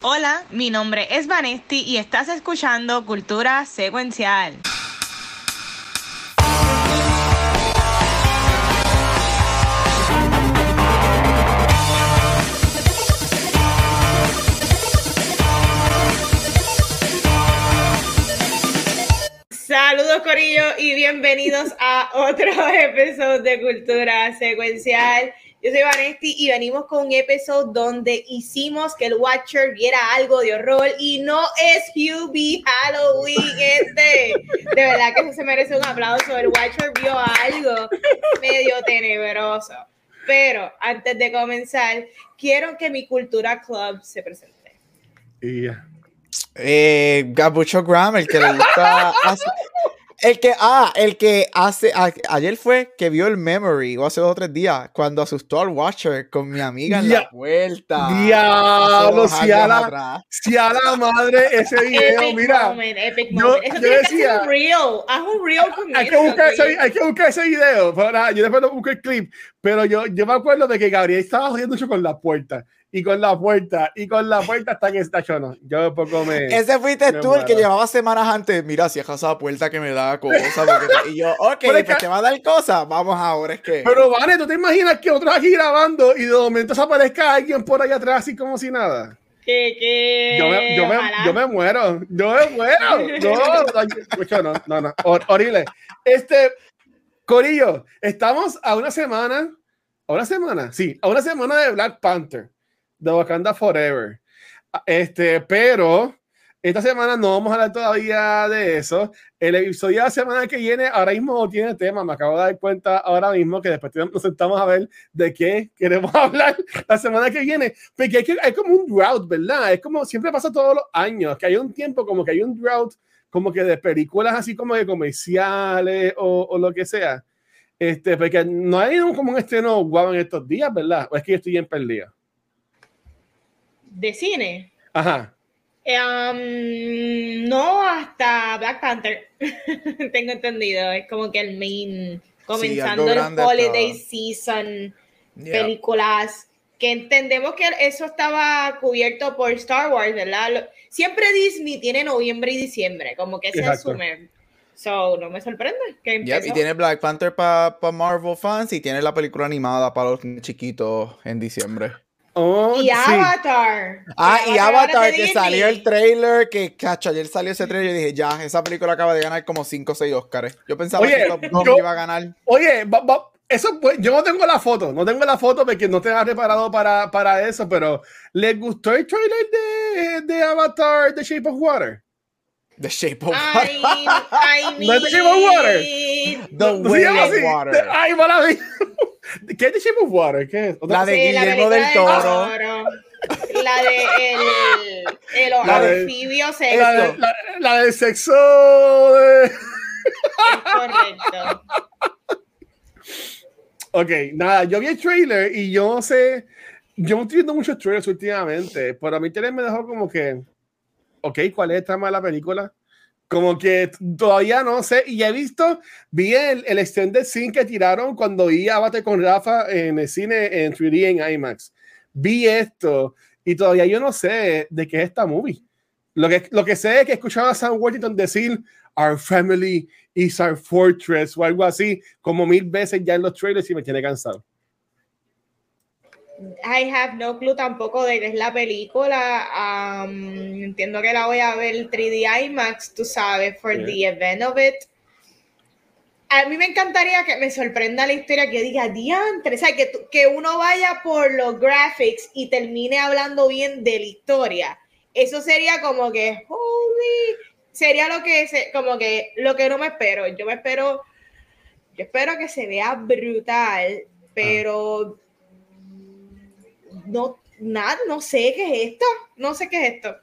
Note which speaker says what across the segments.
Speaker 1: Hola, mi nombre es Vanesti y estás escuchando Cultura Secuencial. Saludos Corillo y bienvenidos a otro episodio de Cultura Secuencial. Yo soy Vanesti y venimos con un episodio donde hicimos que el Watcher viera algo de horror y no es Hubie Halloween este. De verdad que eso se merece un aplauso. El Watcher vio algo medio tenebroso. Pero antes de comenzar, quiero que mi Cultura Club se presente.
Speaker 2: Yeah.
Speaker 3: Eh, Gabucho Graham, el que le gusta. El que, ah, el que hace, ayer fue que vio el memory, o hace dos o tres días, cuando asustó al Watcher con mi amiga en la vuelta.
Speaker 2: Diablo, si a, la, si a la madre ese video,
Speaker 1: epic
Speaker 2: mira.
Speaker 1: Moment, epic moment. Eso tiene que ser un real, haz un real con
Speaker 2: hay, que buscar ese, hay que buscar ese video, pero nada, yo después busco el clip, pero yo, yo me acuerdo de que Gabriel estaba jodiendo mucho con la puerta y con la puerta, y con la puerta hasta que está no. Yo poco me.
Speaker 3: Ese fuiste tú el que llevaba semanas antes. Mira, si es esa puerta que me da cosas. y yo, ok, pues que... te va a dar cosas. Vamos ahora, es que.
Speaker 2: Pero, vale, ¿tú te imaginas que otro aquí grabando y de momento se aparezca alguien por allá atrás, así como si nada?
Speaker 1: ¿Qué, qué?
Speaker 2: Yo, me, yo, me, yo me muero. Yo me muero. No, no, no, no. Horrible. Este, Corillo, estamos a una semana. ¿A una semana? Sí, a una semana de Black Panther de Wakanda Forever. Este, pero esta semana no vamos a hablar todavía de eso. El episodio de la semana que viene ahora mismo tiene tema. Me acabo de dar cuenta ahora mismo que después nos sentamos a ver de qué queremos hablar la semana que viene. Porque hay, como un drought, ¿verdad? Es como siempre pasa todos los años, que hay un tiempo como que hay un drought como que de películas así como de comerciales o, o lo que sea. Este, porque no hay como un estreno guau en estos días, ¿verdad? O es que yo estoy bien perdido
Speaker 1: de cine.
Speaker 2: Ajá.
Speaker 1: Um, no hasta Black Panther, tengo entendido. Es como que el main, comenzando el holiday season, películas que entendemos que eso estaba cubierto por Star Wars, ¿verdad? Siempre Disney tiene noviembre y diciembre, como que se asume. So, no me sorprende que
Speaker 3: y tiene Black Panther para Marvel fans y tiene la película animada para los chiquitos en diciembre.
Speaker 2: Oh,
Speaker 1: y Avatar.
Speaker 3: Ah, y Avatar, que salió el trailer, que cacho, ayer salió ese trailer y dije, ya, esa película acaba de ganar como 5 o 6 Oscars. Yo pensaba que
Speaker 2: yo,
Speaker 3: iba a ganar.
Speaker 2: Oye, eso yo no tengo la foto, no tengo la foto porque no te has preparado para, para eso, pero ¿les gustó el trailer de, de Avatar, The Shape of Water?
Speaker 3: The Shape of Water.
Speaker 1: I,
Speaker 2: mean, no es The Shape of Water.
Speaker 3: The Way of Water.
Speaker 2: Ay, maravilla. ¿Qué es The Shape of Water? ¿Qué es?
Speaker 3: La de Guillermo del Toro.
Speaker 1: La de el, el anfibio sexo.
Speaker 2: La, de, la, la del sexo de...
Speaker 1: Es correcto.
Speaker 2: Ok, nada, yo vi el trailer y yo no sé, yo no estoy viendo muchos trailers últimamente, pero a mí trailer me dejó como que, ok, ¿cuál es el trama de la película? Como que todavía no sé. Y he visto, vi el, el extended scene que tiraron cuando vi Abate con Rafa en el cine en 3D en IMAX. Vi esto y todavía yo no sé de qué es esta movie. Lo que, lo que sé es que escuchaba a Sam Worthington decir Our family is our fortress o algo así, como mil veces ya en los trailers y me tiene cansado.
Speaker 1: I have no clue tampoco de qué es la película. Um, entiendo que la voy a ver 3D IMAX, tú sabes, for the event of it. A mí me encantaría que me sorprenda la historia, que diga diantre, o sea, que, que uno vaya por los graphics y termine hablando bien de la historia. Eso sería como que, holy, sería lo que, se, como que, lo que no me espero. Yo me espero, yo espero que se vea brutal, pero no, nada, no sé qué es esto, no sé qué es esto.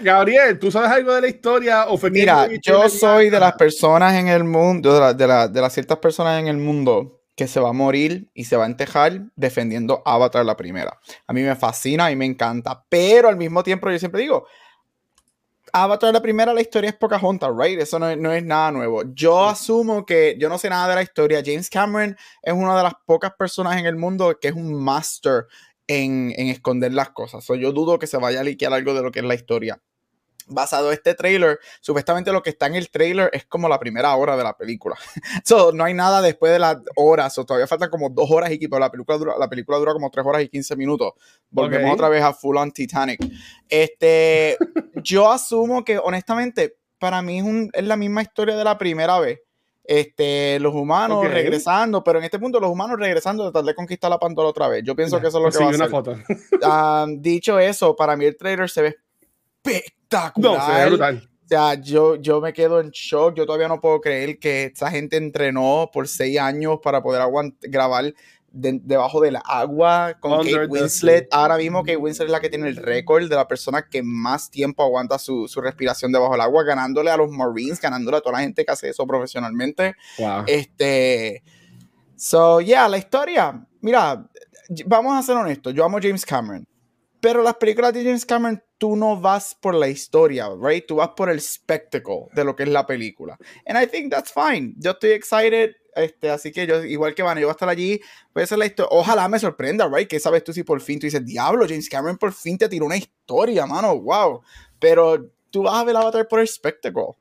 Speaker 2: Gabriel, ¿tú sabes algo de la historia? O
Speaker 3: Mira, yo soy de las personas en el mundo, de, de, las ciertas personas en el mundo que se va a morir y se va a entejar defendiendo Avatar la primera. A mí me fascina y me encanta, pero al mismo tiempo yo siempre digo, Avatar la primera, la historia es Pocahontas, right? Eso no es, no es nada nuevo. Yo asumo que yo no sé nada de la historia. James Cameron es una de las pocas personas en el mundo que es un master en, en esconder las cosas. So, yo dudo que se vaya a liquear algo de lo que es la historia basado en este trailer, supuestamente lo que está en el trailer es como la primera hora de la película. so, no hay nada después de las horas, o todavía faltan como dos horas y pero la película dura, la película dura como tres horas y quince minutos. Volvemos otra vez a Full on Titanic. Este, yo asumo que honestamente, para mí es, un- es la misma historia de la primera vez. Este, los humanos regresando, pero en este punto los humanos regresando de tratar de conquistar la Pandora otra vez. Yo pienso que eso es lo que va a
Speaker 2: una foto.
Speaker 3: Ah, dicho eso, para mí el trailer se ve espectacular.
Speaker 2: No, se ve brutal.
Speaker 3: O sea, yo, yo me quedo en shock. Yo todavía no puedo creer que esa gente entrenó por seis años para poder grabar de- debajo del agua con
Speaker 2: Under
Speaker 3: Kate Winslet. Ahora mismo Kate Winslet es la que tiene el récord de la persona que más tiempo aguanta su, su respiración debajo del agua, ganándole a los Marines, ganándole a toda la gente que hace eso profesionalmente.
Speaker 2: Wow.
Speaker 3: Este. So, yeah, la historia. Mira, vamos a ser honestos. Yo amo James Cameron. Pero las películas de James Cameron, tú no vas por la historia, right? Tú vas por el spectacle de lo que es la película. And I think that's fine. Yo estoy excited. Este, así que yo, igual que van, yo voy a estar allí. Voy a hacer la historia. Ojalá me sorprenda, right? Que sabes tú si por fin tú dices, diablo, James Cameron por fin te tiró una historia, mano. Wow. Pero tú vas a ver Avatar por el spectacle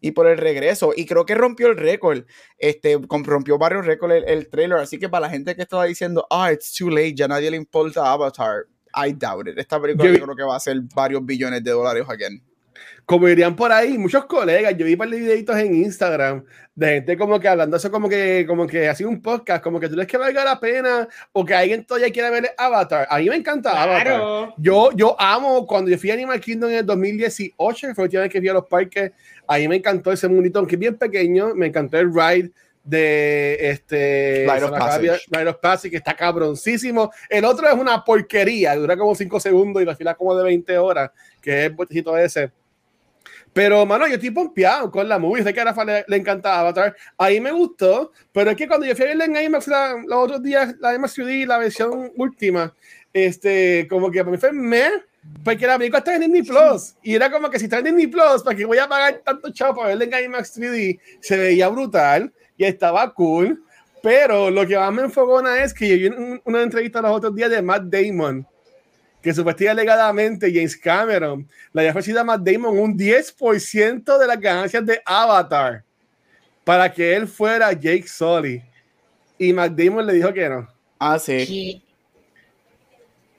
Speaker 3: y por el regreso. Y creo que rompió el récord. Este, rompió varios récords el, el trailer. Así que para la gente que estaba diciendo, ah, it's too late, ya nadie le importa Avatar. I doubt it. Esta película
Speaker 2: Yo
Speaker 3: creo que va a ser varios billones de dólares again.
Speaker 2: Como dirían por ahí, muchos colegas, yo vi un par de videitos en Instagram de gente como que hablando eso como que, como que hacía un podcast, como que tú crees que valga la pena o que alguien todavía quiera ver Avatar. A mí me encanta Avatar.
Speaker 1: Claro.
Speaker 2: Yo, yo amo cuando yo fui a Animal Kingdom en el 2018, que fue la última vez que fui a los parques, ahí me encantó ese mundito, aunque es bien pequeño, me encantó el ride de este
Speaker 3: Light of Passage.
Speaker 2: Light Passage, que está cabroncísimo. El otro es una porquería, dura como 5 segundos y la fila como de 20 horas, que es el botecito ese. Pero, mano, yo estoy pompeado con la movie. Sé que a Rafa le, le encanta Avatar. Ahí me gustó. Pero es que cuando yo fui a verla en IMAX la- los otros días, la IMAX 3D, la versión última, este, como que para mí fue meh, porque la película está en Disney Plus. Y era como que si está en Disney Plus, ¿para qué voy a pagar tanto chavo para verla en IMAX 3D? Se veía brutal y estaba cool. Pero lo que más me enfogona es que yo vi un- una entrevista los otros días de Matt Damon, que supuestamente alegadamente James Cameron le había ofrecido a Matt Damon un 10% de las ganancias de Avatar para que él fuera Jake Sully. Y Matt Damon le dijo que no.
Speaker 3: Ah, sí.
Speaker 1: ¿Qué?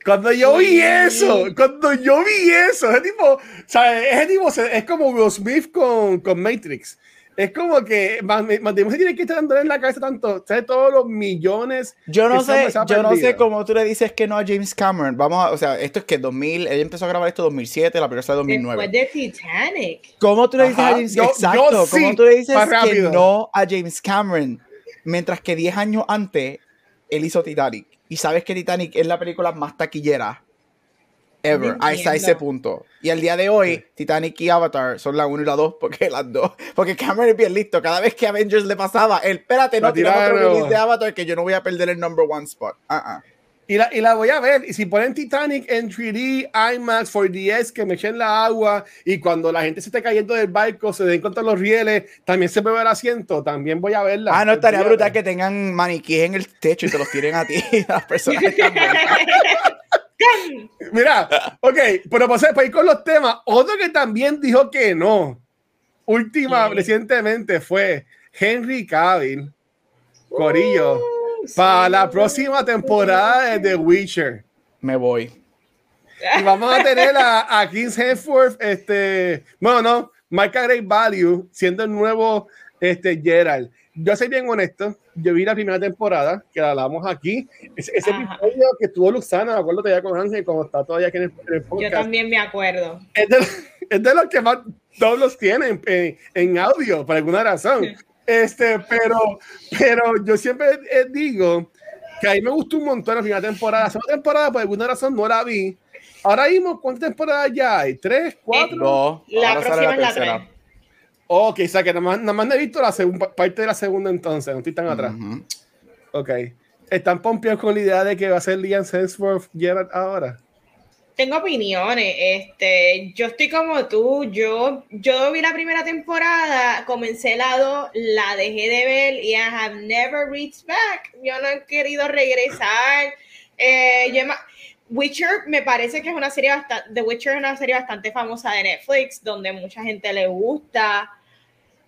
Speaker 2: Cuando yo vi eso, cuando yo vi eso, ese tipo, ¿sabes? Ese tipo se- es como Will Smith con, con Matrix. Es como que Damon se tiene que estar dándole en la cabeza tanto, ¿sabes? Todos los millones.
Speaker 3: Yo no sé, yo no sé cómo tú le dices que no a James Cameron. Vamos a, o sea, esto es que 2000, él empezó a grabar esto en 2007, la película fue en 2009.
Speaker 1: Después de Titanic.
Speaker 3: ¿Cómo tú le dices
Speaker 2: Ajá,
Speaker 3: a James
Speaker 2: yo- yo
Speaker 3: Exacto,
Speaker 2: sí,
Speaker 3: ¿cómo tú le dices que no a James Cameron? Mientras que 10 años antes él hizo Titanic. Y sabes que Titanic es la película más taquillera ever, hasta ese punto. Y al día de hoy, Titanic y Avatar son la 1 y la 2, porque las dos, porque Cameron es bien listo. Cada vez que Avengers le pasaba, él, espérate, no tiramos otro release de Avatar que yo no voy a perder el number one spot. Ah, ah.
Speaker 2: Y la, y la voy a ver. Y si ponen Titanic en 3D, IMAX, 4DX, que me echen la agua. Y cuando la gente se esté cayendo del barco, se den contra los rieles, también se mueve el asiento. También voy a verla.
Speaker 3: Ah, no, estaría brutal que tengan maniquíes en el techo y te los tiren a ti. Las personas que están.
Speaker 2: Mira, ok, pero pues, para ir con los temas, otro que también dijo que no, última, recientemente fue Henry Cavill, Corillo,
Speaker 1: Uh,
Speaker 2: para
Speaker 1: sí.
Speaker 2: la próxima temporada de The Witcher.
Speaker 3: Me voy.
Speaker 2: Y vamos a tener a, a Chris Hemsworth, este, bueno, no, marca Great Value, siendo el nuevo este, Gerald. Yo soy bien honesto, yo vi la primera temporada, que la hablamos aquí, ese, ese episodio que tuvo Luxana, me acuerdo todavía con Ángel, como está todavía aquí en el, en el
Speaker 1: Yo
Speaker 2: podcast.
Speaker 1: también me acuerdo.
Speaker 2: es de, es de los que más todos los tienen en, en audio, por alguna razón. Este, pero, pero yo siempre eh, digo que a mí me gustó un montón la primera temporada. La segunda temporada, por alguna razón, no la vi. Ahora mismo, ¿cuántas temporadas ya hay? ¿Tres? ¿Cuatro?
Speaker 3: Dos.
Speaker 1: La próxima es la
Speaker 3: tercera.
Speaker 1: 3.
Speaker 2: Ok, o sea que nada más, nada más no he visto la segunda parte de la segunda entonces, no estoy tan atrás. Ok. ¿Están pompeados con la idea de que va a ser Liam Hemsworth Gerard ahora?
Speaker 1: Tengo opiniones, este, yo estoy como tú, yo, yo vi la primera temporada, comencé la 2, la dejé de ver y I have never reached back, yo no he querido regresar, Eh, yo ma- Witcher me parece que es una serie bastante, The Witcher es una serie bastante famosa de Netflix, donde mucha gente le gusta.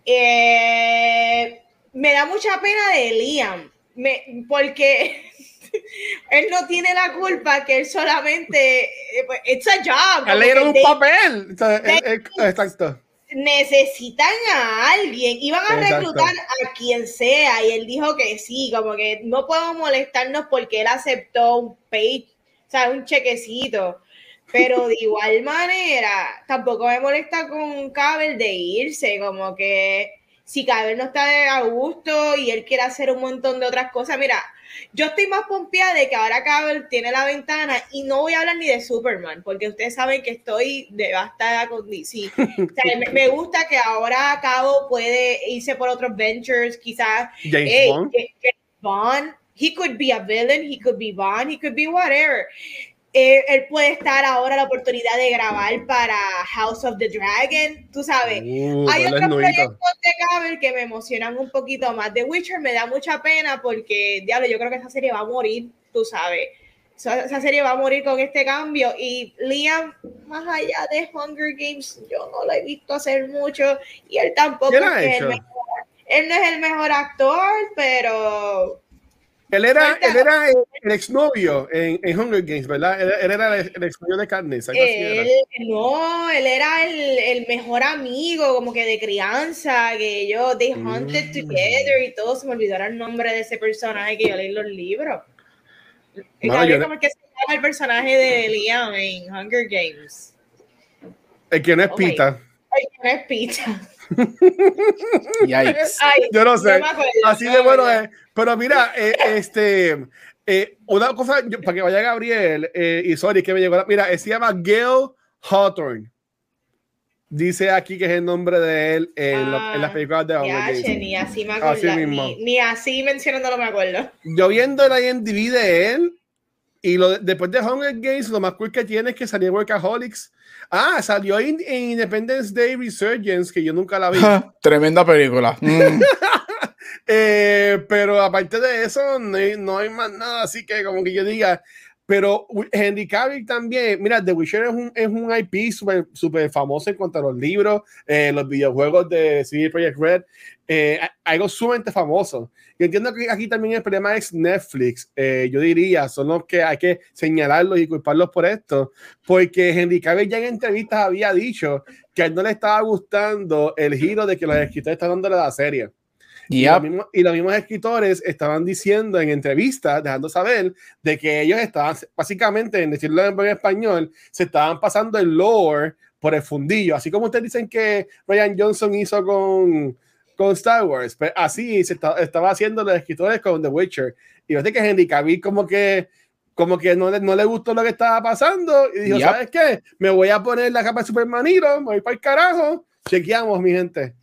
Speaker 1: Eh, me da mucha pena de Liam, me- porque él no tiene la culpa, que él solamente, eh, pues, it's a job.
Speaker 2: Le dieron un
Speaker 1: they-
Speaker 2: papel. Eh, Exacto.
Speaker 1: necesitan a alguien, iban a
Speaker 2: Exacto.
Speaker 1: reclutar a quien sea y él dijo que sí, como que no podemos molestarnos porque él aceptó un pay, sea, un chequecito. Pero de igual manera, tampoco me molesta con Cabel de irse, como que si Cabel no está de a gusto y él quiere hacer un montón de otras cosas, mira, yo estoy más pompeada de que ahora Cabel tiene la ventana y no voy a hablar ni de Superman, porque ustedes saben que estoy devastada con DC. O sea, me, me gusta que ahora Cabo puede irse por otros ventures, quizás.
Speaker 2: James
Speaker 1: hey,
Speaker 2: Bond.
Speaker 1: que- que Bond, he could be a villain, he could be Bond, he could be whatever. Eh, él puede estar ahora la oportunidad de grabar para House of the Dragon, tú sabes.
Speaker 2: Uh,
Speaker 1: Hay otros proyectos de Cable que me emocionan un poquito más. The Witcher me da mucha pena porque, diablo, yo creo que esa serie va a morir, tú sabes. Esa, esa serie va a morir con este cambio. Y Liam, más allá de Hunger Games, yo no lo he visto hacer mucho. Y él tampoco
Speaker 2: ¿Qué
Speaker 1: es el mejor. Él no es el mejor actor, pero
Speaker 2: Él era, él era el, el exnovio en, en Hunger Games, ¿verdad? Él, él era el, el exnovio de Katniss.
Speaker 1: él, no, él era el, el mejor amigo, como que de crianza, que ellos, they hunted
Speaker 2: Mm.
Speaker 1: together y todo, se me olvidó el nombre de ese personaje que yo leí en los libros.
Speaker 2: Yo no-
Speaker 1: ¿Cómo es que se llama el personaje de Liam en Hunger Games?
Speaker 2: El que no es Pita.
Speaker 1: Ay, no es Pita.
Speaker 3: Yikes.
Speaker 1: Ay,
Speaker 2: Yo no sé. Así de bueno es. Pero mira, eh, este, eh, una cosa, yo- para que vaya Gabriel, eh, y sorry que me llegó la. Mira, él se llama Gail Hawthorne. Dice aquí que es el nombre de él en, lo- en las
Speaker 1: Ah,
Speaker 2: películas de
Speaker 1: che, ni así me
Speaker 2: Así
Speaker 1: acuerdo.
Speaker 2: mismo.
Speaker 1: Ni, ni así mencionándolo me acuerdo.
Speaker 2: Yo viendo el IMDb de él, y lo, después de Hunger Games, lo más cool que tiene es que salió Workaholics. Ah, salió en, en Independence Day Resurgence, que yo nunca la vi.
Speaker 3: Tremenda película. Mm.
Speaker 2: Eh, pero aparte de eso, no hay, no hay más nada así que como que yo diga. Pero Henry Cavill también, mira, The Witcher es un, es un IP súper super famoso en cuanto a los libros, eh, los videojuegos de CD Projekt Red, eh, algo sumamente famoso. Yo entiendo que aquí también el problema es Netflix, eh, yo diría, son los que hay que señalarlos y culparlos por esto, porque Henry Cavill ya en entrevistas había dicho que a él no le estaba gustando el giro de que los escritores están dándole a la serie. Y, los mismos, y los mismos escritores estaban diciendo en entrevistas, dejando saber de que ellos estaban, básicamente, en decirlo en español, se estaban pasando el lore por el fundillo. Así como ustedes dicen que Ryan Johnson hizo con, con Star Wars, pues así se esta- estaba haciendo los escritores con The Witcher. Y yo sé que Henry Cavill como que como que no le, no le gustó lo que estaba pasando y dijo,
Speaker 3: Yep.
Speaker 2: ¿sabes qué? Me voy a poner la capa de Supermanito, me voy para el carajo. Chequeamos, mi gente.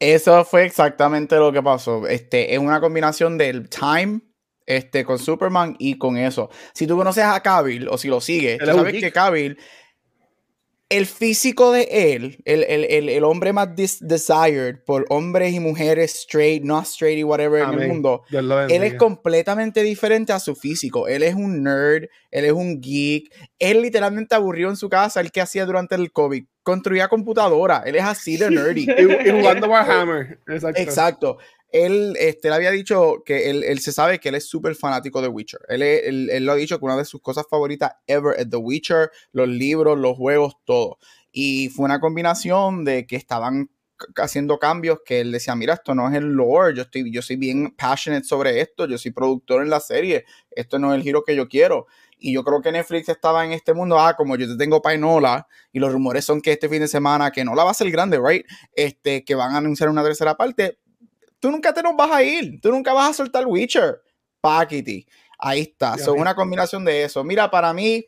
Speaker 3: Eso fue exactamente lo que pasó. Este, es una combinación del time este, con Superman y con eso. Si tú conoces a Cavill o si lo sigues, tú sabes que Cavill, el físico de él, el, el, el, el hombre más des- desired por hombres y mujeres straight, not straight y whatever en el
Speaker 2: Amén.
Speaker 3: mundo, él es completamente diferente a su físico. Él es un nerd, él es un geek. Él literalmente aburrió en su casa. ¿El que hacía durante el COVID? Construía computadora. Él es así de nerdy.
Speaker 2: y, y jugando Warhammer. Exacto.
Speaker 3: Exacto. Él, este, él había dicho que él, él se sabe que él es súper fanático de Witcher. Él, él- él lo ha dicho que una de sus cosas favoritas ever es The Witcher, los libros, los juegos, todo. Y fue una combinación de que estaban haciendo cambios que él decía, mira, esto no es el lore, yo estoy, yo soy bien passionate sobre esto, yo soy productor en la serie, esto no es el giro que yo quiero. Y yo creo que Netflix estaba en este mundo, ah, como yo te tengo Painola, y los rumores son que este fin de semana, que no la va a ser grande, right? Este, que van a anunciar una tercera parte, tú nunca te nos vas a ir, tú nunca vas a soltar Witcher. Paquiti. Ahí está. Son una combinación de eso. Mira, para mí,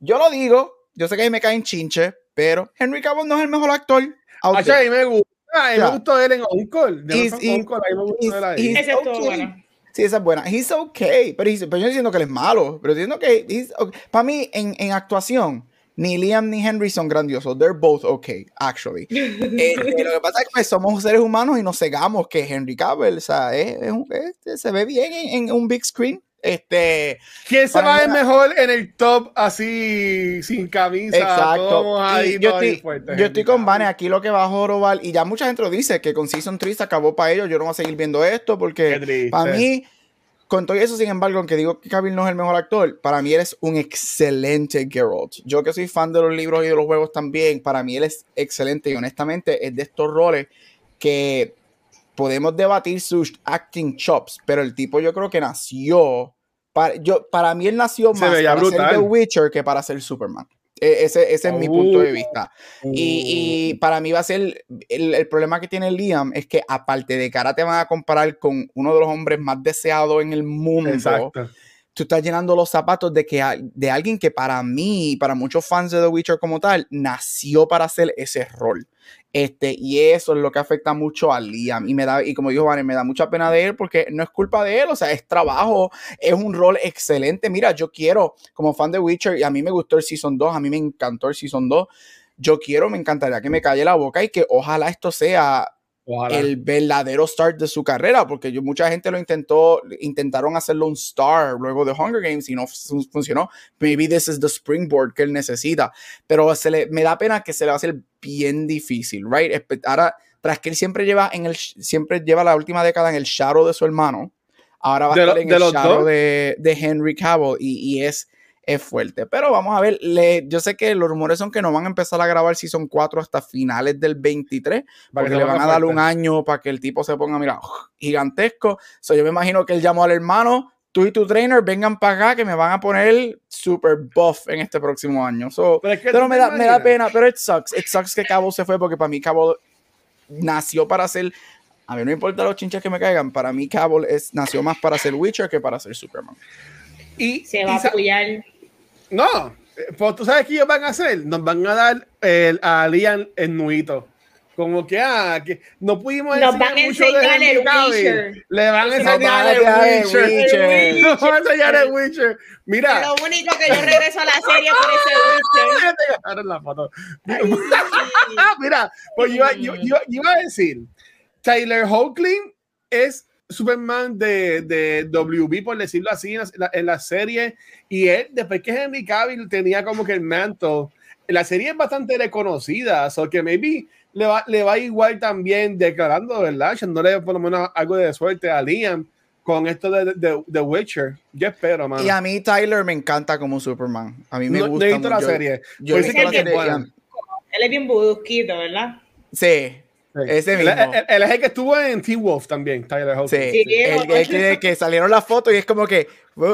Speaker 3: yo lo digo, yo sé que ahí me caen chinche, pero Henry Cavill no es el mejor actor.
Speaker 2: Acho, a mí me gusta. A mí me gustó él en Uncle. De
Speaker 3: He's-
Speaker 2: Uncle,
Speaker 3: he-
Speaker 2: Uncle, a mí me gustó él ahí.
Speaker 3: he's-
Speaker 1: Ese estuvo
Speaker 3: okay.
Speaker 1: bueno.
Speaker 3: Sí, esa es buena. He's okay. Pero, he's- pero yo no diciendo que él es malo. Pero diciendo que. okay. Para mí, en, en actuación, ni Liam ni Henry son grandiosos. They're both okay, actually. Este, lo que pasa es que pues, somos seres humanos y nos cegamos que Henry Cavill, o sea, es- es un- es- se ve bien en, en un big screen. Este,
Speaker 2: ¿Quién se va a ver mejor en el top así, sin camisa?
Speaker 3: Exacto.
Speaker 2: ahí,
Speaker 3: yo estoy,
Speaker 2: fuertes,
Speaker 3: yo estoy con Vane, aquí lo que va a jorobar, y ya mucha gente lo dice, que con Season 3 se acabó para ellos, yo no voy a seguir viendo esto, porque para mí, con todo eso, sin embargo, aunque digo que Cavill no es el mejor actor, para mí él es un excelente Geralt. Yo que soy fan de los libros y de los juegos también, para mí él es excelente y honestamente es de estos roles que podemos debatir sus acting chops, pero el tipo yo creo que nació, para, yo, para mí él nació más para ser. The Witcher que para ser Superman. E- Ese, ese es mi punto de vista. Y, y para mí va a ser el, el problema que tiene Liam es que aparte de que ahora te van a comparar con uno de los hombres más deseados en el mundo,
Speaker 2: Exacto.
Speaker 3: tú estás llenando los zapatos de que de alguien que para mí para muchos fans de The Witcher como tal nació para hacer ese rol. Este, y eso es lo que afecta mucho a Liam. Y me da, y como dijo Vane, me da mucha pena de él porque no es culpa de él, o sea, es trabajo, es un rol excelente. Mira, yo quiero, como fan de Witcher, y a mí me gustó el Season 2, a mí me encantó el Season 2. Yo quiero, me encantaría que me calle la boca y que ojalá esto sea
Speaker 2: Ojalá.
Speaker 3: el verdadero start de su carrera, porque yo, mucha gente lo intentó, intentaron hacerlo un star luego de Hunger Games y no fu- funcionó. Maybe this is the springboard que él necesita, pero se le, me da pena que se le va a hacer bien difícil, right? Ahora, tras que él siempre lleva en el, siempre lleva la última década en el shadow de su hermano, ahora va a estar
Speaker 2: lo-
Speaker 3: en el shadow de, de Henry Cavill y, y es es fuerte. Pero vamos a ver, le- yo sé que los rumores son que no van a empezar a grabar Season 4 hasta finales del 23,
Speaker 2: Para que
Speaker 3: porque le van a dar
Speaker 2: fuerte.
Speaker 3: un año para que el tipo se ponga, mira, gigantesco. So, yo me imagino que él llamó al hermano, tú y tu trainer vengan para acá que me van a poner super buff en este próximo año. So,
Speaker 2: Pero es que
Speaker 3: pero
Speaker 2: tú
Speaker 3: me da, me da pena, pero it sucks. It sucks que Cabo se fue porque para mí Cabo nació para ser... A mí no importa los chinches que me caigan, para mí Cabo es, nació más para ser Witcher que para ser Superman.
Speaker 2: Y,
Speaker 1: Se
Speaker 2: y
Speaker 1: va a apoyar.
Speaker 2: No, eh, pues tú sabes qué ellos van a hacer. Nos van a dar el, a Liam el nuito. Como que, ah, que no pudimos
Speaker 1: Nos van a
Speaker 2: mucho de
Speaker 1: enseñar el. Witcher.
Speaker 2: Le van a
Speaker 3: Nos van a
Speaker 2: enseñar el
Speaker 3: el
Speaker 2: Witcher. Nos van a enseñar el Witcher. Mira.
Speaker 1: Lo único que yo regreso a la serie por ese Witcher.
Speaker 2: La foto. Ah, mira, pues yo, iba- yo- yo- yo iba a decir, Tyler Hoechlin es Superman de, de WB, por decirlo así, en la, en la serie, y él, después que Henry Cavill tenía como que el manto, la serie es bastante reconocida, so que maybe le va, le va igual también declarando, ¿verdad? Echándole por lo menos algo de suerte a Liam con esto de, de, de Witcher. Yo espero, mano.
Speaker 3: Y a mí Tyler me encanta como Superman. A mí me
Speaker 2: no, no
Speaker 3: gusta
Speaker 2: he visto la serie.
Speaker 3: Yo
Speaker 2: Pues
Speaker 3: he
Speaker 2: sí
Speaker 3: visto
Speaker 2: que
Speaker 3: la serie.
Speaker 1: Él es bien budusquito, ¿verdad?
Speaker 3: Sí, Ese
Speaker 2: Él-
Speaker 3: mismo.
Speaker 2: Él, es el que estuvo en Teen Wolf también, Tyler
Speaker 3: sí.
Speaker 2: Hoechlin.
Speaker 1: Sí,
Speaker 3: El, el que, que salieron las fotos y es como que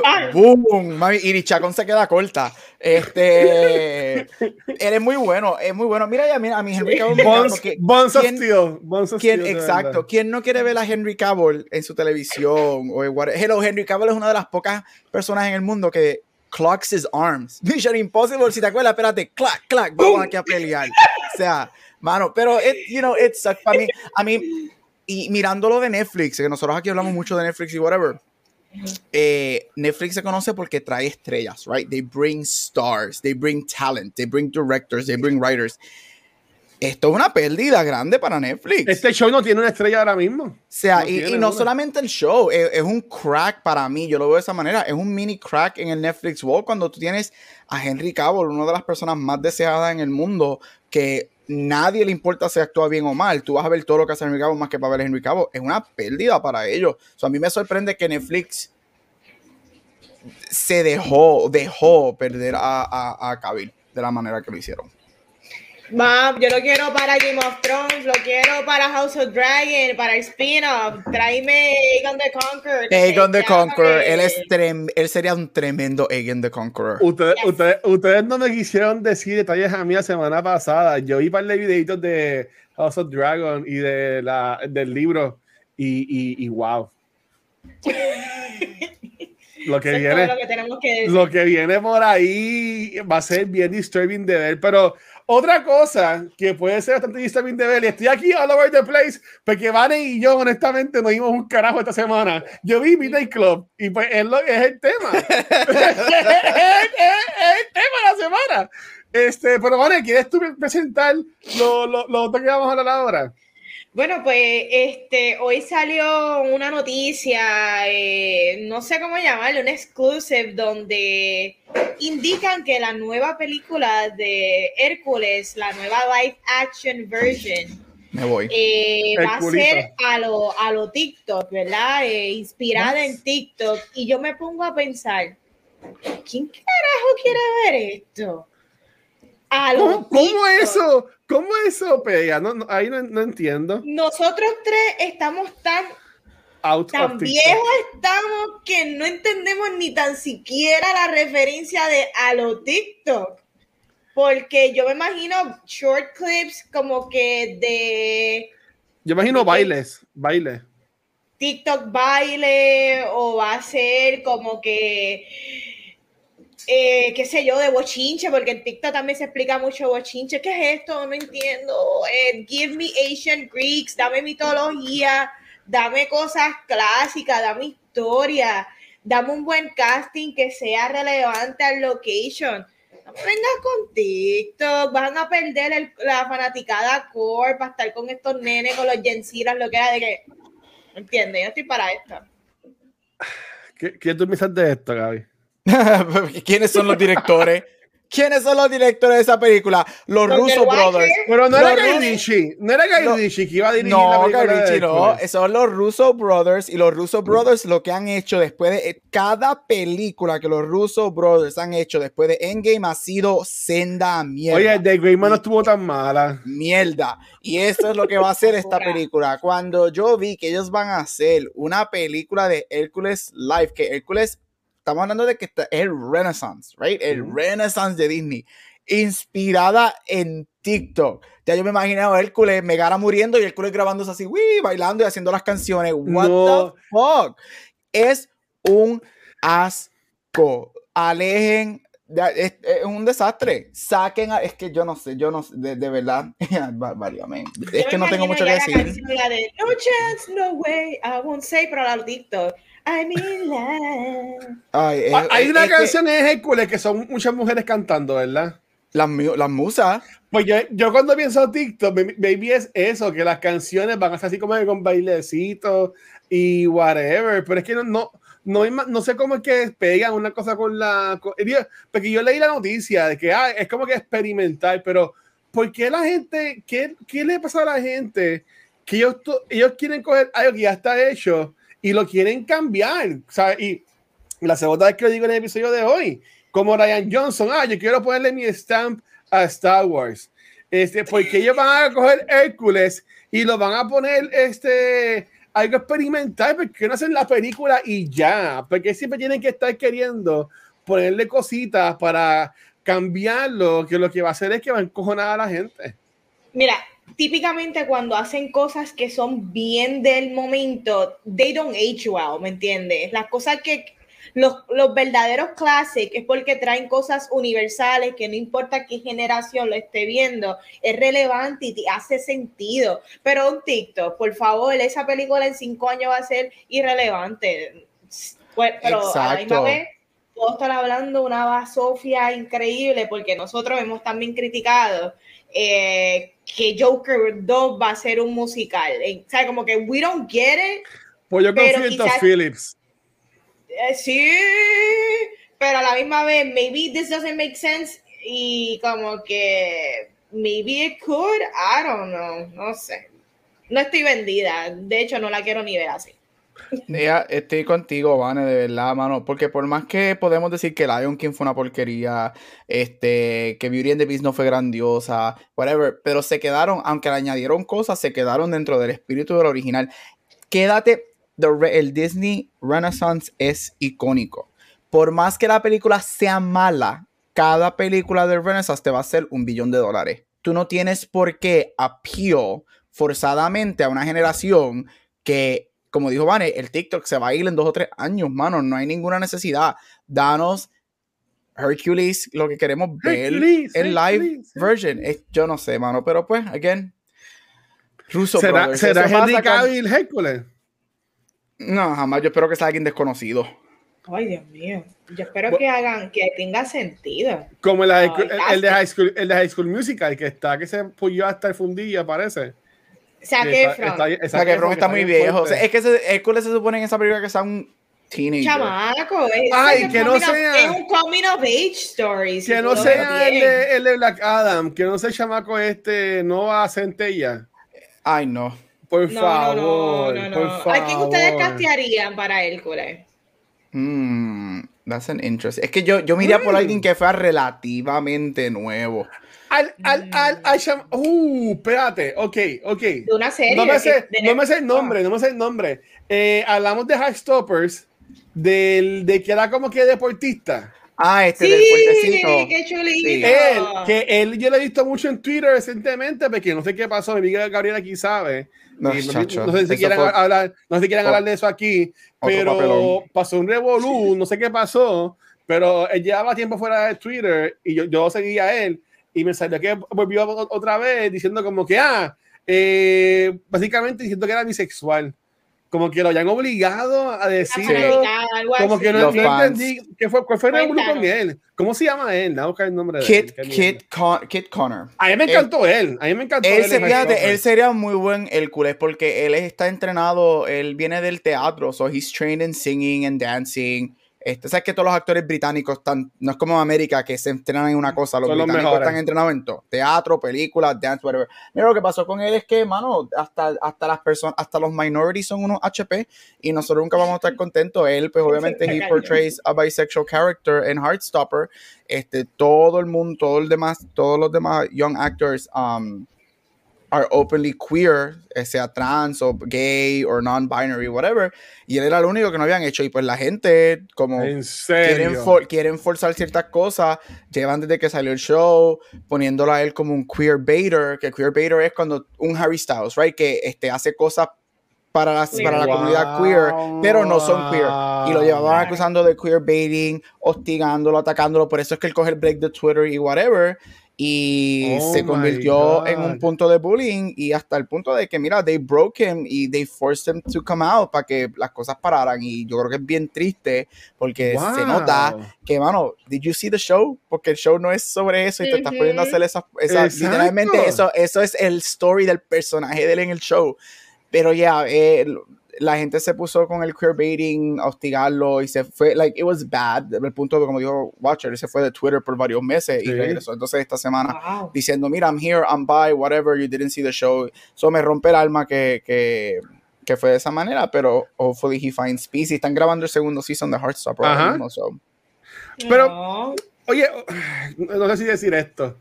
Speaker 1: Ah.
Speaker 3: boom, mami, y Chacón se queda corta. Este, él es muy bueno, es muy bueno. Mira, ya, mira, a mí Henry Cavill
Speaker 2: Bones, Bones of
Speaker 3: ¿quién-
Speaker 2: Steel. Bones of
Speaker 3: ¿Quién,
Speaker 2: Steel,
Speaker 3: exacto. ¿Quién no quiere ver a Henry Cavill en su televisión? O en Hello, Henry Cavill es una de las pocas personas en el mundo que clocks his arms. Mission Impossible, si te acuerdas, espérate, clac, clac, vamos aquí a pelear. O sea, mano, pero, it, you know, it sucks para mí. A mí, y mirándolo de Netflix, que nosotros aquí hablamos mucho de Netflix y whatever. eh, Netflix se conoce porque trae estrellas, right? They bring stars, they bring talent, they bring directors, they bring writers. Esto es una pérdida grande para Netflix.
Speaker 2: Este show no tiene una estrella ahora mismo.
Speaker 3: O sea,
Speaker 2: No
Speaker 3: y, no
Speaker 2: una.
Speaker 3: solamente el show, es, es un crack para mí, yo lo veo de esa manera, es un mini crack en el Netflix World cuando tú tienes a Henry Cavill, una de las personas más deseadas en el mundo, que nadie le importa si actúa bien o mal, tú vas a ver todo lo que hace Henry Cavill más que para ver Henry Cavill, es una pérdida para ellos. A mí me sorprende que Netflix se dejó, dejó perder a, a, a de la manera que lo hicieron.
Speaker 1: Va, yo lo quiero para Game of Thrones, lo quiero para House of Dragon, para el spin-off. Tráeme Aegon the Conqueror. que
Speaker 3: Aegon the Conqueror, él, es trem- él sería un tremendo Aegon the Conqueror.
Speaker 2: Ustedes,
Speaker 1: Yes.
Speaker 2: ustedes, ustedes no me quisieron decir detalles a mí la semana pasada. Yo vi un par de videitos de House of Dragon y de la, del libro y, y, y wow. Lo que
Speaker 1: Eso
Speaker 2: viene.
Speaker 1: lo que tenemos que
Speaker 2: lo que viene por ahí va a ser bien disturbing de ver, pero otra cosa que puede ser bastante disturbing de ver, y estoy aquí all over the place, porque Vane y yo honestamente no vimos un carajo esta semana. Yo vi Midnight Club y pues es, lo, es el tema. es, es- es el tema de la semana. Este, pero Vane, ¿quieres tú presentar lo, lo, lo otro que vamos a hablar ahora?
Speaker 1: Bueno, pues este, hoy salió una noticia, eh, no sé cómo llamarlo, un exclusive, donde indican que la nueva película de Hércules, la nueva live action version,
Speaker 3: Me voy.
Speaker 1: eh, va a ser a lo, a lo TikTok, ¿verdad? Eh, inspirada en TikTok. Y yo me pongo a pensar, ¿quién carajo quiere ver esto?
Speaker 2: ¿Cómo, eso? ¿Cómo eso pega? No, no, ahí no, no entiendo.
Speaker 1: Nosotros tres estamos tan
Speaker 2: Out
Speaker 1: tan viejos estamos que no entendemos ni tan siquiera la referencia de a lo TikTok. Porque yo me imagino short clips como que de
Speaker 2: Yo imagino bailes, bailes.
Speaker 1: TikTok baile o va a ser como que, eh, qué sé yo, de bochinche, porque en TikTok también se explica mucho bochinche. ¿Qué es esto? No entiendo. Eh, give me Asian Greeks, dame mitología, dame cosas clásicas, dame historia, dame un buen casting que sea relevante al location. No vengas con TikTok, van a perder el- la fanaticada core para estar con estos nenes, con los Gensiras, lo que era de que ¿Entiendes? Yo estoy para esto.
Speaker 2: ¿Qué, qué tú piensas de esto, Gaby?
Speaker 3: ¿Quiénes son los directores? ¿Quiénes son los directores de esa película? Los Russo Brothers.
Speaker 2: Pero no
Speaker 3: Los
Speaker 2: era Guy Ritchie, no era Guy
Speaker 3: No.
Speaker 2: Ritchie que iba a dirigir la
Speaker 3: No,
Speaker 2: película
Speaker 3: Guy
Speaker 2: de
Speaker 3: Ritchie, no. Son los Russo Brothers. Y los Russo Brothers lo que han hecho después de eh, cada película que los Russo Brothers han hecho después de Endgame ha sido senda mierda.
Speaker 2: Oye, The Great Man no estuvo tan mala.
Speaker 3: mierda. Y eso es lo que va a hacer esta película. Cuando yo vi que ellos van a hacer una película de Hércules Live, que Hércules, estamos hablando de que está- es el Renaissance, right? El. Renaissance de Disney, inspirada en TikTok. Ya yo me imaginé a Hércules, Megara muriendo y Hércules grabándose así, uy, bailando y haciendo las canciones. What
Speaker 2: No.
Speaker 3: the fuck? Es un asco. Alejen. Es, es un desastre. Saquen a, es que yo no sé, yo no sé, de, de verdad. Válgame. Es
Speaker 1: Yo
Speaker 3: que no tengo mucho que decir.
Speaker 1: canción, la de No chance, no way, I won't say, pero la TikTok. I'm in love.
Speaker 3: Ay, es-
Speaker 2: Ah, Hay
Speaker 3: es-
Speaker 2: una
Speaker 3: es que
Speaker 2: canción en Hércules que son muchas mujeres cantando, ¿verdad?
Speaker 3: Las, las musas.
Speaker 2: Pues yo, yo cuando pienso TikTok, baby, es eso, que las canciones van a ser así como que con bailecitos y whatever, pero es que no, no, no, no sé cómo es que pegan una cosa con la... con- digo, porque yo leí la noticia de que ah, es como que experimental, pero ¿por qué la gente, qué, qué le pasa a la gente que ellos, ellos quieren coger algo que ya está hecho y lo quieren cambiar? ¿sabes? Y la segunda vez que lo digo en el episodio de hoy, como Ryan Johnson, ah, yo quiero ponerle mi stamp a Star Wars. Este, porque ellos van a coger Hércules y lo van a poner este, algo experimental, porque no hacen la película y ya, porque siempre tienen que estar queriendo ponerle cositas para cambiarlo, que lo que va a hacer es que va a encojonar a la gente.
Speaker 1: Mira, típicamente cuando hacen cosas que son bien del momento, they don't age well, ¿me entiendes? Las cosas que los, los verdaderos classics es porque traen cosas universales que no importa qué generación lo esté viendo, es relevante y te hace sentido. Pero un TikTok, por favor, esa película en cinco años va a ser irrelevante. Pues, pero a la misma
Speaker 3: Exacto.
Speaker 1: vez puedo estar hablando una basofia increíble porque nosotros hemos también criticado eh, que Joker 2 va a ser un musical. Eh, O sea, como que we don't get it.
Speaker 2: Pues yo confío en Todd Phillips.
Speaker 1: Eh, sí, pero a la misma vez, maybe this doesn't make sense y como que maybe it could, I don't know, no sé. No estoy vendida, de hecho no la quiero ni ver así.
Speaker 3: Ya, estoy contigo, Vane, de verdad, mano. Porque por más que podemos decir que Lion King fue una porquería, este, que Beauty and the Beast no fue grandiosa, whatever, pero se quedaron, aunque le añadieron cosas, se quedaron dentro del espíritu del original. Quédate, el Disney Renaissance es icónico. Por más que la película sea mala, cada película del Renaissance te va a hacer un billón de dólares. Tú no tienes por qué appeal forzadamente a una generación que como dijo Vane, el TikTok se va a ir en dos o tres años, mano. No hay ninguna necesidad. Danos Hercules, lo que queremos ver
Speaker 2: Hercules,
Speaker 3: en live
Speaker 2: Hercules.
Speaker 3: version. Es- yo no sé, mano, pero pues, again. Russo
Speaker 2: ¿Será,
Speaker 3: Brothers,
Speaker 2: ¿será Henry Cavill Hércules?
Speaker 3: No, jamás. Yo espero que sea alguien desconocido.
Speaker 1: Ay, Dios mío. Yo espero que hagan, que tenga sentido.
Speaker 2: Como el,
Speaker 1: Ay,
Speaker 2: el- el de High School, el de High School Musical, que está, que se puyó hasta el fundillo, parece.
Speaker 1: Zac
Speaker 2: Está-
Speaker 1: Efron.
Speaker 2: está- está-
Speaker 3: Zac Efron está muy viejo. O sea,
Speaker 2: fuerte.
Speaker 3: es que se, Hércules se supone en esa película que sea un teenager.
Speaker 1: Chamaco, es,
Speaker 2: Ay,
Speaker 1: es
Speaker 2: que no
Speaker 1: of-
Speaker 2: sea-
Speaker 1: es un coming of age story. si
Speaker 2: Que no sea el de, el de Black Adam, que no sea el chamaco este, no a Centella.
Speaker 3: Ay, no.
Speaker 2: Por
Speaker 1: No,
Speaker 2: favor,
Speaker 1: no, no, no.
Speaker 2: favor.
Speaker 1: ¿A quién ustedes castearían para Hércules?
Speaker 3: Mm, that's an interest. Es que yo, yo me iría por
Speaker 2: Mm.
Speaker 3: alguien que fuera relativamente nuevo.
Speaker 2: Al, al, al, al cham- Uh, espérate, ok, ok.
Speaker 1: De una serie.
Speaker 2: No me sé, no me sé el nombre, no me sé el nombre. Eh, hablamos de Heartstoppers, del, de que era como que deportista.
Speaker 3: Ah, este
Speaker 1: Sí,
Speaker 3: del fuertecito.
Speaker 1: qué chulito.
Speaker 3: Sí.
Speaker 2: Él, que él yo lo he visto mucho en Twitter recientemente, porque no sé qué pasó, mi amiga Gabriela aquí sabe.
Speaker 3: No,
Speaker 2: Y
Speaker 3: chacho,
Speaker 2: no sé si
Speaker 3: fue
Speaker 2: hablar, no sé si quieren
Speaker 3: otro-
Speaker 2: hablar de eso aquí, pero pasó un revolú, no sé qué pasó, pero él llevaba tiempo fuera de Twitter y yo, yo seguía a él y me salió que volvió otra vez diciendo como que, ah, eh, básicamente diciendo que era bisexual. Como que lo hayan obligado a decirlo. Como que no, no entendí qué fue, cuál fue el revolú con él. ¿Cómo se llama él? No, buscar el nombre de él.
Speaker 3: Kit,
Speaker 2: mierda.
Speaker 3: Kit, Con- Kit Connor.
Speaker 2: A mí me encantó él. A mí me encantó
Speaker 3: Él,
Speaker 2: él
Speaker 3: se,
Speaker 2: en
Speaker 3: fíjate,
Speaker 2: Heartstopper.
Speaker 3: él sería muy buen Hércules porque él está entrenado, él viene del teatro, so he's trained in singing and dancing. Este, sabes que todos los actores británicos están, no es como en América que se entrenan en una cosa, los
Speaker 2: Son los
Speaker 3: británicos
Speaker 2: mejores.
Speaker 3: están entrenados en todo, teatro, películas, dance, whatever. Mira lo que pasó con él es que, mano, hasta, hasta las personas, hasta los minorities son unos HP y nosotros nunca vamos a estar contentos. Él, pues obviamente, he portrays a bisexual character en Heartstopper. Este, todo el mundo, todo el demás, todos los demás young actors, um, are openly queer, eh, sea trans o gay o non-binary, whatever, y él era el único que no habían hecho, y pues la gente, como
Speaker 2: En
Speaker 3: quieren, for- quieren forzar ciertas cosas, llevan desde que salió el show, poniéndolo a él como un queer baiter, que queer baiter es cuando un Harry Styles, right, que este, hace cosas para la,
Speaker 1: Queer.
Speaker 3: para la
Speaker 2: Wow.
Speaker 3: comunidad queer, pero no son queer. Y lo llevaban acusando de queer baiting, hostigándolo, atacándolo. Por eso es que él coge el break de Twitter y whatever. Y
Speaker 2: Oh
Speaker 3: se convirtió en un punto de bullying. Y hasta el punto de que, mira, they broke him y they forced him to come out para que las cosas pararan. Y yo creo que es bien triste porque se
Speaker 2: Wow.
Speaker 3: nota que, mano, did you see the show? Porque el show no es sobre eso y te estás poniendo a hacer esa, esa literalmente eso, eso es el story del personaje de él en el show. Pero ya, eh, la gente se puso con el queerbaiting a hostigarlo y se fue, like, it was bad. El punto de, como dijo Watcher, se fue de Twitter por varios meses y
Speaker 2: Sí.
Speaker 3: regresó entonces esta semana
Speaker 1: Wow.
Speaker 3: diciendo, mira, I'm here, I'm by, whatever, you didn't see the show. Eso me rompe el alma que, que, que fue de esa manera, pero hopefully he finds peace. Y están grabando el segundo season de Heartstopper mismo, so.
Speaker 2: Pero-
Speaker 1: No.
Speaker 2: Oye, no sé si decir esto.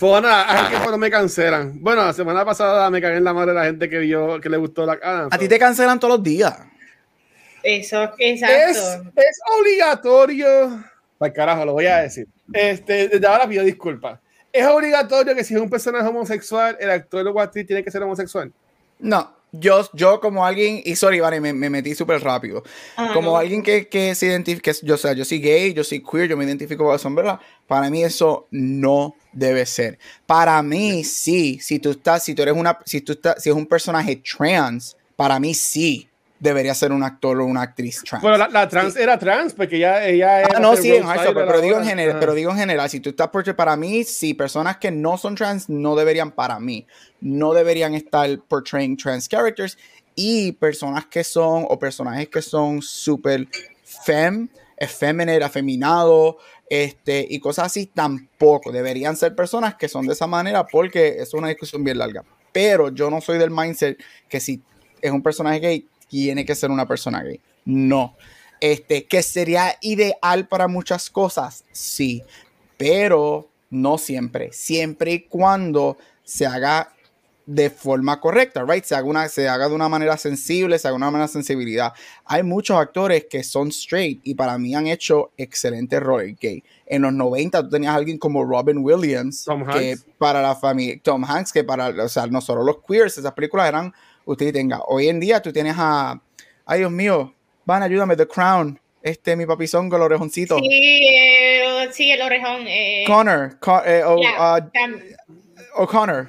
Speaker 2: Pues nada, aquí no me cancelan. Bueno, la semana pasada me cagué en la madre de la gente que vio, que le gustó la cara.
Speaker 3: A ti te cancelan todos los días.
Speaker 1: Eso,
Speaker 2: es,
Speaker 1: exacto.
Speaker 2: es obligatorio. Ay, carajo, lo voy a decir. Este, desde ahora pido disculpas. Es obligatorio que si es un personaje homosexual, el actor o actriz tiene que ser homosexual.
Speaker 3: No, yo, yo como alguien, y sorry, Vane, me, me metí súper rápido.
Speaker 1: Ah,
Speaker 3: como
Speaker 1: no.
Speaker 3: alguien que, que se identifica, yo, o sea, yo soy gay, yo soy queer, yo me identifico con la sombrera, para mí eso no debe ser. Para mí sí, si tú estás, si tú eres una, si tú estás, si es un personaje trans, para mí sí debería ser un actor o una actriz trans.
Speaker 2: Bueno, la, la trans era trans, porque ella, ella
Speaker 3: Ah,
Speaker 2: era
Speaker 3: no,
Speaker 2: hacer
Speaker 3: sí, en Heartstopper,
Speaker 2: Tyler
Speaker 3: pero digo en general, pero digo en general, si tú estás por para mí, sí, personas que no son trans no deberían para mí, no deberían estar portraying trans characters y personas que son o personajes que son súper fem, effeminate, afeminado, este y cosas así tampoco deberían ser personas que son de esa manera porque es una discusión bien larga. Pero yo no soy del mindset que si es un personaje gay tiene que ser una persona gay. No. Este, que sería ideal para muchas cosas, sí, pero no siempre. Siempre y cuando se haga de forma correcta, right? Se haga, una, se haga de una manera sensible, se haga de una manera sensibilidad. Hay muchos actores que son straight y para mí han hecho excelentes roles gay. En los 90 tú tenías a alguien como Robin Williams,
Speaker 2: Tom
Speaker 3: que
Speaker 2: Hanks.
Speaker 3: para la familia, Tom Hanks, que para, o sea, no solo los queers, esas películas eran, usted tenga. Hoy en día tú tienes a, ay Dios mío, van, ayúdame, The Crown, este, mi papizón con el orejoncito.
Speaker 1: Sí, eh, sí, el orejón. eh,
Speaker 3: Connor, Co- eh, o- ah,
Speaker 1: tam-
Speaker 3: O'Connor.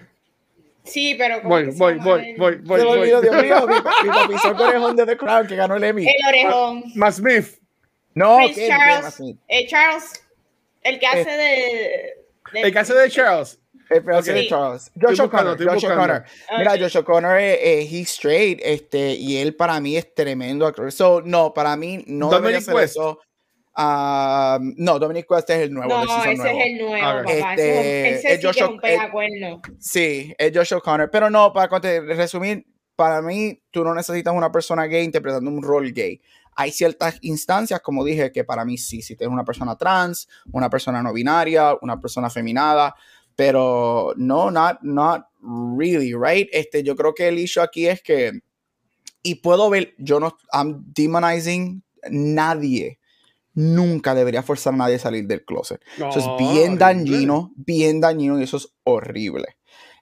Speaker 1: sí, pero. ¿cómo
Speaker 2: Voy,
Speaker 1: que
Speaker 2: voy, voy, voy, voy,
Speaker 3: olvidó, Dios mío, mi, mi papizón con orejón de The Crown que ganó el Emmy.
Speaker 1: El orejón.
Speaker 2: Matt Smith.
Speaker 3: No.
Speaker 1: Charles. Eh, Charles, el que hace de. de-
Speaker 2: El caso de Charles.
Speaker 3: El fiance de Charles. Josh O'Connor. Josh O'Connor. Mira, Josh O'Connor, eh, he's straight, este, y él para mí es tremendo actor. So, no, para mí no
Speaker 2: Dominic debería ser eso.
Speaker 3: Um, no, Dominic West es el nuevo.
Speaker 1: No, ese
Speaker 3: nuevo.
Speaker 1: es el nuevo, papá. Este, ese, es, Josh es un
Speaker 3: Sí, es Josh O'Connor. Pero no, para resumir, para mí, tú no necesitas una persona gay interpretando un rol gay. Hay ciertas instancias, como dije, que para mí sí, si tienes una persona trans, una persona no binaria, una persona feminada, pero no, not, not really, right? Este, yo creo que el issue aquí es que, y puedo ver, yo no, I'm demonizing nadie nunca debería forzar a nadie a salir del closet. eso es bien dañino, bien dañino y eso es horrible.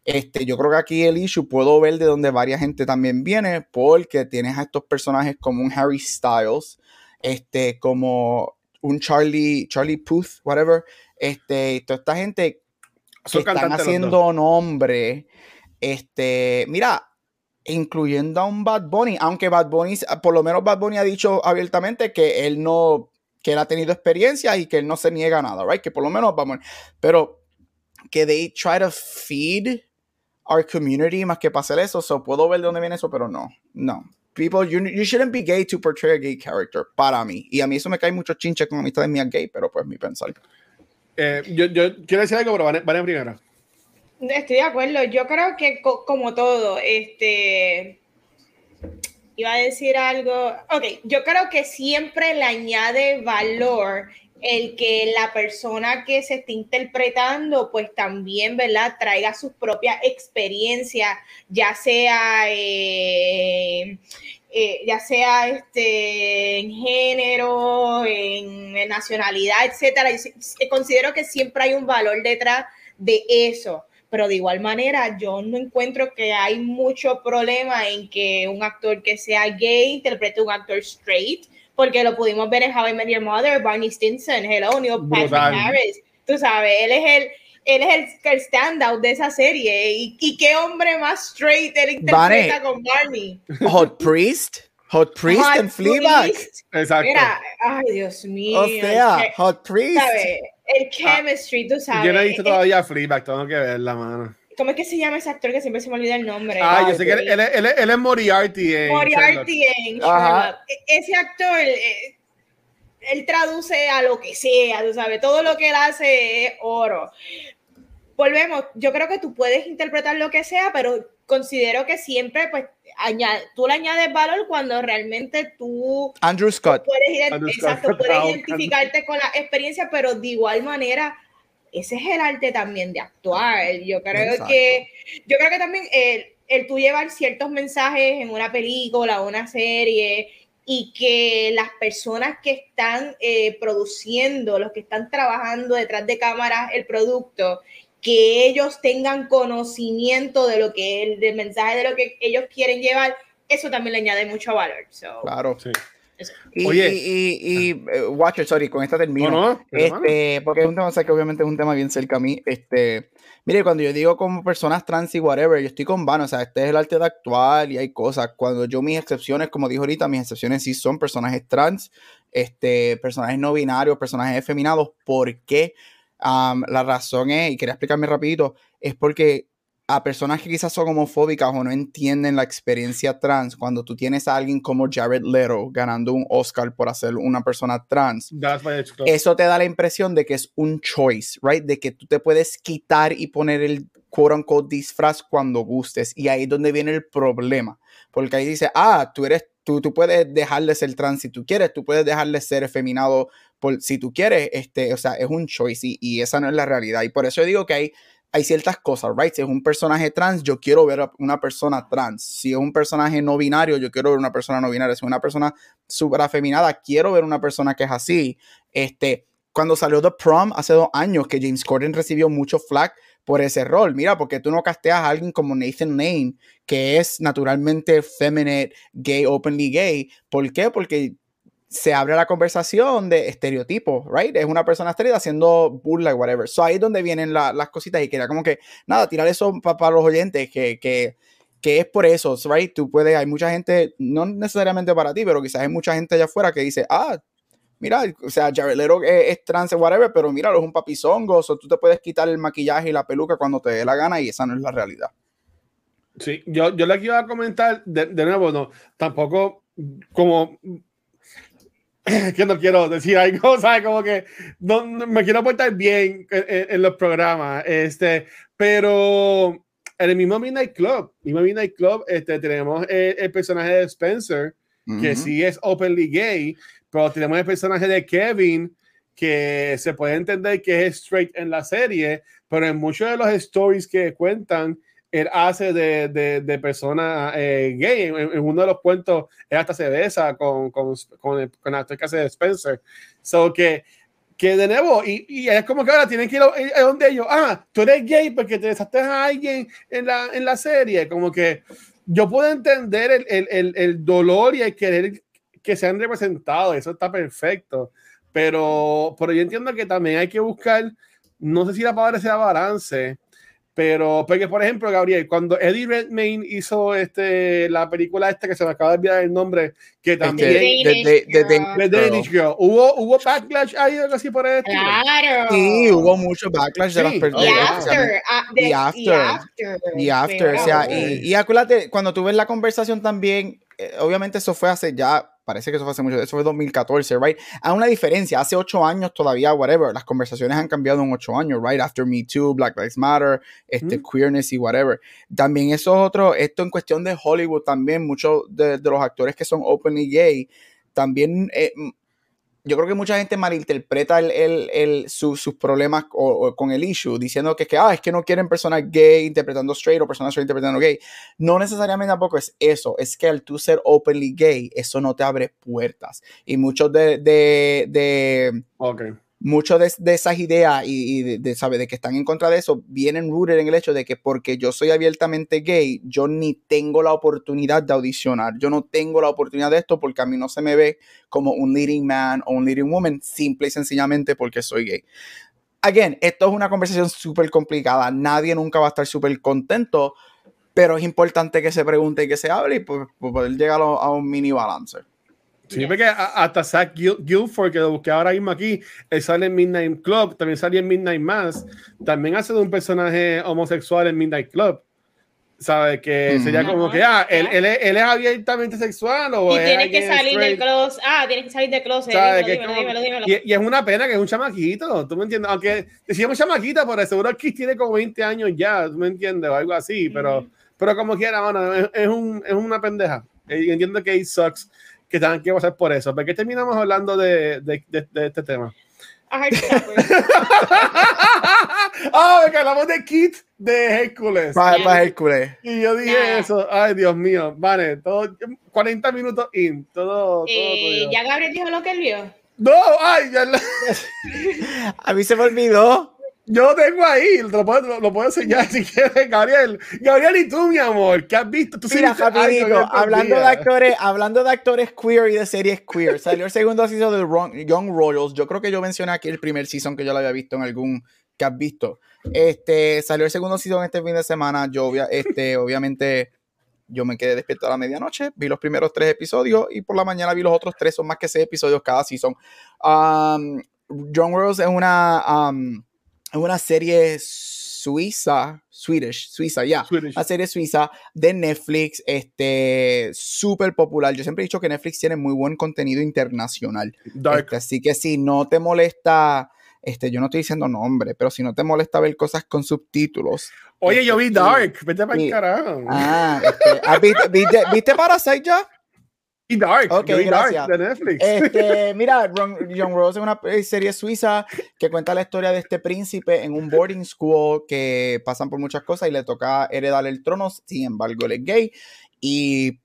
Speaker 3: Este, yo creo que aquí el issue puedo ver de donde varias gente también viene, porque tienes a estos personajes como un Harry Styles, este, como un Charlie, Charlie Puth, whatever, este, toda esta gente que están haciendo nombre, este, mira, incluyendo a un Bad Bunny, aunque Bad Bunny, por lo menos Bad Bunny ha dicho abiertamente que él no, que él ha tenido experiencia y que él no se niega a nada, right? Que por lo menos vamos, pero que they try to feed our community más que hacer eso, so puedo ver de dónde viene eso, pero no, no. People, you, you shouldn't be gay to portray a gay character, para mí. Y a mí eso me cae mucho chinche con amistades mías gay, pero pues mi pensar.
Speaker 2: Eh, yo, quiero decir algo, pero van, van en primera.
Speaker 1: Estoy de acuerdo. Yo creo que como todo, este iba a decir algo. Ok, yo creo que siempre le añade valor el que la persona que se está interpretando, pues también, ¿verdad? Traiga sus propias experiencias, ya sea, eh, eh, ya sea este, en género, en, en nacionalidad, etcétera. Considero que siempre hay un valor detrás de eso. Pero de igual manera yo no encuentro que hay mucho problema en que un actor que sea gay interprete un actor straight, porque lo pudimos ver en How I Met Your Mother, Barney Stinson, Hello, Neil Patrick Harris, tú sabes, él es el él es el, standout de esa serie y, y, qué hombre más straight él interpreta con Barney.
Speaker 3: Hot Priest. Hot Priest en Fleabag.
Speaker 2: Exacto.
Speaker 1: Mira, ay Dios mío.
Speaker 3: O sea, Hot Priest.
Speaker 1: ¿sabes? el ah, chemistry, tú sabes.
Speaker 2: Yo no he visto todavía Fleabag, tengo que verla, mano.
Speaker 1: ¿Cómo es que se llama ese actor que siempre se me olvida el nombre?
Speaker 2: Ah, yo sé que él, él, él, es Moriarty en
Speaker 1: Moriarty en Sherlock. E, ese actor, eh, él traduce a lo que sea, tú sabes, todo lo que él hace es oro. Volvemos, yo creo que tú puedes interpretar lo que sea, pero considero que siempre, pues, tú le añades valor cuando realmente tú
Speaker 3: Andrew Scott.
Speaker 1: puedes, exacto, puedes identificarte con la experiencia, pero de igual manera ese es el arte también de actuar. Yo creo que yo creo que también el, el tú llevar ciertos mensajes en una película o una serie y que las personas que están eh, produciendo, los que están trabajando detrás de cámaras el producto que ellos tengan conocimiento de lo que el del mensaje de lo que ellos quieren llevar, eso también le añade mucho valor.
Speaker 3: claro, sí. Y, Oye, y, y, eh, Watcher, sorry, con esta termino. este, porque es un tema, que obviamente es un tema bien cerca a mí. Este, mire, cuando yo digo como personas trans y whatever, yo estoy con vano, o sea, este es el arte de actual y hay cosas. Cuando yo mis excepciones, como dijo ahorita, mis excepciones sí son personajes trans, este, personajes no binarios, personajes efeminados. ¿Por qué? La razón es, y quería explicarme rapidito, es porque a personas que quizás son homofóbicas o no entienden la experiencia trans, cuando tú tienes a alguien como Jared Leto ganando un Oscar por hacer una persona trans, eso te da la impresión de que es un choice, right? De que tú te puedes quitar y poner el quote unquote disfraz cuando gustes. Y ahí es donde viene el problema. Porque ahí dice, ah, tú eres, tú, tú puedes dejar de ser trans si tú quieres, tú puedes dejar de ser efeminado por, si tú quieres, este, o sea, es un choice y, esa no es la realidad. Y por eso digo que hay, hay ciertas cosas, right? Si es un personaje trans, yo quiero ver a una persona trans. Si es un personaje no binario, yo quiero ver una persona no binaria. Si es una persona súper afeminada, quiero ver una persona que es así. Este, cuando salió The Prom hace dos años, que James Corden recibió mucho flack por ese rol. Mira, porque tú no casteas a alguien como Nathan Lane, que es naturalmente feminine, gay, openly gay. ¿Por qué? Porque se abre la conversación de estereotipos, right? Es una persona estrella haciendo burla whatever. So ahí es donde vienen las cositas y quería como que, nada, tirar eso para los oyentes, que, que, que, es por eso, right? Tú puedes, hay mucha gente, no necesariamente para ti, pero quizás hay mucha gente allá afuera que dice, ah, mira, o sea, Jared Leto es, es trans, whatever, pero míralo, es un papizongo, o tú te puedes quitar el maquillaje y la peluca cuando te dé la gana y esa no es la realidad.
Speaker 2: Sí, yo, yo le a comentar de, de nuevo, no, tampoco como que no quiero decir algo, ¿sabes? Como que no, me quiero portar bien en, los programas, este, pero en el mismo Midnight Club, mismo Midnight Club, este, tenemos el, personaje de Spencer, que sí es openly gay, pero tenemos el personaje de Kevin, que se puede entender que es straight en la serie, pero en muchos de los stories que cuentan, él hace de, de, de persona eh, gay. En, uno de los cuentos, él hasta se besa con, con, con, el, con actor que hace de Spencer. So que, que de nuevo, y, y, es como que ahora tienen que ir a, donde ellos, ah, tú eres gay porque te besaste a alguien en la, en la serie. Como que yo puedo entender el, el, el, el dolor y el querer que sean representados, eso está perfecto. Pero, pero yo entiendo que también hay que buscar, no sé si la palabra sea balance, pero, porque por ejemplo, Gabriel, cuando Eddie Redmayne hizo este, la película esta que se me acaba de olvidar el nombre, que este, también.
Speaker 3: de,
Speaker 2: de, Danish Girl. ¿Hubo, ¿Hubo backlash ahí algo así por esto?
Speaker 1: Claro.
Speaker 3: Sí, hubo mucho backlash de las personas.
Speaker 1: Y after. Y after.
Speaker 3: Y after. O sea, y, y acuérdate, cuando tú ves la conversación también, eh, obviamente eso fue hace ya parece que eso fue hace mucho, eso fue 2014, right? Hay una diferencia, hace ocho años todavía, whatever, las conversaciones han cambiado en ocho años, right? After Me Too, Black Lives Matter, este, queerness y whatever. También eso es otro, esto en cuestión de Hollywood también, muchos de, de los actores que son openly gay, también eh, yo creo que mucha gente malinterpreta el, el, el sus problemas o, con el issue, diciendo que, que ah, es que no quieren personas gay interpretando straight o personas straight interpretando gay. No necesariamente tampoco es eso, es que al tú ser openly gay, eso no te abre puertas. Y muchos de... de, de
Speaker 2: okay
Speaker 3: muchas de, esas ideas y, de, de, de que están en contra de eso vienen rooted en el hecho de que porque yo soy abiertamente gay, yo ni tengo la oportunidad de audicionar, yo no tengo la oportunidad de esto porque a mí no se me ve como un leading man o un leading woman, simple y sencillamente porque soy gay. Again, esto es una conversación súper complicada, nadie nunca va a estar súper contento, pero es importante que se pregunte y que se hable y poder llegar a un mini balance.
Speaker 2: Sí, porque hasta Zach Guilford, que lo busqué ahora mismo aquí, él sale en Midnight Club, también sale en Midnight Mass, también hace de un personaje homosexual en Midnight Club. ¿Sabes? Que sería como que, ah, él, él, es, él, es, abiertamente sexual o
Speaker 1: Y tiene que salir del closet. Ah, tiene que salir del closet. Dímelo, dímelo, dímelo,
Speaker 2: y, y, es una pena que es un chamaquito, ¿tú me entiendes? Aunque decíamos chamaquita, pero seguro que tiene como 20 años ya, ¿tú me entiendes? O algo así, pero, pero como quiera, bueno, es, es, un, es una pendeja. Y entiendo que it sucks que tengan que pasar por eso. ¿Por qué terminamos hablando de, de, de, este tema?
Speaker 1: Ay,
Speaker 2: ah, que hablamos de Kit de Hércules.
Speaker 3: Para, Hércules.
Speaker 2: Y yo dije eso. Ay, Dios mío. Vale, todo, 40 minutos in. Todo,
Speaker 1: eh, ¿Ya Gabriel dijo lo que él vio?
Speaker 2: No, ay, ya.
Speaker 3: A mí se me olvidó.
Speaker 2: Yo lo tengo ahí, lo puedo, lo, puedo enseñar si quieres, Gabriel. Gabriel, y tú, mi amor, ¿qué has visto? ¿Tú
Speaker 3: Mira, rapidito, hablando de actores, hablando de actores queer y de series queer, salió el segundo season de Young Royals. Yo creo que yo mencioné aquí el primer season que yo lo había visto en algún que has visto. Este, salió el segundo season este fin de semana. Yo, este, obviamente, yo me quedé despierto a la medianoche, vi los primeros tres episodios y por la mañana vi los otros tres, son más que seis episodios cada season. Um, Young Royals es una... Um, una serie suiza, Swedish, suiza, ya, yeah. una serie suiza de Netflix, este, súper popular. Yo siempre he dicho que Netflix tiene muy buen contenido internacional. Este, así que si no te molesta, este, yo no estoy diciendo nombre, pero si no te molesta ver cosas con subtítulos.
Speaker 2: Oye, yo vi este, Dark, vete para el carajo.
Speaker 3: Ah, este, ah, ¿viste, viste, ¿viste Parasite ya?
Speaker 2: Y Dark,
Speaker 3: Ok, gracias. de Netflix. Este, mira, Young Rose es una serie suiza que cuenta la historia de este príncipe en un boarding school que pasan por muchas cosas y le toca heredar el trono, sin embargo, él es gay. Y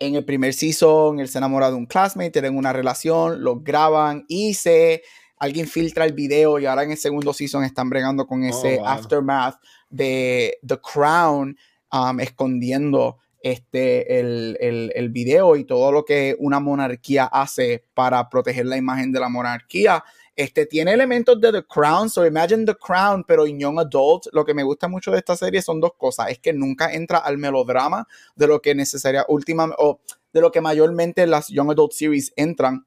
Speaker 3: en el primer season, él se enamora de un classmate, tienen una relación, lo graban y se alguien filtra el video y ahora en el segundo season están bregando con ese oh, aftermath de The Crown um, escondiendo este, el, el, el, video y todo lo que una monarquía hace para proteger la imagen de la monarquía. Este, tiene elementos de The Crown, so imagine The Crown, pero en Young Adult. Lo que me gusta mucho de esta serie son dos cosas. Es que nunca entra al melodrama de lo que necesaria última o de lo que mayormente las Young Adult Series entran.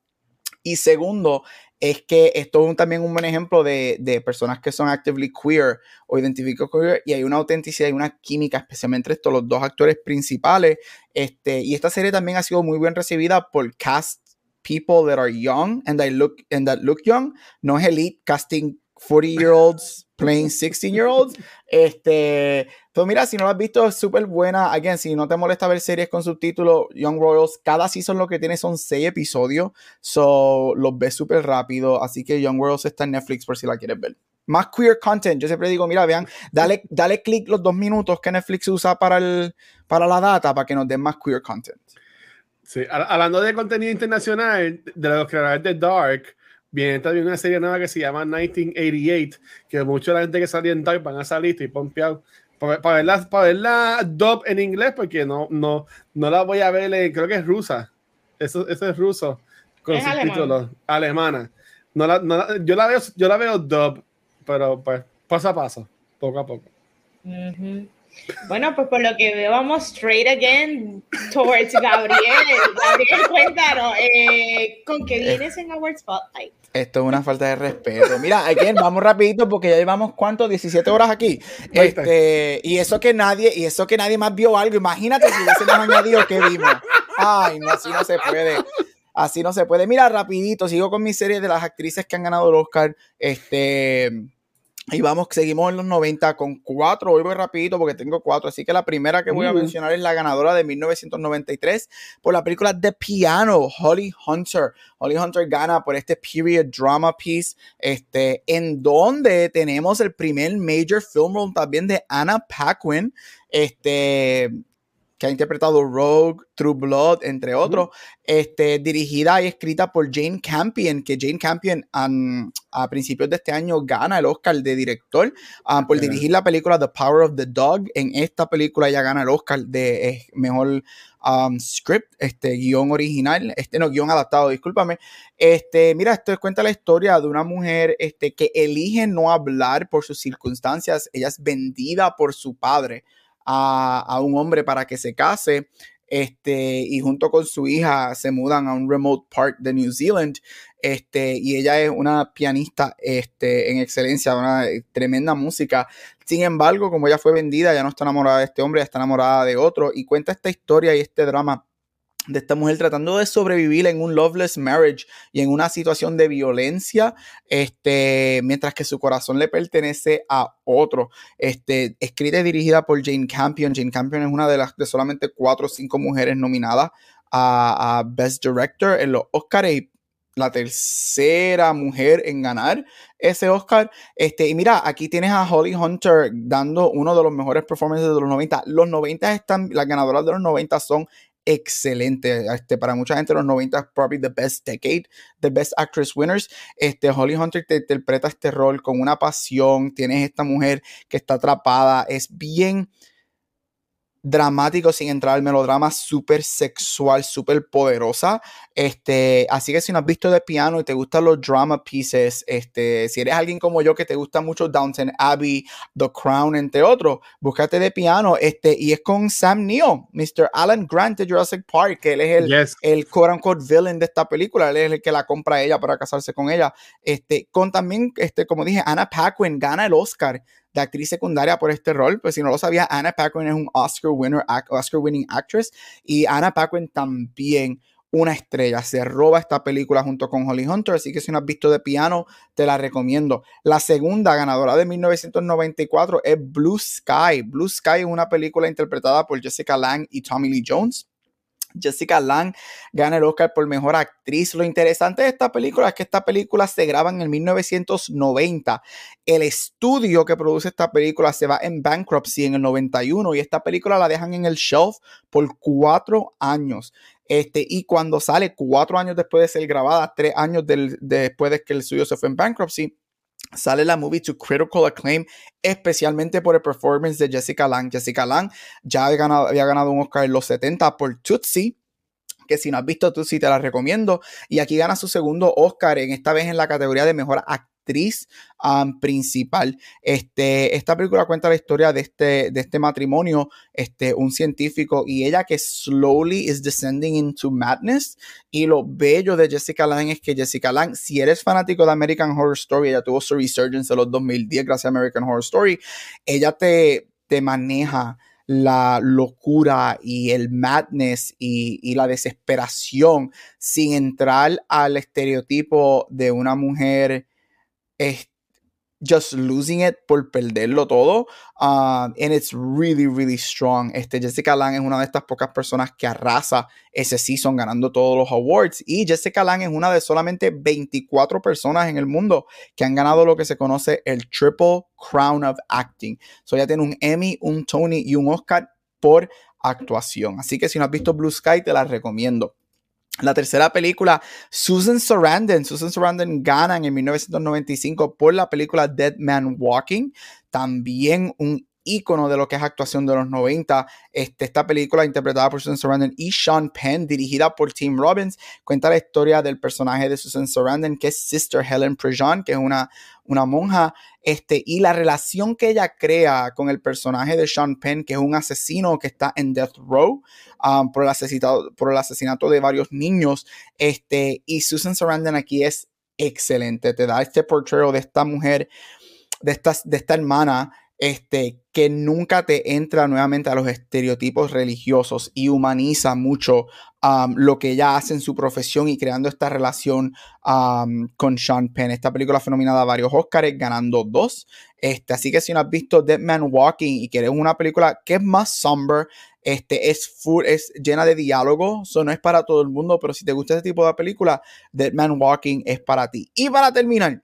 Speaker 3: Y segundo, es que esto es también un buen ejemplo de, de, personas que son actively queer o identifican queer y hay una autenticidad y una química, especialmente entre estos los dos actores principales. Este, y esta serie también ha sido muy bien recibida por cast people that are young and that look, and that look young. No es elite casting 40 year olds playing 16 year olds. Este, pero mira, si no lo has visto, es súper buena. Again, si no te molesta ver series con subtítulos, Young Royals, cada season lo que tiene son 6 episodios. So, los ves súper rápido. Así que Young Royals está en Netflix por si la quieres ver. Más queer content. Yo siempre digo, mira, vean, dale, dale click los dos minutos que Netflix usa para, el, para la data para que nos den más queer content.
Speaker 2: Sí, hablando de contenido internacional, de los creadores de Dark, Viene también una serie nueva que se llama 1988, que mucha la gente que salió en Dark van a salir, estoy pompeado. Para, para, verla, para verla dub en inglés, porque no, no, no la voy a ver, creo que es rusa. Eso, eso es ruso, con es subtítulos, alemana. No la, no la, yo, la veo, yo la veo dub, pero pues paso a paso, poco a poco.
Speaker 1: Bueno, pues por lo que veo, vamos straight again towards Gabriel. Gabriel, cuéntanos, eh, ¿con qué vienes en Our Spotlight?
Speaker 3: Esto es una falta de respeto. Mira, again, vamos rapidito porque ya llevamos cuánto, 17 horas aquí. Este, y eso que nadie, y eso que nadie más vio algo. Imagínate si hubiésemos añadido que vimos. Ay, no, así no se puede. Así no se puede. Mira, rapidito, sigo con mi serie de las actrices que han ganado el Oscar. Este y vamos, seguimos en los 90 con cuatro. Hoy voy rapidito porque tengo cuatro. Así que la primera que voy a mencionar es la ganadora de 1993 por la película The Piano, Holly Hunter. Holly Hunter gana por este period drama piece, este, en donde tenemos el primer major film role también de Anna Paquin. Este, que ha interpretado Rogue, True Blood, entre otros, este, dirigida y escrita por Jane Campion, que Jane Campion a principios de este año gana el Oscar de director um, por dirigir la película The Power of the Dog. En esta película ella gana el Oscar de eh, mejor um, script, este guion original, este no, guion adaptado, discúlpame. Este, mira, esto cuenta la historia de una mujer este, que elige no hablar por sus circunstancias. Ella es vendida por su padre a, un hombre para que se case. Este, y junto con su hija se mudan a un remote part de New Zealand. Este, y ella es una pianista este, en excelencia, una tremenda música. Sin embargo, como ella fue vendida, ya no está enamorada de este hombre, ya está enamorada de otro. Y cuenta esta historia y este drama de esta mujer tratando de sobrevivir en un loveless marriage y en una situación de violencia, este, mientras que su corazón le pertenece a otro. Este, escrita y dirigida por Jane Campion. Jane Campion es una de las de solamente cuatro o cinco mujeres nominadas a, Best Director en los Oscars y la tercera mujer en ganar ese Oscar. Este, y mira, aquí tienes a Holly Hunter dando uno de los mejores performances de los 90. Los 90 están, las ganadoras de los 90 son excelente. Este, para mucha gente, los 90 es probably the best decade, the best actress winners. Este, Holly Hunter te interpreta este rol con una pasión. Tienes esta mujer que está atrapada. Es bien dramático sin entrar al melodrama, súper sexual, súper poderosa. Este, así que si no has visto de piano y te gustan los drama pieces, este, si eres alguien como yo que te gusta mucho Downton Abbey, The Crown, entre otros, búscate de piano. Este, y es con Sam Neill, Mr. Alan Grant de Jurassic Park, que él es el, el quote unquote villain de esta película, él es el que la compra a ella para casarse con ella. Este, con también, este, como dije, Anna Paquin gana el Oscar de actriz secundaria por este rol. Pues si no lo sabía, Anna Paquin es un Oscar winner, Oscar winning actress y Anna Paquin también una estrella. Se roba esta película junto con Holly Hunter, así que si no has visto de piano, te la recomiendo. La segunda ganadora de 1994 es Blue Sky. Blue Sky es una película interpretada por Jessica Lange y Tommy Lee Jones. Jessica Lange gana el Oscar por mejor actriz. Lo interesante de esta película es que esta película se graba en el 1990. El estudio que produce esta película se va en bankruptcy en el 91 y esta película la dejan en el shelf por cuatro años. Este, y cuando sale cuatro años después de ser grabada, tres años después de que el estudio se fue en bankruptcy, sale la movie to critical acclaim, especialmente por el performance de Jessica Lange. Jessica Lange ya había ganado, un Oscar en los 70 por Tootsie, que si no has visto Tootsie te la recomiendo. Y aquí gana su segundo Oscar, en esta vez en la categoría de mejor actriz actriz principal. Este, esta película cuenta la historia de este, de este matrimonio, este, un científico y ella que slowly is descending into madness. Y lo bello de Jessica Lange es que Jessica Lange, si eres fanático de American Horror Story, ella tuvo su resurgence en los 2010 gracias a American Horror Story, ella te, te maneja la locura y el madness y, la desesperación sin entrar al estereotipo de una mujer este, just losing it por perderlo todo. Uh, and it's really, really strong. Este, Jessica Lange es una de estas pocas personas que arrasa ese season ganando todos los awards. Y Jessica Lange es una de solamente 24 personas en el mundo que han ganado lo que se conoce el Triple Crown of Acting. So ella tiene un Emmy, un Tony y un Oscar por actuación. Así que si no has visto Blue Sky, te la recomiendo. La tercera película, Susan Sarandon. Susan Sarandon gana en 1995 por la película Dead Man Walking. También un ícono de lo que es actuación de los 90. Este, esta película interpretada por Susan Sarandon y Sean Penn, dirigida por Tim Robbins, cuenta la historia del personaje de Susan Sarandon, que es Sister Helen Prejean, que es una, una monja, este, y la relación que ella crea con el personaje de Sean Penn, que es un asesino que está en Death Row um, por, el asesinato, por el asesinato de varios niños. Este, y Susan Sarandon aquí es excelente, te da este portrayal de esta mujer, de esta, de esta hermana este, que nunca te entra nuevamente a los estereotipos religiosos y humaniza mucho um, lo que ella hace en su profesión y creando esta relación um, con Sean Penn. Esta película fue nominada a varios Oscars, ganando dos. Este, así que si no has visto Dead Man Walking y quieres una película que es más somber, este, es, full, es llena de diálogo, eso no es para todo el mundo, pero si te gusta ese tipo de película, Dead Man Walking es para ti. Y para terminar,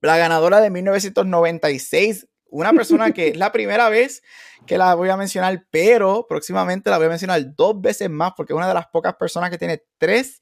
Speaker 3: la ganadora de 1996 una persona que es la primera vez que la voy a mencionar, pero próximamente la voy a mencionar dos veces más porque es una de las pocas personas que tiene tres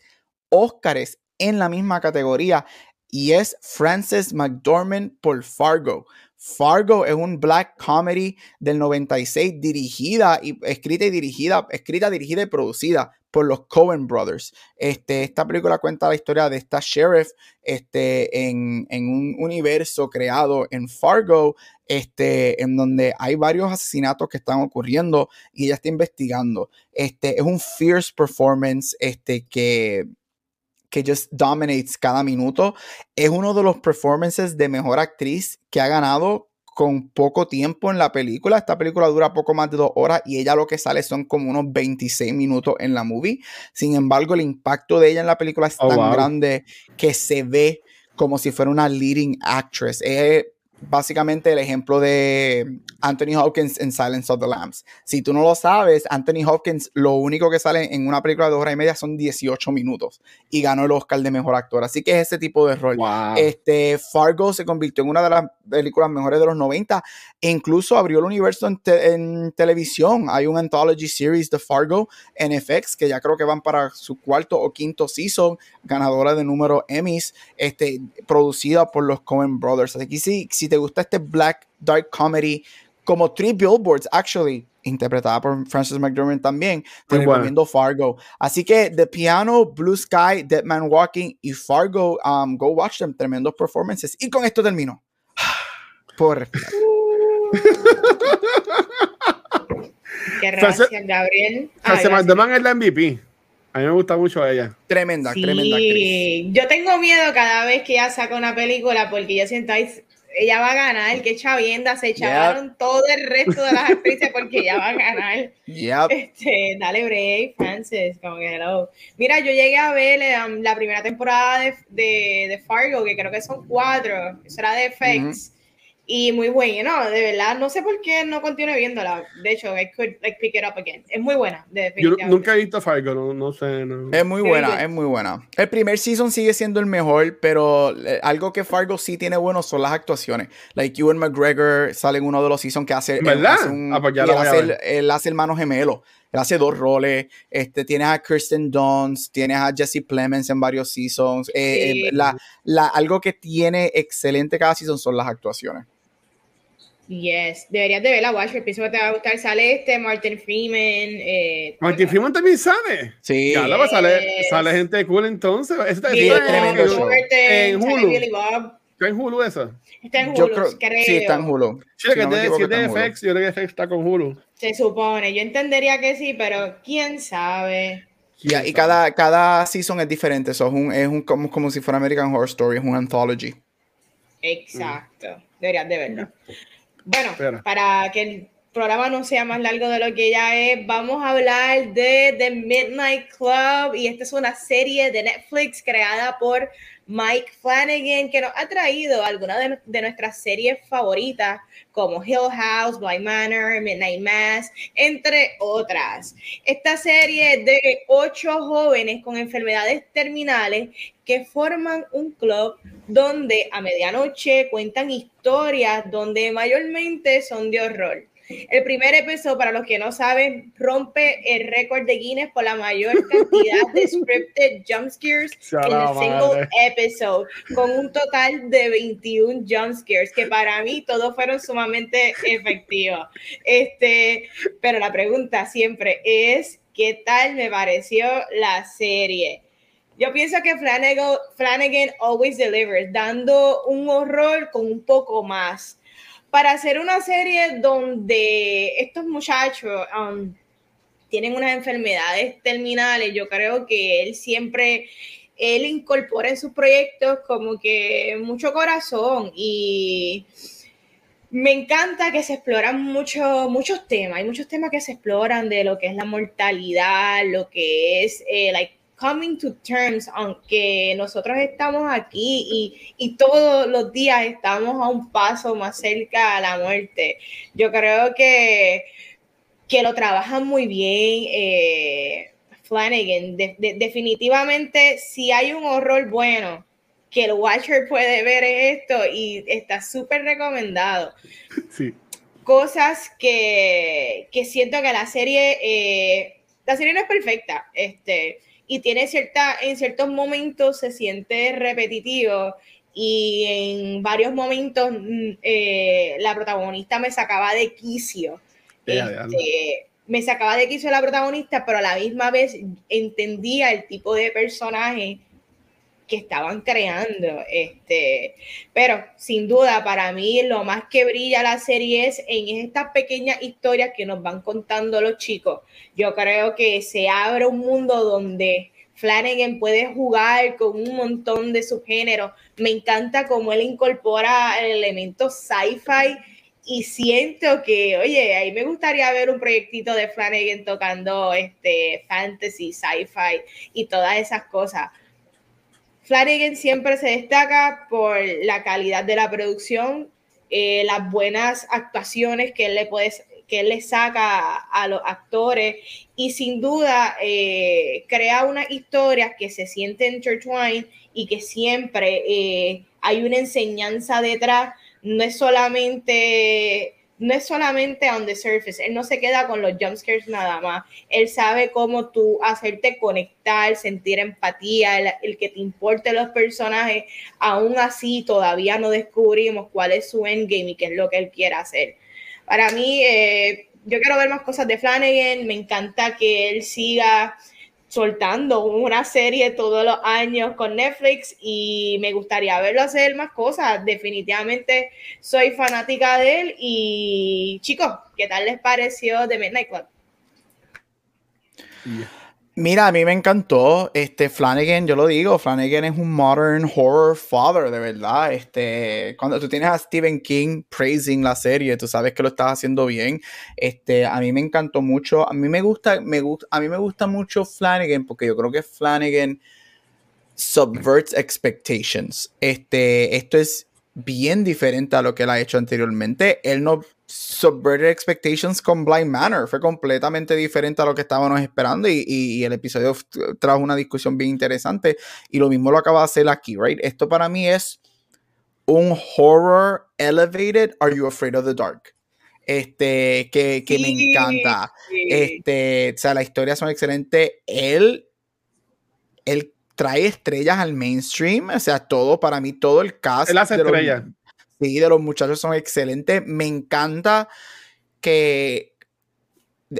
Speaker 3: Óscares en la misma categoría y es Frances McDormand por Fargo. Fargo es un black comedy del 96 dirigida y escrita y dirigida, escrita, dirigida y producida por los Coen Brothers. Este, esta película cuenta la historia de esta sheriff este, en, en, un universo creado en Fargo, este, en donde hay varios asesinatos que están ocurriendo y ella está investigando. Este, es un fierce performance este, que, que just dominates cada minuto. Es uno de los performances de mejor actriz que ha ganado con poco tiempo en la película. Esta película dura poco más de dos horas y ella lo que sale son como unos 26 minutos en la movie. Sin embargo, el impacto de ella en la película es oh, tan grande que se ve como si fuera una leading actress básicamente el ejemplo de Anthony Hopkins en Silence of the Lambs. Si tú no lo sabes, Anthony Hopkins lo único que sale en una película de dos horas y media son 18 minutos y ganó el Oscar de Mejor Actor. Así que es ese tipo de rol. Este, Fargo se convirtió en una de las películas mejores de los 90 e incluso abrió el universo en, televisión. Hay un anthology series de Fargo en FX que ya creo que van para su cuarto o quinto season, ganadora de número Emmys, este, producida por los Coen Brothers. Así que sí, si te gusta este black dark comedy, como Three Billboards, actually, interpretada por Frances McDormand también, te recomiendo Fargo. Así que The Piano, Blue Sky, Dead Man Walking y Fargo, um, go watch them, tremendos performances. Y con esto termino. Por
Speaker 1: Qué gracias, Gabriel.
Speaker 2: Frances McDormand es la MVP. A mí me gusta mucho ella.
Speaker 3: Tremenda, tremenda actriz.
Speaker 1: Yo tengo miedo cada vez que ella saca una película porque yo siento ahí ella va a ganar, que chavienda, se echaron todo el resto de las actrices porque ella va a ganar. Este, dale break, Francis, como que Mira, yo llegué a ver um, la primera temporada de, de, Fargo, que creo que son cuatro, eso era de FX. Y muy bueno, de verdad, no sé por qué no continúe viéndola. De hecho, I could like, pick it up again. Es muy buena.
Speaker 2: Yo nunca he visto Fargo, no, no sé.
Speaker 3: Es muy buena, es muy buena. El primer season sigue siendo el mejor, pero eh, algo que Fargo sí tiene bueno son las actuaciones. Like Ewan McGregor sale en uno de los seasons que hace.
Speaker 2: ¿Verdad?
Speaker 3: ah, pues ya lo hace, el, él hace hermano gemelo. Él hace dos roles. Este, tienes a Kristen Dunst, tienes a Jesse Plemons en varios seasons. Eh, eh, la, la, algo que tiene excelente cada season son las actuaciones.
Speaker 1: Yes, deberías de ver la Watcher, pienso que te va a gustar. Sale este Martin Freeman. Eh,
Speaker 2: Martin Freeman también sale.
Speaker 3: Sí.
Speaker 2: Ya, sale, sale gente cool entonces. Eso está
Speaker 1: show. En Hulu. Billy Bob.
Speaker 2: ¿Está en Hulu eso?
Speaker 1: Está en Hulu,
Speaker 3: Yo creo,
Speaker 1: creo.
Speaker 3: sí, está en Hulu.
Speaker 2: Sí,
Speaker 3: Si
Speaker 2: que
Speaker 3: no
Speaker 2: si
Speaker 3: está en Hulu.
Speaker 2: FX, yo creo que FX está con Hulu.
Speaker 1: Se supone. Yo entendería que sí, pero quién sabe.
Speaker 3: Ya, y cada, cada season es diferente. So, es un, es un, como, como si fuera American Horror Story, es un anthology.
Speaker 1: Exacto. Deberías de verlo. Bueno, para que el programa no sea más largo de lo que ya es, vamos a hablar de The Midnight Club. Y esta es una serie de Netflix creada por Mike Flanagan que nos ha traído algunas de, nuestras series favoritas como Hill House, Blind Manor, Midnight Mass, entre otras. Esta serie de ocho jóvenes con enfermedades terminales que forman un club donde a medianoche cuentan historias donde mayormente son de horror. El primer episodio, para los que no saben, rompe el récord de Guinness por la mayor cantidad de scripted jumpscares en el single episode, con un total de 21 jumpscares, que para mí todos fueron sumamente efectivos. Este, pero la pregunta siempre es, ¿qué tal me pareció la serie? Yo pienso que Flanagan, Flanagan always delivers, dando un horror con un poco más. Para hacer una serie donde estos muchachos um, tienen unas enfermedades terminales, yo creo que él siempre, él incorpora en sus proyectos como que mucho corazón y me encanta que se exploran mucho, muchos temas, hay muchos temas que se exploran de lo que es la mortalidad, lo que es eh, like coming to terms, aunque nosotros estamos aquí y, y, todos los días estamos a un paso más cerca a la muerte. Yo creo que, que lo trabajan muy bien. Eh, Flanagan, de, de, definitivamente, si hay un horror bueno que el Watcher puede ver esto y está súper recomendado.
Speaker 2: Sí.
Speaker 1: Cosas que, que siento que la serie, eh, la serie no es perfecta, este, y tiene cierta, en ciertos momentos se siente repetitivo y en varios momentos eh, la protagonista me sacaba de quicio. Este, me sacaba de quicio la protagonista, pero a la misma vez entendía el tipo de personaje que estaban creando. Este, pero sin duda, para mí, lo más que brilla la serie es en estas pequeñas historias que nos van contando los chicos. Yo creo que se abre un mundo donde Flanagan puede jugar con un montón de subgéneros. Me encanta cómo él incorpora el elemento sci-fi y siento que, oye, ahí me gustaría ver un proyectito de Flanagan tocando este fantasy, sci-fi y todas esas cosas. Flanagan siempre se destaca por la calidad de la producción, eh, las buenas actuaciones que él le puede que le saca a los actores y sin duda eh, crea unas historias que se sienten intertwined y que siempre eh, hay una enseñanza detrás, no es solamente no es solamente on the surface, él no se queda con los jumpscares nada más, él sabe cómo tú hacerte conectar, sentir empatía, el, que te importe los personajes, aún así todavía no descubrimos cuál es su endgame y qué es lo que él quiere hacer. Para mí, eh, yo quiero ver más cosas de Flanagan, me encanta que él siga soltando una serie todos los años con Netflix y me gustaría verlo hacer más cosas. Definitivamente soy fanática de él y chicos, ¿qué tal les pareció The Midnight Club?
Speaker 3: Mira, a mí me encantó. Este Flanagan, yo lo digo, Flanagan es un modern horror father, de verdad. Este, cuando tú tienes a Stephen King praising la serie, tú sabes que lo estás haciendo bien. Este, a mí me encantó mucho. A mí me gusta, me gusta, a mí me gusta mucho Flanagan porque yo creo que Flanagan subverts expectations. Este, esto es bien diferente a lo que él ha hecho anteriormente. Él no subverted expectations con Blind Manor. Fue completamente diferente a lo que estábamos esperando y, y, y, el episodio trajo una discusión bien interesante y lo mismo lo acaba de hacer aquí, right? Esto para mí es un horror elevated Are You Afraid of the Dark? Este, que, que sí, me encanta. Sí. Este, o sea, las historias son excelentes. Él, él trae estrellas al mainstream, o sea, todo, para mí, todo el cast.
Speaker 2: Él hace
Speaker 3: los,
Speaker 2: estrellas.
Speaker 3: Sí, de los muchachos son excelentes. Me encanta que,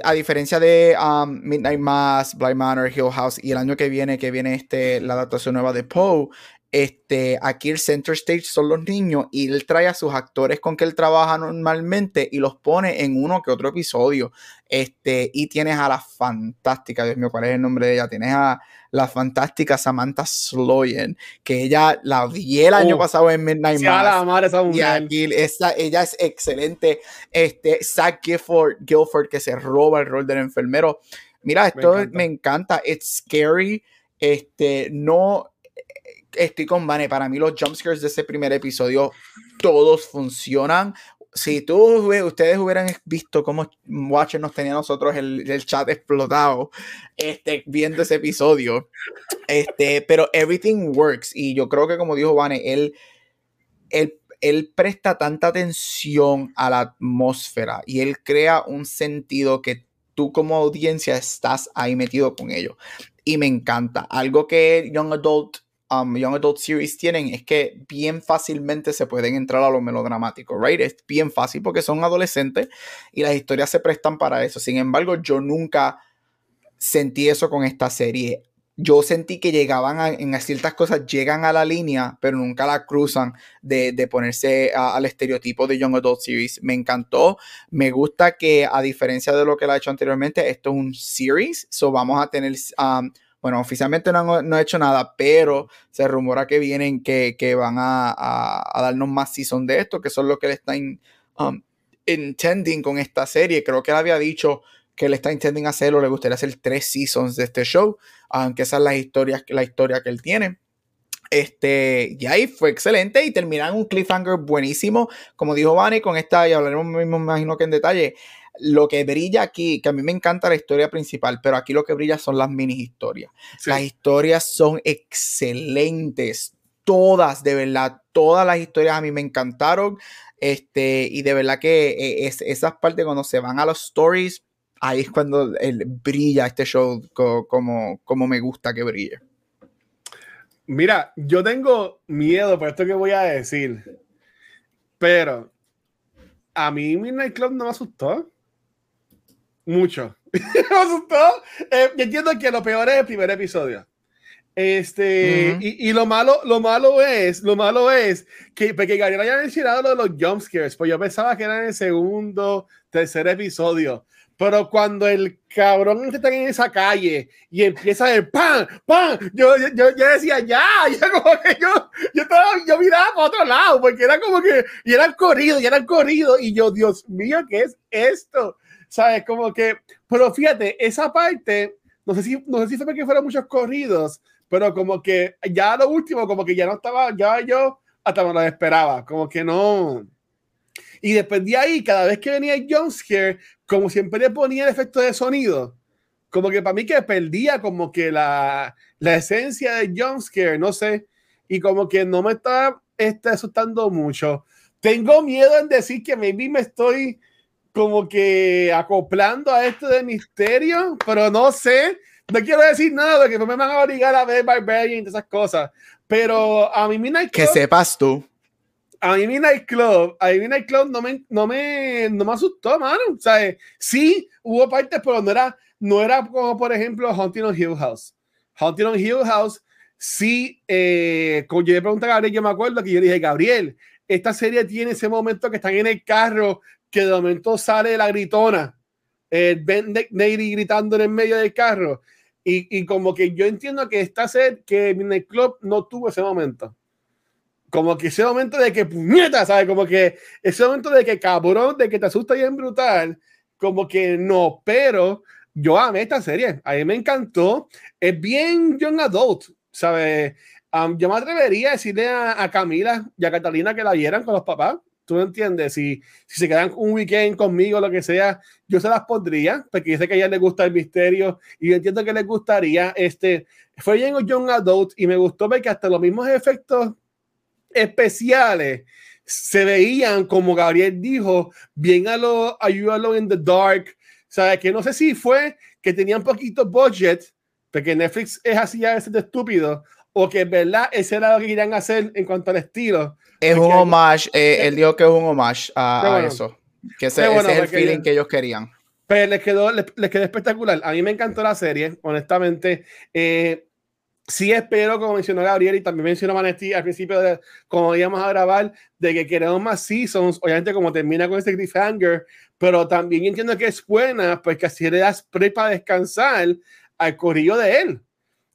Speaker 3: a diferencia de um, Midnight Mass, Blind Manor, Hill House y el año que viene, que viene este, la adaptación nueva de Poe, este, aquí el center stage son los niños y él trae a sus actores con que él trabaja normalmente y los pone en uno que otro episodio. Este, y tienes a la fantástica, Dios mío, ¿cuál es el nombre de ella? Tienes a la fantástica Samantha Sloyan, que ella la vi el año pasado en Midnight Mass. y aquí esa, ella es excelente. Este, Zach Gifford, Guilford, que se roba el rol del enfermero. Mira, esto me encanta. me encanta. It's scary. Este, no estoy con Vane. Para mí, los jumpscares de ese primer episodio, todos funcionan. Si tú, ustedes hubieran visto cómo Watcher nos tenía nosotros el, el, chat explotado este, viendo ese episodio, este, pero everything works. Y yo creo que, como dijo Vane, él, él, él presta tanta atención a la atmósfera y él crea un sentido que tú como audiencia estás ahí metido con ello. Y me encanta. Algo que Young Adult um, Young Adult Series tienen es que bien fácilmente se pueden entrar a lo melodramático, right? Es bien fácil porque son adolescentes y las historias se prestan para eso. Sin embargo, yo nunca sentí eso con esta serie. Yo sentí que llegaban a, en ciertas cosas, llegan a la línea, pero nunca la cruzan de, de ponerse al estereotipo de Young Adult Series. Me encantó. Me gusta que, a diferencia de lo que la ha hecho anteriormente, esto es un series. So vamos a tener um, bueno, oficialmente no, no he hecho nada, pero se rumora que vienen, que, van a, darnos más season de esto, que son lo que le están um, intending con esta serie. Creo que él había dicho que le está intending hacerlo, le gustaría hacer tres seasons de este show, aunque esa es la historia, la historia que él tiene. Este, y ahí fue excelente y terminan un cliffhanger buenísimo, como dijo Vani, con esta, y hablaremos mismo, imagino que en detalle, lo que brilla aquí, que a mí me encanta la historia principal, pero aquí lo que brilla son las mini historias. Las historias son excelentes, todas, de verdad, todas las historias a mí me encantaron. Este, y de verdad que eh, es, esas partes cuando se van a los stories, ahí es cuando brilla este show como, como me gusta que brille.
Speaker 2: Mira, yo tengo miedo por esto que voy a decir, pero a mí Midnight Club no me asustó. Mucho. me asustó. Eh, yo entiendo que lo peor es el primer episodio. Este, y, y, lo malo, lo malo es, lo malo es que, porque Gabriel haya mencionado lo de los jumpscares, pues yo pensaba que era en el segundo, tercer episodio. Pero cuando el cabrón está en esa calle y empieza a ver ¡pam! ¡pam! Yo, yo, yo decía, ya, ya como que yo, yo, estaba, yo miraba para otro lado, porque era como que, y eran corridos, y eran corridos, y yo, Dios mío, ¿qué es esto? ¿Sabes? Como que, pero fíjate, esa parte, no sé si, no sé si fue porque fueron muchos corridos, pero como que ya lo último, como que ya no estaba, ya yo hasta me lo esperaba, como que no. Y después de ahí, cada vez que venía el jumpscare, como siempre le ponía el efecto de sonido, como que para mí que perdía como que la, la esencia del jumpscare, no sé, y como que no me está, está asustando mucho. Tengo miedo en decir que maybe me estoy como que acoplando a esto de misterio, pero no sé. No quiero decir nada porque no me van a obligar a ver Barbarian y esas cosas. Pero a mí Midnight
Speaker 3: Club. Que sepas tú.
Speaker 2: A mí Midnight Club, a mí Midnight Club no me, no me, no me asustó, mano. O sea, sí hubo partes, pero no era, no era como, por ejemplo, Haunting on Hill House. Haunting on Hill House, sí, eh, cuando yo le pregunté a Gabriel, yo me acuerdo que yo dije, Gabriel, esta serie tiene ese momento que están en el carro que de momento sale la gritona, el Ben Nady gritando en el medio del carro. Y, y, como que yo entiendo que esta set, que el Club no tuvo ese momento. Como que ese momento de que puñeta, ¿sabes? Como que ese momento de que cabrón, de que te asusta bien brutal, como que no, pero yo amé esta serie, a mí me encantó, es bien young adult, ¿sabes? yo me atrevería a decirle a, a Camila y a Catalina que la vieran con los papás, ¿Tú me entiendes? Si, si se quedan un weekend conmigo, lo que sea, yo se las pondría, porque yo sé que a ella les gusta el misterio y yo entiendo que les gustaría. Este, fue bien Young Adult y me gustó ver que hasta los mismos efectos especiales se veían, como Gabriel dijo, bien a lo ayúdalo in the dark. O sea, que no sé si fue que tenían poquito budget, porque Netflix es así a veces de estúpido, o que en verdad ese era lo que querían hacer en cuanto al estilo.
Speaker 3: Es un homage, eh, él dijo que es un homage a, eso. Que ese, es el feeling que ellos querían.
Speaker 2: Pero les quedó, les, quedó espectacular. A mí me encantó la serie, honestamente. Eh, sí espero, como mencionó Gabriel y también mencionó Vanesti al principio, de, como íbamos a grabar, de que queremos más seasons, obviamente como termina con este cliffhanger, pero también entiendo que es buena, pues que así le das pre para descansar al corrillo de él.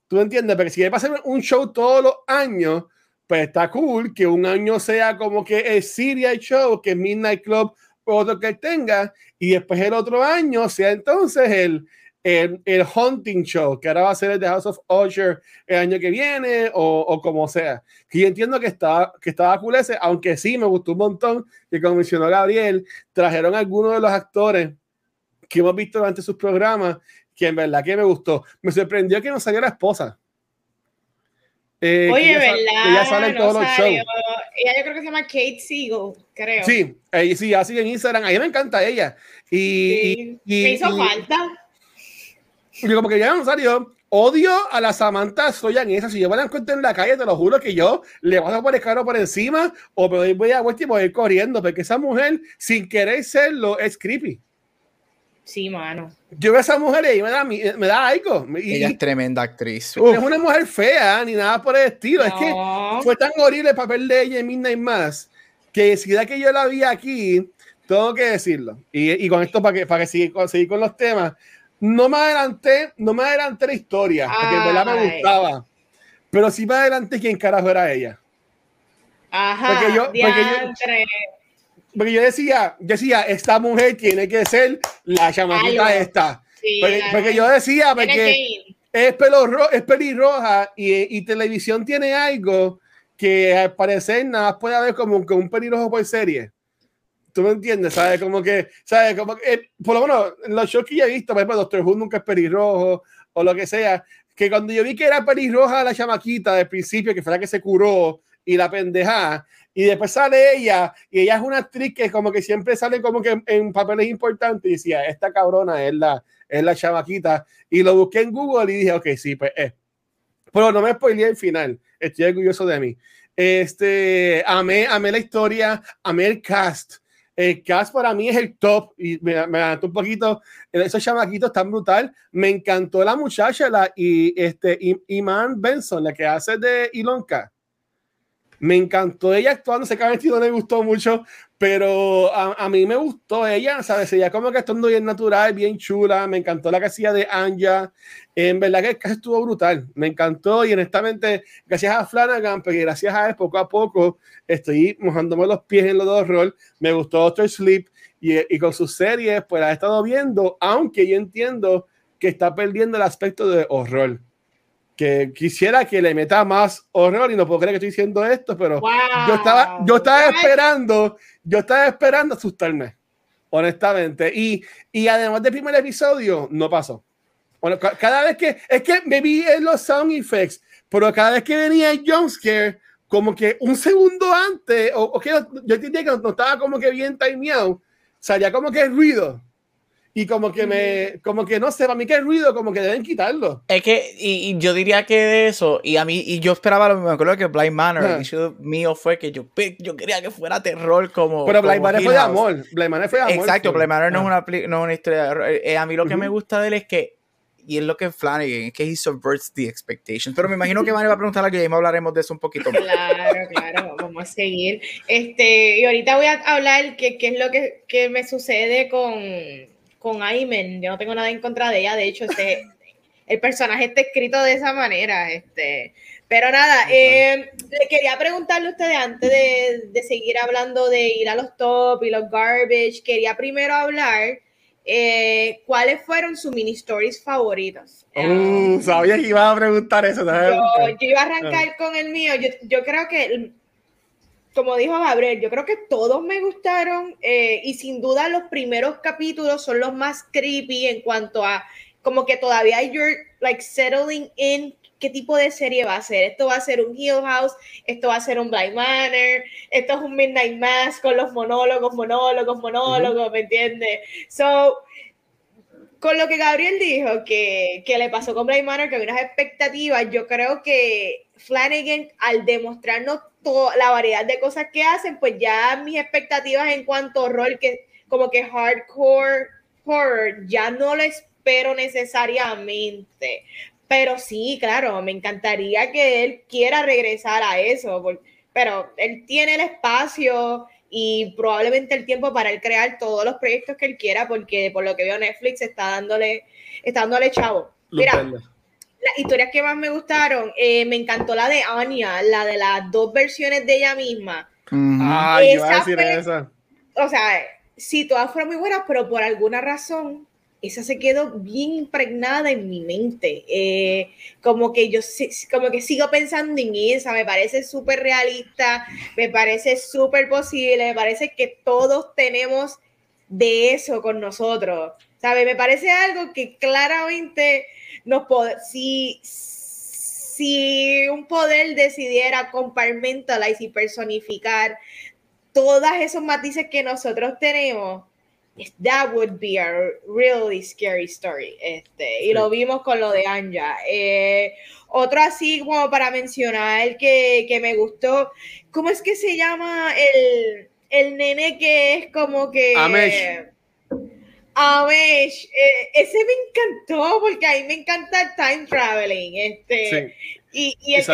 Speaker 2: ¿Tú entiendes? Porque si él va a hacer un show todos los años, pues está cool que un año sea como que el Syria Show, que Midnight Club otro que tenga, y después el otro año sea entonces el, el, el, Hunting Show, que ahora va a ser el de House of Usher el año que viene, o, o como sea. Que yo entiendo que estaba, que estaba cool ese, aunque sí me gustó un montón, que como mencionó Gabriel, trajeron algunos de los actores que hemos visto durante sus programas, que en verdad que me gustó. Me sorprendió que no salió la esposa.
Speaker 1: Eh, Oye, ¿verdad? ella sale en todos los shows. Ella yo creo que se llama Kate Siegel, creo.
Speaker 2: Sí, eh, sí, así en Instagram. A mí me encanta ella. Y,
Speaker 1: sí. y, me hizo falta.
Speaker 2: Y como que ya no salió. Odio a la Samantha Soya en esa. Si yo me la encuentro en la calle, te lo juro que yo le voy a poner caro por encima o me voy a vuelta y voy a ir corriendo, porque esa mujer, sin querer serlo, es creepy.
Speaker 1: Sí, mano.
Speaker 2: Yo veo a esa mujer y me da, me da algo. Y,
Speaker 3: Ella es tremenda actriz.
Speaker 2: No es una mujer fea ni nada por el estilo. Es que fue tan horrible el papel de ella en Midnight Mass que si da que yo la vi aquí, tengo que decirlo. Y, y con esto, para que, para que seguir, seguir, con los temas, no me adelanté, no me adelanté la historia, porque en verdad me gustaba. Pero sí me adelanté quién carajo era ella.
Speaker 1: Ajá. Porque yo, porque yo,
Speaker 2: porque yo decía, decía, esta mujer tiene que ser la chamaquita esta. porque, yo decía, porque es, pelo es pelirroja y, y, televisión tiene algo que al parecer nada puede haber como que un pelirrojo por serie. ¿Tú me entiendes? ¿Sabes? Como que, ¿sabes? Como que, eh, por lo menos, los shows que ya he visto, por ejemplo, Doctor Who nunca es pelirrojo o lo que sea, que cuando yo vi que era pelirroja la chamaquita del principio, que fue la que se curó y la pendeja, y después sale ella, y ella es una actriz que como que siempre sale como que en, papeles importantes, y decía, esta cabrona es la, es la chavaquita, y lo busqué en Google y dije, ok, sí, pues es. Pero no me spoileé el final, estoy orgulloso de mí. Este, amé, amé la historia, amé el cast. El cast para mí es el top y me, me encantó un poquito. Esos chamaquitos tan brutal. Me encantó la muchacha, la y este Iman Benson, la que hace de Ilonka me encantó. Ella actuando, sé que a vestido no me gustó mucho, pero a, a, mí me gustó ella, ¿sabes? Ella como que actuando bien natural, bien chula, me encantó la casilla de Anja, en verdad que el caso estuvo brutal, me encantó y honestamente, gracias a Flanagan, pero gracias a él, poco a poco estoy mojándome los pies en los dos rol, me gustó Doctor Sleep y, y con sus series, pues la he estado viendo, aunque yo entiendo que está perdiendo el aspecto de horror que quisiera que le meta más horror y no puedo creer que estoy diciendo esto, pero yo estaba, yo estaba esperando, yo estaba esperando asustarme, honestamente. Y, y además del primer episodio, no pasó. Bueno, cada vez que, es que me vi en los sound effects, pero cada vez que venía el jumpscare, como que un segundo antes, o, que yo entendía que no estaba como que bien timeado, salía como que el ruido y como que me, como que no sé, para mí que el ruido, como que deben quitarlo.
Speaker 3: Es que, y, yo diría que de eso, y a mí, y yo esperaba lo mismo, me acuerdo que Blind Manor, el issue mío fue que yo, yo quería que fuera terror como.
Speaker 2: Pero Blind Manor fue de amor, Blind Manor fue de amor.
Speaker 3: Exacto, Blind Manor no, es una, no es una historia de horror. Eh, a mí lo que me gusta de él es que, y es lo que Flanagan, es que he subverts the expectations. Pero me imagino que Manny va a preguntar algo y me hablaremos de eso un poquito
Speaker 1: más. Claro, claro, vamos a seguir. Este, y ahorita voy a hablar qué es lo que, que me sucede con con Aymen, yo no tengo nada en contra de ella, de hecho, este, el personaje está escrito de esa manera, este, pero nada, eh, le quería preguntarle a ustedes antes de, seguir hablando de ir a los top y los garbage, quería primero hablar eh, cuáles fueron sus mini stories favoritos.
Speaker 2: Uh, sabía que iba a preguntar eso.
Speaker 1: Yo, iba a arrancar ah. con el mío, yo, yo creo que como dijo Gabriel, yo creo que todos me gustaron eh, y sin duda los primeros capítulos son los más creepy en cuanto a como que todavía you're like settling in qué tipo de serie va a ser. Esto va a ser un Hill House, esto va a ser un Blind Manor, esto es un Midnight Mass con los monólogos, monólogos, monólogos, ¿me entiendes? So, con lo que Gabriel dijo que, que le pasó con Blind Manor, que había unas expectativas, yo creo que Flanagan al demostrarnos la variedad de cosas que hacen, pues ya mis expectativas en cuanto a rol, que como que hardcore horror, ya no lo espero necesariamente. Pero sí, claro, me encantaría que él quiera regresar a eso, pero él tiene el espacio y probablemente el tiempo para él crear todos los proyectos que él quiera, porque por lo que veo Netflix está dándole, está dándole chavo. Mira, las historias que más me gustaron, eh, me encantó la de Anya, la de las dos versiones de ella misma.
Speaker 2: Ay, iba a decir esa.
Speaker 1: O sea, sí, todas fueron muy buenas, pero por alguna razón esa se quedó bien impregnada en mi mente. Eh, como que yo como que sigo pensando en esa, me parece súper realista, me parece súper posible, me parece que todos tenemos de eso con nosotros. ¿Sabe? Me parece algo que claramente nos puede, si, si un poder decidiera compartmentalizar y personificar todos esos matices que nosotros tenemos, that would be a really scary story. Este, y lo vimos con lo de Anja. Eh, otro así como para mencionar que, que, me gustó, ¿cómo es que se llama el, el nene que es como que...
Speaker 2: Amesh.
Speaker 1: Amesh. Eh, ese me encantó porque a mí me encanta el time traveling. Este, y, y el que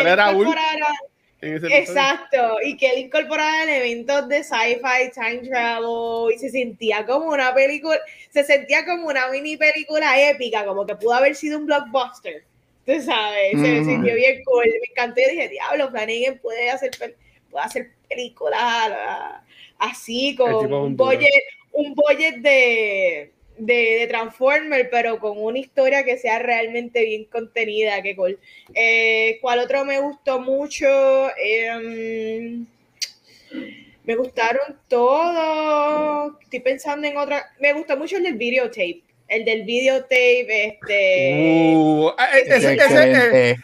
Speaker 1: Exacto, y que él incorporaba elementos de sci-fi, time travel, y se sentía como una película, se sentía como una mini película épica, como que pudo haber sido un blockbuster. Tú sabes, se sintió bien cool. Me encantó y dije, diablo, Flanagan puede hacer, puede hacer películas así, con un budget, un budget de de, de, Transformer, pero con una historia que sea realmente bien contenida. Que cool. Eh, ¿Cuál otro me gustó mucho? Em, me gustaron todos. Estoy pensando en otra. Me gustó mucho el del videotape. El del videotape, este.
Speaker 2: Uh, eh, ese, ese, eh,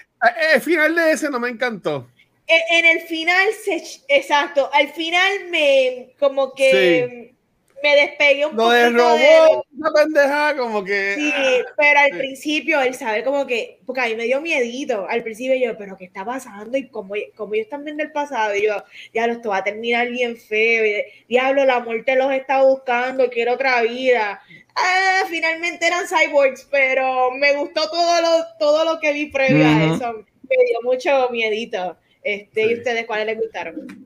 Speaker 2: el final de ese no me encantó.
Speaker 1: En, el final, se, exacto, al final me como que me despegué un
Speaker 2: poco. de robot, una pendeja, como que.
Speaker 1: Sí, ah, pero al principio, el saber como que. Porque a mí me dio miedito. Al principio yo, ¿pero qué está pasando? Y como, como ellos están viendo el pasado, y yo, ya, esto va a terminar bien feo. Y, diablo, la muerte los está buscando, quiero otra vida. Ah, finalmente eran cyborgs, pero me gustó todo lo, todo lo que vi previo a eso. Me dio mucho miedito. Este, ¿Y ustedes cuáles les gustaron?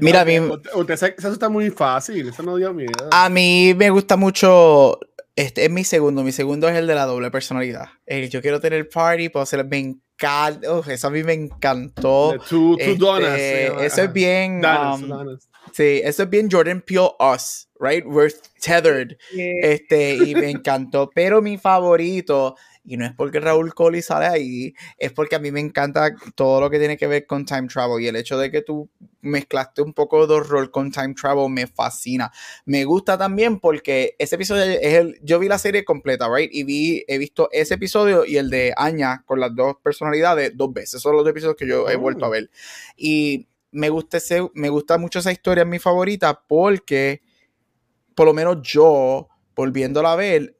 Speaker 3: Mira, a mí,
Speaker 2: usted se, asusta muy fácil, eso no dio miedo.
Speaker 3: A mí me gusta mucho. Este es mi segundo. Mi segundo es el de la doble personalidad. El yo quiero tener party, puedo hacer. Me encanta. eso a mí me encantó.
Speaker 2: Two, two donuts, este,
Speaker 3: eso es bien. Um, sí, eso es bien Jordan Peele Us, right? We're tethered. Este, y me encantó. Pero mi favorito y no es porque Raúl Coley sale ahí, es porque a mí me encanta todo lo que tiene que ver con time travel y el hecho de que tú mezclaste un poco de horror con time travel me fascina. Me gusta también porque ese episodio es el, yo vi la serie completa, right? Y vi, he visto ese episodio y el de Aña con las dos personalidades dos veces. Esos son los dos episodios que yo he vuelto a oh. ver. Y me gusta, ese, me gusta mucho esa historia, es mi favorita porque por lo menos yo, volviéndola a ver,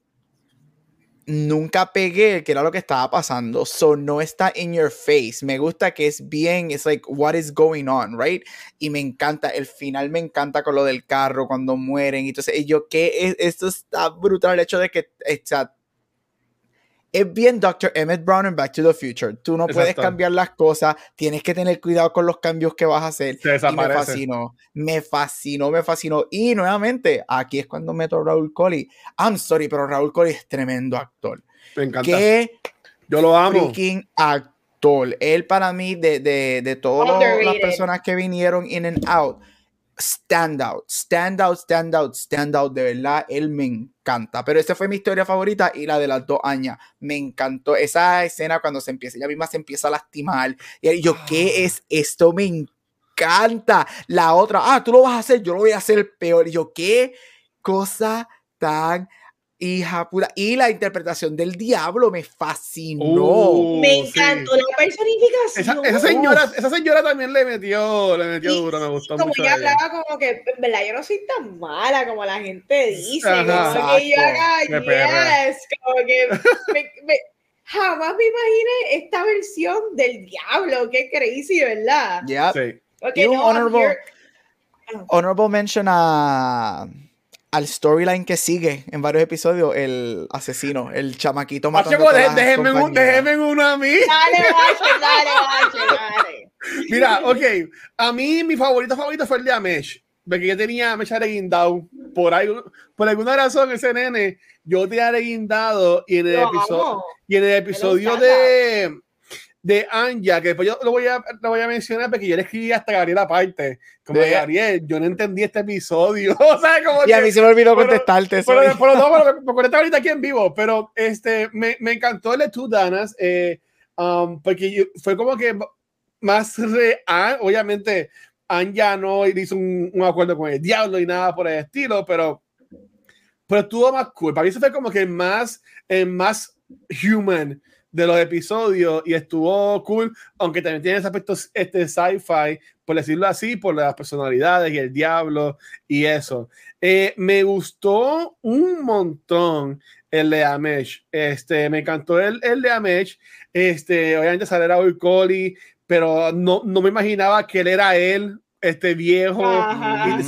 Speaker 3: nunca pegué que era lo que estaba pasando. So no está in your face. Me gusta que es bien, es like, what is going on, right? Y me encanta, el final me encanta con lo del carro cuando mueren. Entonces, yo, que es, esto está brutal, el hecho de que, es bien Dr. Emmett Brown en Back to the Future. Tú no puedes cambiar las cosas, tienes que tener cuidado con los cambios que vas a hacer.
Speaker 2: y me
Speaker 3: fascinó, me fascinó, me fascinó. Y nuevamente, aquí es cuando meto a Raúl Coley. I'm sorry, pero Raúl Coley es tremendo actor.
Speaker 2: Me encanta.
Speaker 3: Qué
Speaker 2: Yo lo amo.
Speaker 3: Freaking actor. Él para mí, de, de, de todas las personas que vinieron in and out, stand out, stand out, stand out, stand out. De verdad, él me encanta. Pero esa fue mi historia favorita y la de las dos años. Me encantó esa escena cuando se empieza, ella misma se empieza a lastimar. Y yo, ¿qué es esto? Me encanta. La otra, ah, tú lo vas a hacer, yo lo voy a hacer peor. Y yo, ¿qué cosa tan Hija puta. Y la interpretación del diablo me fascinó.
Speaker 1: Uh, me encantó la personificación.
Speaker 2: Esa, señora, esa señora también le metió, le metió duro, me gustó
Speaker 1: como
Speaker 2: mucho.
Speaker 1: Como ella hablaba como que, en verdad, yo no soy tan mala como la gente dice. como que yo haga yes, como que jamás me imaginé esta versión del diablo. Qué crazy, ¿verdad?
Speaker 3: Yeah. Sí. Okay, no, honorable, honorable mention a al storyline que sigue en varios episodios, el asesino, el chamaquito
Speaker 2: matando Macho, déjenme, un, déjenme uno a mí. Dale, dale, dale, dale. Mira, ok, a mí mi favorito favorito fue el de Amesh, porque yo tenía Amesh guindado, por, algo, por alguna razón ese nene, yo te haré guindado y en el episodio, y en el episodio de de Anja, que después yo lo voy a, lo voy a mencionar porque yo le escribí hasta Gabriel aparte. Como de Gabriel, yo no entendí este episodio. o sea, como
Speaker 3: y a mí se me olvidó contestarte.
Speaker 2: Pero, pero, pero no, me conecté ahorita aquí en vivo, pero este, me, me encantó el de Two Danas, eh, um, porque fue como que más real, obviamente. Anja no hizo un, un, acuerdo con el diablo y nada por el estilo, pero, pero estuvo más cool. Para mí eso fue como que más, eh, más human de los episodios y estuvo cool, aunque también tiene ese aspecto este sci-fi, por decirlo así, por las personalidades y el diablo y eso. Eh, me gustó un montón el de Amesh. Este, me encantó el, el de Amesh. Este, obviamente sale Raúl Coley, pero no, no me imaginaba que él era él, este viejo.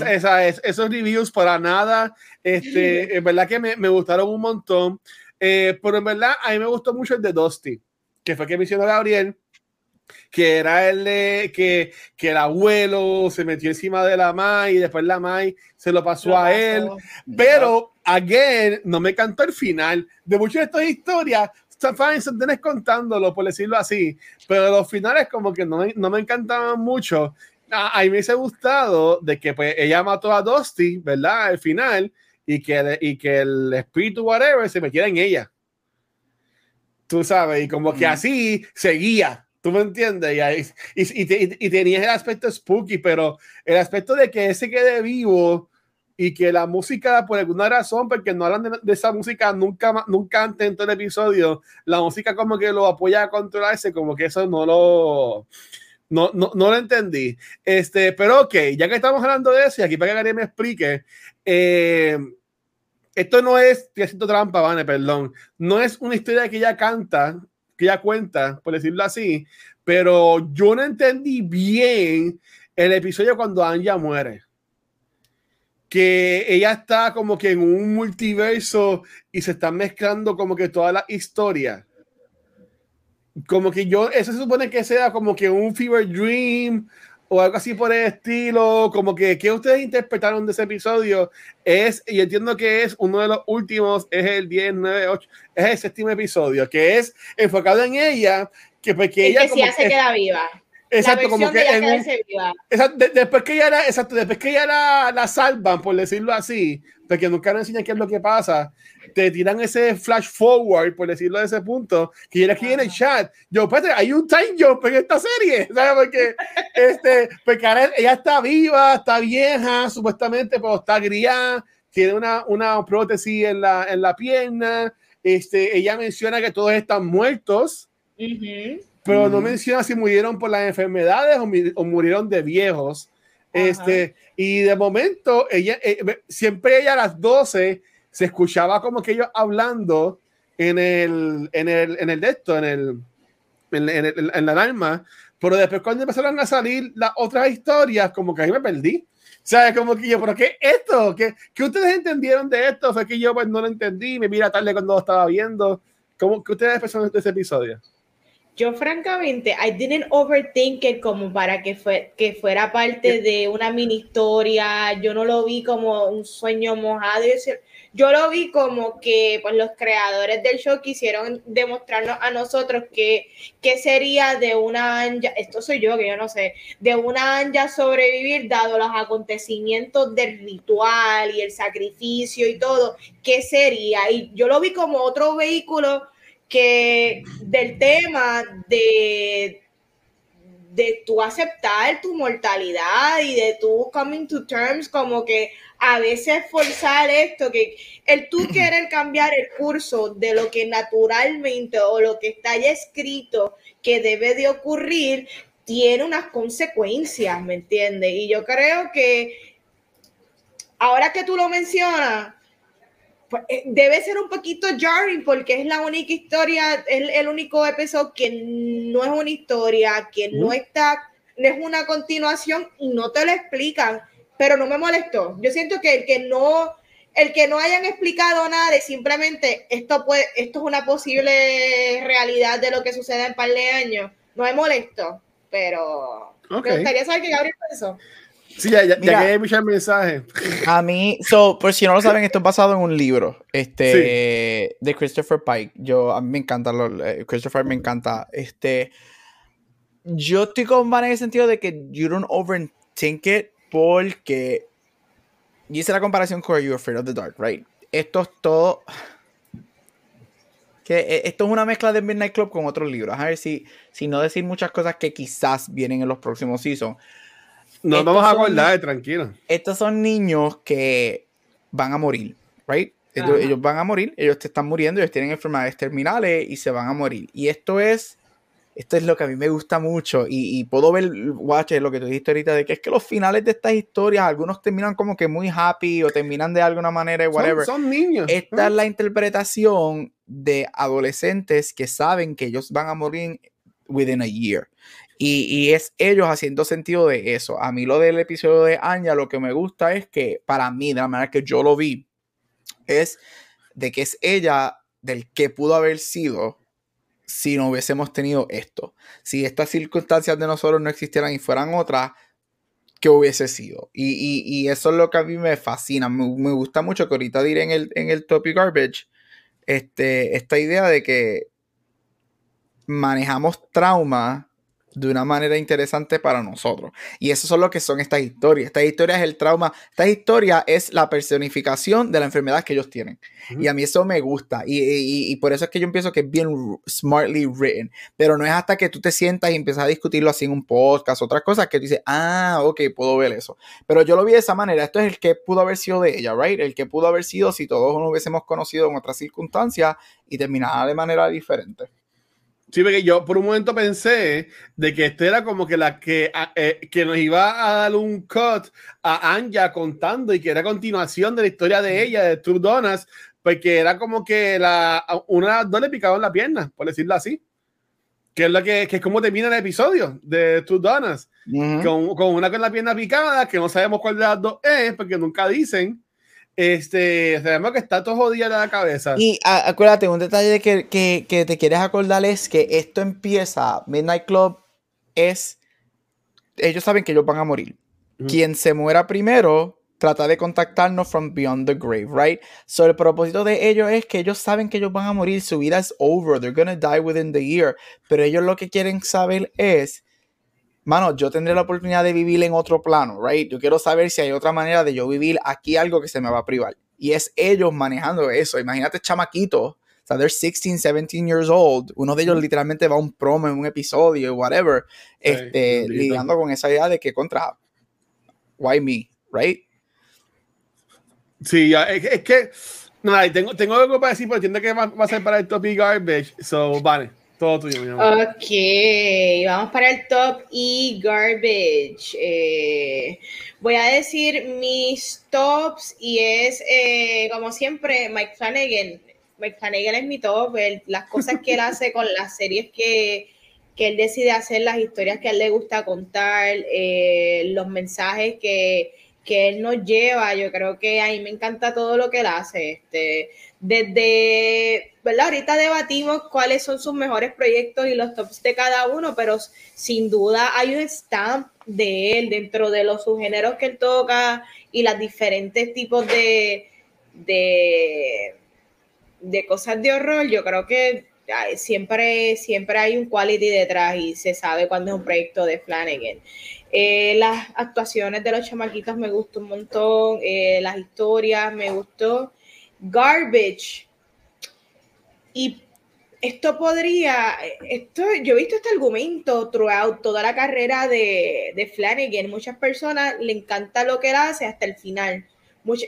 Speaker 2: esa, esos reviews para nada. Este, en verdad que me, me gustaron un montón. Eh, pero en verdad, a mí me gustó mucho el de Dusty, que fue que me mencionó Gabriel, que era el de que, que el abuelo se metió encima de la Mai y después la Mai se lo pasó a él. Pero, again, no me encantó el final. De muchas de estas historias, se tenés contándolo, por decirlo así, pero los finales como que no, no me encantaban mucho. A, a, mí me hubiese gustado de que pues, ella mató a Dusty, ¿verdad? Al final, y que, y que el espíritu, whatever, se metiera en ella. Tú sabes, y como que así seguía. ¿Tú me entiendes? Y, y, y, y tenías el aspecto spooky, pero el aspecto de que ese quede vivo y que la música, por alguna razón, porque no hablan de, esa música nunca, nunca antes en todo el episodio, la música como que lo apoya a controlarse, como que eso no lo, no, no, no lo entendí. Este, pero ok, ya que estamos hablando de eso, y aquí para que Gary me explique, eh, esto no es, estoy haciendo trampa, Vane, perdón, no es una historia que ella canta, que ella cuenta, por decirlo así, pero yo no entendí bien el episodio cuando Anja muere. Que ella está como que en un multiverso y se están mezclando como que toda la historia como que yo, eso se supone que sea como que un fever dream o algo así por el estilo, como que, ¿qué ustedes interpretaron de ese episodio? Es, y entiendo que es uno de los últimos, es el 10, 9, 8, es el séptimo episodio, que es enfocado en ella, que porque ella...
Speaker 1: Que si ya se queda viva.
Speaker 2: Exacto, como que en después que ella era, exacto, después que ella la, la salvan, por decirlo así, porque nunca nos enseñan qué es lo que pasa, te tiran ese flash forward, por decirlo de ese punto, que yo aquí en el chat, yo, pues, hay un time jump en esta serie, ¿sabes? Porque, este, porque ahora ella está viva, está vieja, supuestamente, pero está griada, tiene una, una prótesis en la, en la pierna, este, ella menciona que todos están muertos, pero no menciona si murieron por las enfermedades o, murieron de viejos. Este, y de momento, ella, eh, siempre ella a las 12 se escuchaba como que ellos hablando en el, en el, en el de esto, en el, en, en, en la alarma, pero después cuando empezaron a salir las otras historias, como que ahí me perdí. O sea, como que yo, ¿pero qué esto? ¿Qué, ¿Qué, ustedes entendieron de esto? Fue que yo pues no lo entendí, me mira tarde cuando lo estaba viendo. ¿Cómo, ¿Qué ustedes pensaron de ese episodio?
Speaker 1: Yo francamente, I didn't overthink it como para que, fue, que fuera parte de una mini historia. Yo no lo vi como un sueño mojado. Yo lo vi como que pues, los creadores del show quisieron demostrarnos a nosotros que, que sería de una anja, esto soy yo que yo no sé, de una anja sobrevivir dado los acontecimientos del ritual y el sacrificio y todo, ¿qué sería? Y yo lo vi como otro vehículo que del tema de, de tu aceptar tu mortalidad y de tu coming to terms, como que a veces forzar esto, que el tú querer cambiar el curso de lo que naturalmente o lo que está ya escrito que debe de ocurrir, tiene unas consecuencias, ¿me entiendes? Y yo creo que ahora que tú lo mencionas, debe ser un poquito jarring porque es la única historia, es el único episodio que no es una historia, que no está, no es una continuación y no te lo explican, pero no me molestó. Yo siento que el que no, el que no hayan explicado nada de simplemente esto puede, esto es una posible realidad de lo que sucede en par de años, no me molesto, pero me gustaría saber qué Gabriel pensó.
Speaker 2: Sí, ya, ya, ya que hay muchos mensajes.
Speaker 3: A mí, so, por si no lo saben, esto es basado en un libro este, de Christopher Pike. Yo, a mí me encanta, lo, eh, Christopher me encanta. Este, yo estoy con Van en el sentido de que you don't overthink it porque hice la comparación con You Afraid of the Dark, right? Esto es todo. Que eh, esto es una mezcla de Midnight Club con otros libros. A ver si, si no decir muchas cosas que quizás vienen en los próximos seasons.
Speaker 2: No nos vamos a acordar, tranquilo.
Speaker 3: Estos son niños que van a morir, right? Ellos, ellos, van a morir, ellos te están muriendo, ellos tienen enfermedades terminales y se van a morir. Y esto es esto es lo que a mí me gusta mucho y, puedo ver, Watch, lo que tú dijiste ahorita, de que es que los finales de estas historias, algunos terminan como que muy happy o terminan de alguna manera, whatever.
Speaker 2: Son, niños.
Speaker 3: Esta es la interpretación de adolescentes que saben que ellos van a morir within a year. Y, y, es ellos haciendo sentido de eso. A mí lo del episodio de Anya, lo que me gusta es que para mí, de la manera que yo lo vi, es de que es ella del que pudo haber sido si no hubiésemos tenido esto. Si estas circunstancias de nosotros no existieran y fueran otras, ¿qué hubiese sido? Y, eso es lo que a mí me fascina. Me, gusta mucho que ahorita diré en el, en el topic garbage este, esta idea de que manejamos trauma de una manera interesante para nosotros. Y eso es lo que son estas historias. Esta historia es el trauma. Esta historia es la personificación de la enfermedad que ellos tienen. Y a mí eso me gusta. Y, por eso es que yo empiezo que es bien smartly written. Pero no es hasta que tú te sientas y empiezas a discutirlo así en un podcast, otras cosas que tú dices, ah, ok, puedo ver eso. Pero yo lo vi de esa manera. Esto es el que pudo haber sido de ella, ¿right? El que pudo haber sido si todos nos hubiésemos conocido en otras circunstancias y terminara de manera diferente.
Speaker 2: Sí, porque yo por un momento pensé de que esta era como que la que, eh, que nos iba a dar un cut a Anja contando y que era continuación de la historia de ella, de True Donas, porque era como que la, una dos le picaban la pierna, por decirlo así. Que es, lo que, que es como termina el episodio de True Donas, con, con, una con la pierna picada, que no sabemos cuál de las dos es, porque nunca dicen. Este, sabemos que está todo jodido de la cabeza.
Speaker 3: Y acuérdate, un detalle que, que, que, te quieres acordar es que esto empieza, Midnight Club es, ellos saben que ellos van a morir. Quien se muera primero trata de contactarnos from beyond the grave, right? So el propósito de ellos es que ellos saben que ellos van a morir, su vida es over, they're gonna die within the year, pero ellos lo que quieren saber es mano, yo tendré la oportunidad de vivir en otro plano, right? Yo quiero saber si hay otra manera de yo vivir aquí algo que se me va a privar. Y es ellos manejando eso. Imagínate chamaquitos, o sea, they're 16, 17 years old. Uno de ellos literalmente va a un promo en un episodio, whatever, este, lidiando con esa idea de que contra, why me, right?
Speaker 2: Sí, es, que, nada, tengo, tengo algo para decir, pero entiendo que va, va a ser para el topic garbage, so, vale. Todo tuyo, mi
Speaker 1: amor. Ok, vamos para el top y garbage. Eh, voy a decir mis tops y es, eh, como siempre, Mike Flanagan. Mike Flanagan es mi top. las cosas que él hace con las series que, que, él decide hacer, las historias que a él le gusta contar, eh, los mensajes que, que él nos lleva. Yo creo que a mí me encanta todo lo que él hace. Este, desde, ¿verdad? Ahorita debatimos cuáles son sus mejores proyectos y los tops de cada uno, pero sin duda hay un stamp de él dentro de los subgéneros que él toca y los diferentes tipos de, de, de cosas de horror. Yo creo que siempre, siempre hay un quality detrás y se sabe cuándo es un proyecto de Flanagan. Eh, las actuaciones de los chamaquitos me gustó un montón, eh, las historias me gustó garbage. Y esto podría, esto, yo he visto este argumento throughout toda la carrera de, de Flanagan. Muchas personas le encanta lo que él hace hasta el final.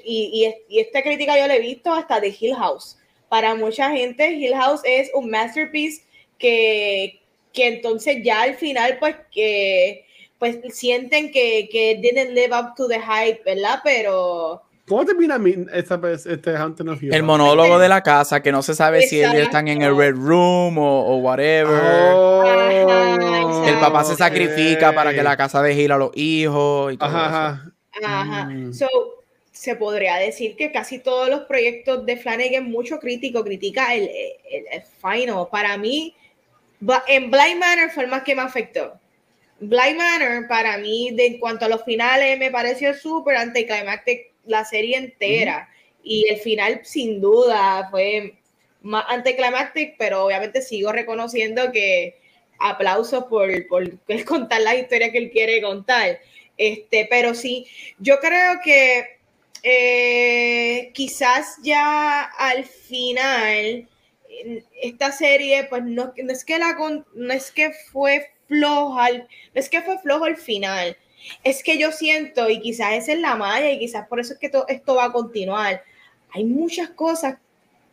Speaker 1: y, y, esta crítica yo la he visto hasta de Hill House. Para mucha gente, Hill House es un masterpiece que, que entonces ya al final, pues, que pues sienten que, que didn't live up to the hype, ¿verdad? Pero
Speaker 2: ¿Cómo termina esta, este Hunter of
Speaker 3: El monólogo de la casa, que no se sabe si ellos están en el Red Room o, whatever. Oh, el papá se sacrifica para que la casa deje ir a los hijos y todo
Speaker 1: ajá, Ajá. Mm. So, se podría decir que casi todos los proyectos de Flanagan, mucho crítico, critica el, el, final. Para mí, en Blind Manor fue el más que me afectó. Blind Manor, para mí, de, en cuanto a los finales, me pareció súper anticlimactic la serie entera. Y el final, sin duda, fue más anticlimactic, pero obviamente sigo reconociendo que aplausos por, por contar la historia que él quiere contar. Este, pero sí, yo creo que eh, quizás ya al final esta serie pues no, es que la no es que fue floja no es que fue flojo al final es que yo siento y quizás esa es la malla y quizás por eso es que todo esto va a continuar. Hay muchas cosas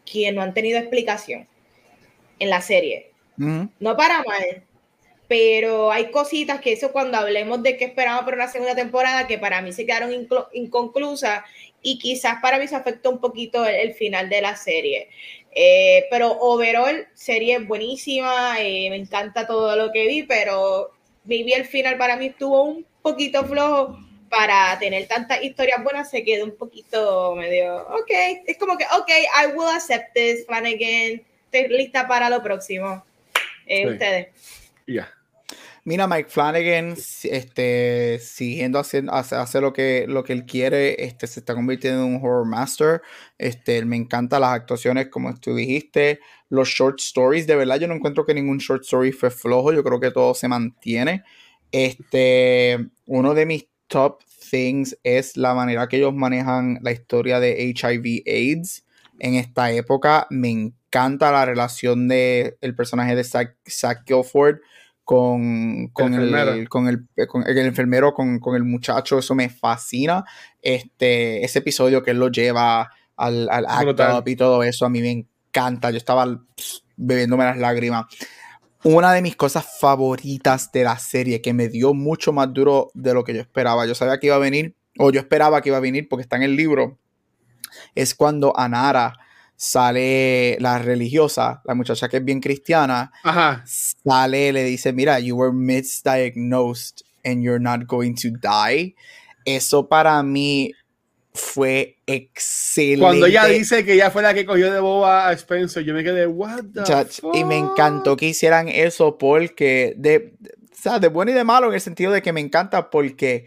Speaker 1: que no han tenido explicación en la serie. No para mal pero hay cositas que eso cuando hablemos de qué esperamos por una segunda temporada que para mí se quedaron inconclusas y quizás para mí se afectó un poquito el, final de la serie. Eh, pero overall, serie buenísima, eh, me encanta todo lo que vi, pero viví el final para mí estuvo un poquito flojo para tener tantas historias buenas, se quedó un poquito medio, ok, es como que, ok, I will accept this, Flanagan, estoy lista para lo próximo. Eh, ustedes.
Speaker 2: Ya.
Speaker 3: Mira, Mike Flanagan, este, siguiendo haciendo hace, lo que lo que él quiere, este, se está convirtiendo en un horror master. Este, me encantan las actuaciones, como tú dijiste, los short stories. De verdad, yo no encuentro que ningún short story fue flojo. Yo creo que todo se mantiene. Este, uno de mis top things es la manera que ellos manejan la historia de HIV/AIDS en esta época. Me encanta la relación de el personaje de Zach, Zach Guilford con, con, el, con, el, con, el, enfermero, con, con, el muchacho, eso me fascina. Este, ese episodio que él lo lleva al, al act up y todo eso, a mí me encanta. Yo estaba bebiéndome las lágrimas. Una de mis cosas favoritas de la serie, que me dio mucho más duro de lo que yo esperaba. Yo sabía que iba a venir, o yo esperaba que iba a venir porque está en el libro, es cuando Anara sale la religiosa, la muchacha que es bien cristiana, sale, le dice, mira, you were misdiagnosed and you're not going to die. Eso para mí fue excelente.
Speaker 2: Cuando ella dice que ella fue la que cogió de boba a Spencer, yo me quedé, what the
Speaker 3: Y me encantó que hicieran eso porque, de, o sea, de bueno y de malo en el sentido de que me encanta porque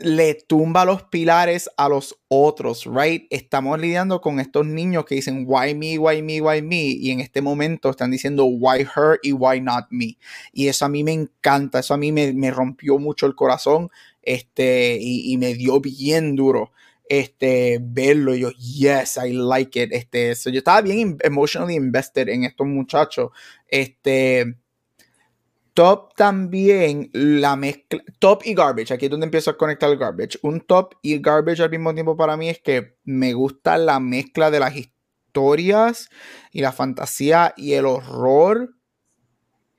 Speaker 3: le tumba los pilares a los otros, right? Estamos lidiando con estos niños que dicen why me, why me, why me y en este momento están diciendo why her y why not me. Y eso a mí me encanta, eso a mí me, rompió mucho el corazón este, y, me dio bien duro este, verlo. Y yo, yes, I like it. Este, yo estaba bien emotionally invested en estos muchachos. Este, Top también la mezcla, top y garbage, aquí es donde empiezo a conectar el garbage. Un top y garbage al mismo tiempo para mí es que me gusta la mezcla de las historias y la fantasía y el horror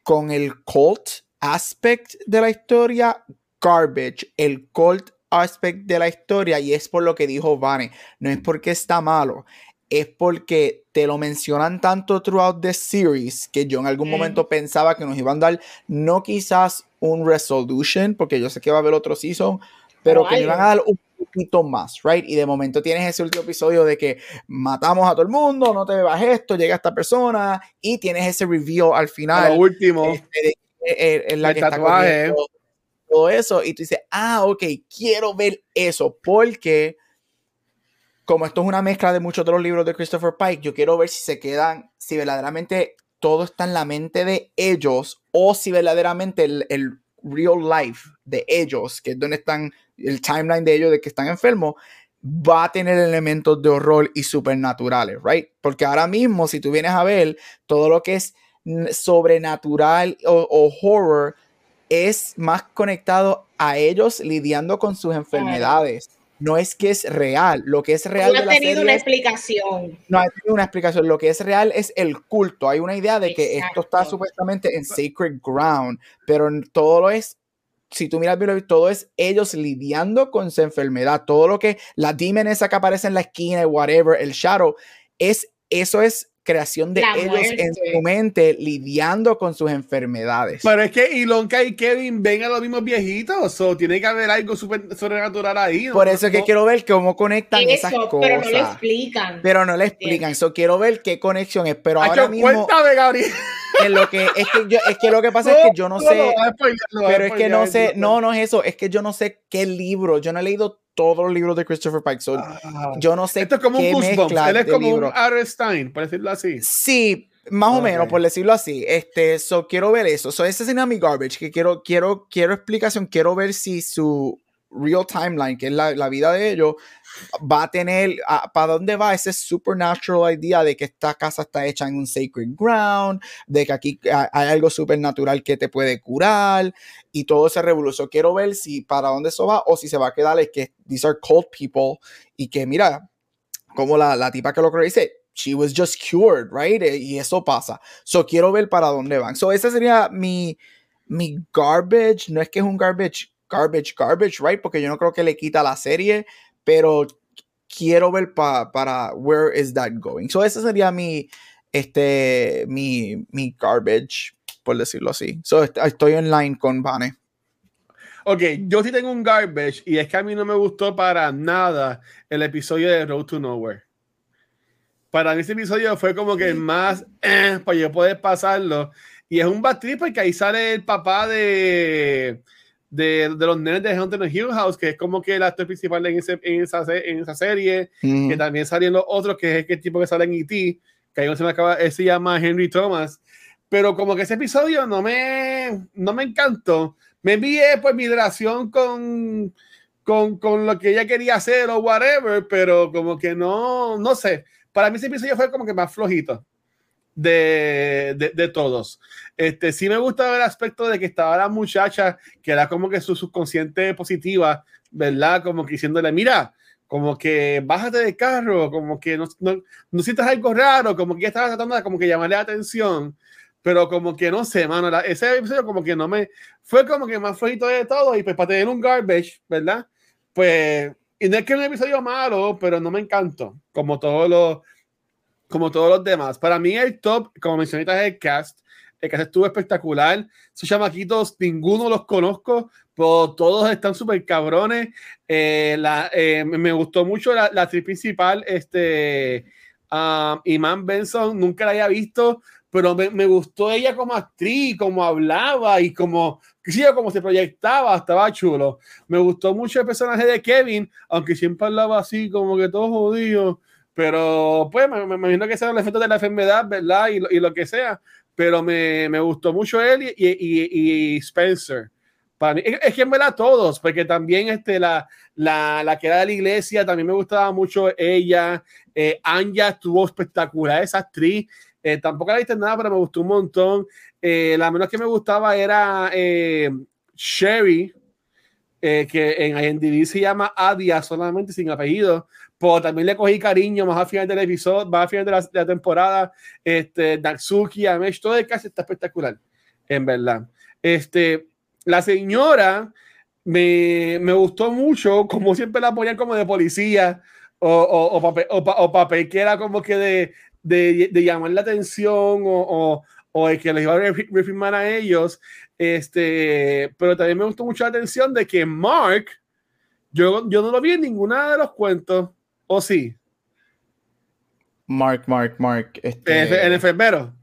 Speaker 3: con el cult aspect de la historia. Garbage, el cult aspect de la historia y es por lo que dijo Vane, no es porque está malo, es porque te lo mencionan tanto throughout the series que yo en algún momento pensaba que nos iban a dar no quizás un resolution, porque yo sé que va a haber otro season, pero que nos iban a dar un poquito más, right? Y de momento tienes ese último episodio de que matamos a todo el mundo, no te bebas esto, llega esta persona y tienes ese review al final.
Speaker 2: Lo último.
Speaker 3: Este, en la que está todo eso y tú dices, ah, ok, quiero ver eso porque como esto es una mezcla de muchos de los libros de Christopher Pike, yo quiero ver si se quedan, si verdaderamente todo está en la mente de ellos o si verdaderamente el, real life de ellos, que es donde están el timeline de ellos de que están enfermos, va a tener elementos de horror y supernaturales, right? Porque ahora mismo, si tú vienes a ver todo lo que es sobrenatural o, o horror, es más conectado a ellos lidiando con sus enfermedades no es que es real, lo que es real.
Speaker 1: No ha tenido una explicación.
Speaker 3: No ha tenido una explicación. Lo que es real es el culto. Hay una idea de que esto está supuestamente en sacred ground, pero todo lo es. Si tú miras todo es ellos lidiando con su enfermedad. Todo lo que la demon esa que aparece en la esquina, whatever, el shadow, es eso es creación de
Speaker 1: La
Speaker 3: ellos en su mente lidiando con sus enfermedades.
Speaker 2: Pero es que Ilonka y Kevin ven a los mismos viejitos, o tiene que haber algo super, sobrenatural ahí. ¿no?
Speaker 3: Por eso es que
Speaker 2: No-
Speaker 3: quiero ver cómo conectan esas
Speaker 1: Eso,
Speaker 3: cosas.
Speaker 1: pero no lo explican.
Speaker 3: Pero no le explican. So, quiero ver qué conexión es. Pero ahora
Speaker 2: Hacho,
Speaker 3: mismo,
Speaker 2: cuéntame, Gabriel.
Speaker 3: que lo que, es, que yo- es que lo que pasa es que yo no sé. Pero es que no sé, no, no es eso, es que yo no sé qué libro, yo no he leído todos los libros de Christopher Pike, so
Speaker 2: Ah.
Speaker 3: yo no sé
Speaker 2: Esto es como un
Speaker 3: qué
Speaker 2: Goosebumps.
Speaker 3: mezcla
Speaker 2: Él es como
Speaker 3: libros.
Speaker 2: un R. Stein, por decirlo así.
Speaker 3: Sí, más o menos, por decirlo así. Este, so quiero ver eso. So ese sería mi garbage, que quiero, quiero, quiero explicación, quiero ver si su real timeline, que es la, la vida de ellos, va a tener, para dónde va ese supernatural idea de que esta casa está hecha en un sacred ground, de que aquí ha- hay algo supernatural que te puede curar y todo ese revolución. Quiero ver si para dónde eso va o si se va a quedar es que these are cult people y que mira, como la, la tipa que lo cree dice, she was just cured, right? Eh, Y eso pasa. So quiero ver para dónde van. So ese sería mi, mi garbage. No es que es un garbage, garbage, garbage, right? Porque yo no creo que le quita la serie, pero quiero ver pa- para where is that going. So ese sería mi, este, mi, mi garbage, por decirlo así. So est- estoy en line con Vane.
Speaker 2: Ok, yo sí tengo un garbage y es que a mí no me gustó para nada el episodio de Road to Nowhere. Para mí ese episodio fue como que el más eh, para yo poder pasarlo. Y es un bad trip porque ahí sale el papá de, de, de los nenes de Haunted of Hill House, que es como que el actor principal en, ese, en, esa, en esa serie.
Speaker 3: Mm.
Speaker 2: que también salieron los otros, que es el tipo que sale en E.T., que ahí no se me acaba, él se llama Henry Thomas, pero como que ese episodio no me, no me encantó. Me envié pues mi relación con, con, con lo que ella quería hacer o whatever, pero como que no, no sé. Para mí ese episodio fue como que más flojito de, de, todos. Este, sí me gusta el aspecto de que estaba la muchacha, que era como que su subconsciente positiva, ¿verdad? Como que diciéndole, mira, como que bájate del carro, como que no, no, no sientas algo raro, como que estaba tratando de como que llamarle la atención, pero como que no sé, mano, la- ese episodio como que no me, fue como que más flojito de todo y pues para tener un garbage, ¿verdad? Pues, y no es que un episodio malo, pero no me encantó, como todos los, como todos los demás. Para mí el top, como mencionaste, es el cast. El cast estuvo espectacular. Sus chamaquitos, ninguno los conozco, pero todos están súper cabrones. Eh, la, eh, me gustó mucho la, la actriz principal, este, um, Iman Benson, nunca la había visto, pero me, me gustó ella como actriz, como hablaba y como, yo, como se proyectaba, estaba chulo. Me gustó mucho el personaje de Kevin, aunque siempre hablaba así, como que todo jodido, pero pues me, me imagino que será el efecto de la enfermedad, ¿verdad? Y lo, y lo que sea, pero me, me gustó mucho él y, y, y- Spencer. Para mí, es que en verdad todos, porque también este, la, la, la que era de la iglesia, también me gustaba mucho ella. Eh, Anya estuvo espectacular, esa actriz. Eh, tampoco la viste nada, pero me gustó un montón. Eh, la menos que me gustaba era Sherry, que en IMDb se llama Adia solamente sin apellido, pero también le cogí cariño más al final del episodio, más al final de la, de la temporada. Este, Natsuki, Amesh, todo el caso está espectacular, en verdad. Este, la señora me, me gustó mucho, como siempre la ponían como de policía o, o, o papel, o, o papel que era como que de, de, de llamar la atención o, o, el que les iba a refi- refirmar a ellos. Este, pero también me gustó mucho la atención de que Mark, yo, yo no lo vi en ninguna de los cuentos, o sí,
Speaker 3: Mark, Mark, Mark. Este,
Speaker 2: el, enfermero.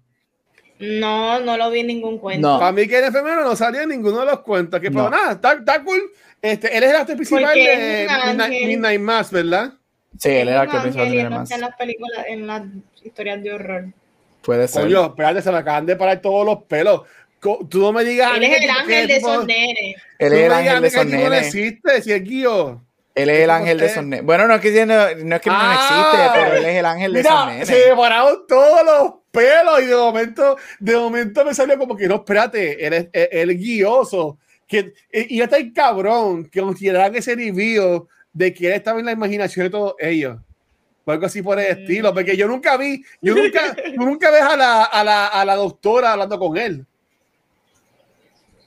Speaker 1: No, no lo vi en ningún cuento.
Speaker 3: No.
Speaker 2: Para mí que el enfermero no salía en ninguno de los cuentos, que
Speaker 3: No.
Speaker 2: pero nada, está, está cool. Este, él es el actor principal de
Speaker 1: es
Speaker 2: Midnight. Midnight Mass, ¿verdad?
Speaker 3: Sí, él era el tener
Speaker 1: él no
Speaker 3: más.
Speaker 1: está en las películas, en las historias de horror.
Speaker 3: Puede ser.
Speaker 2: Coño, espérate, se me acaban de parar todos los pelos. Tú no me digas.
Speaker 1: Él es el ángel de esos nenes.
Speaker 3: Él es el ángel de esos
Speaker 2: tipo no
Speaker 3: nenes.
Speaker 2: existe, si es Guío.
Speaker 3: Él es el
Speaker 2: ¿Cómo
Speaker 3: ángel de
Speaker 2: usted?
Speaker 3: nenes. Bueno, no es que, no, no es que no existe, pero él es el ángel de esos
Speaker 2: Mira,
Speaker 3: nenes.
Speaker 2: se me pararon todos los pelos y de momento, de momento me salió como que no, espérate, él es es guioso. Que, y y está el cabrón que consideraran ese review de que él estaba en la imaginación de todos ellos. O algo así por el
Speaker 1: Mm.
Speaker 2: estilo, porque yo nunca vi, yo nunca, tú nunca ves a la, a, la, a la doctora hablando con él.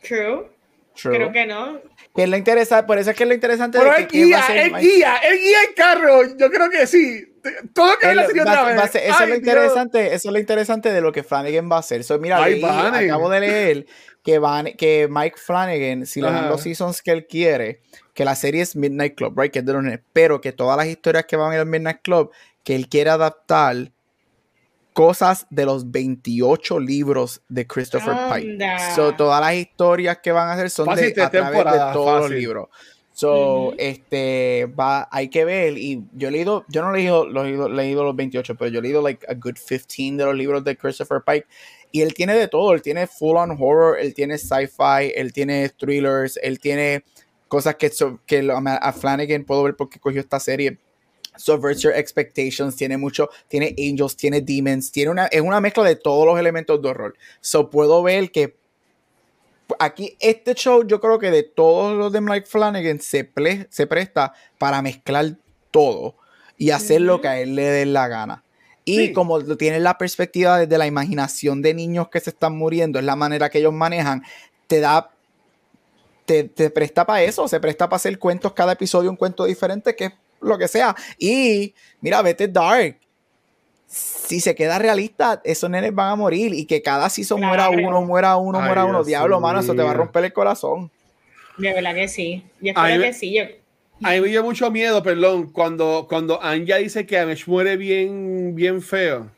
Speaker 1: True. Creo que no.
Speaker 3: Que es lo interesante, por eso es que es lo interesante
Speaker 2: Pero de que, guía, el guía, el guía el carro, yo creo que sí. Todo que la serie otra vez.
Speaker 3: eso, es lo interesante, eso es lo interesante de lo que Flanagan va a hacer. So, mira, acabo de leer que, van, que Mike Flanagan, si le dan los seasons que él quiere, que la serie es Midnight Club, right? Que es de los pero que todas las historias que van a ir al Midnight Club, que él quiere adaptar cosas de los 28 libros de Christopher Pike. So, todas las historias que van a hacer son de, a través de todos los libros. So, este, va, hay que ver, y yo he leído, yo no he leído, los, leído los 28, pero yo he leído like a good 15 de los libros de Christopher Pike, y él tiene de todo, él tiene full on horror, él tiene sci-fi, él tiene thrillers, él tiene cosas que, que a Flanagan puedo ver porque cogió esta serie, subverts your expectations, tiene mucho, tiene angels, tiene demons, tiene una, es una mezcla de todos los elementos de horror. So puedo ver que aquí este show yo creo que de todos los de Mike Flanagan se, se presta para mezclar todo y hacer lo que a él le dé la gana. Y como tiene la perspectiva desde la imaginación de niños que se están muriendo, es la manera que ellos manejan, te da, te, te presta para eso, se presta para hacer cuentos cada episodio, un cuento diferente, que es lo que sea. Y mira, vete Dark. Si se queda realista, esos nenes van a morir y que cada season muera uno, muera uno, muera uno. Diablo, mano, eso te va a romper el corazón.
Speaker 1: De verdad que sí. Yo espero que sí.
Speaker 2: A mí me dio mucho miedo, perdón, cuando, cuando Anja dice que Amesh muere bien, bien feo.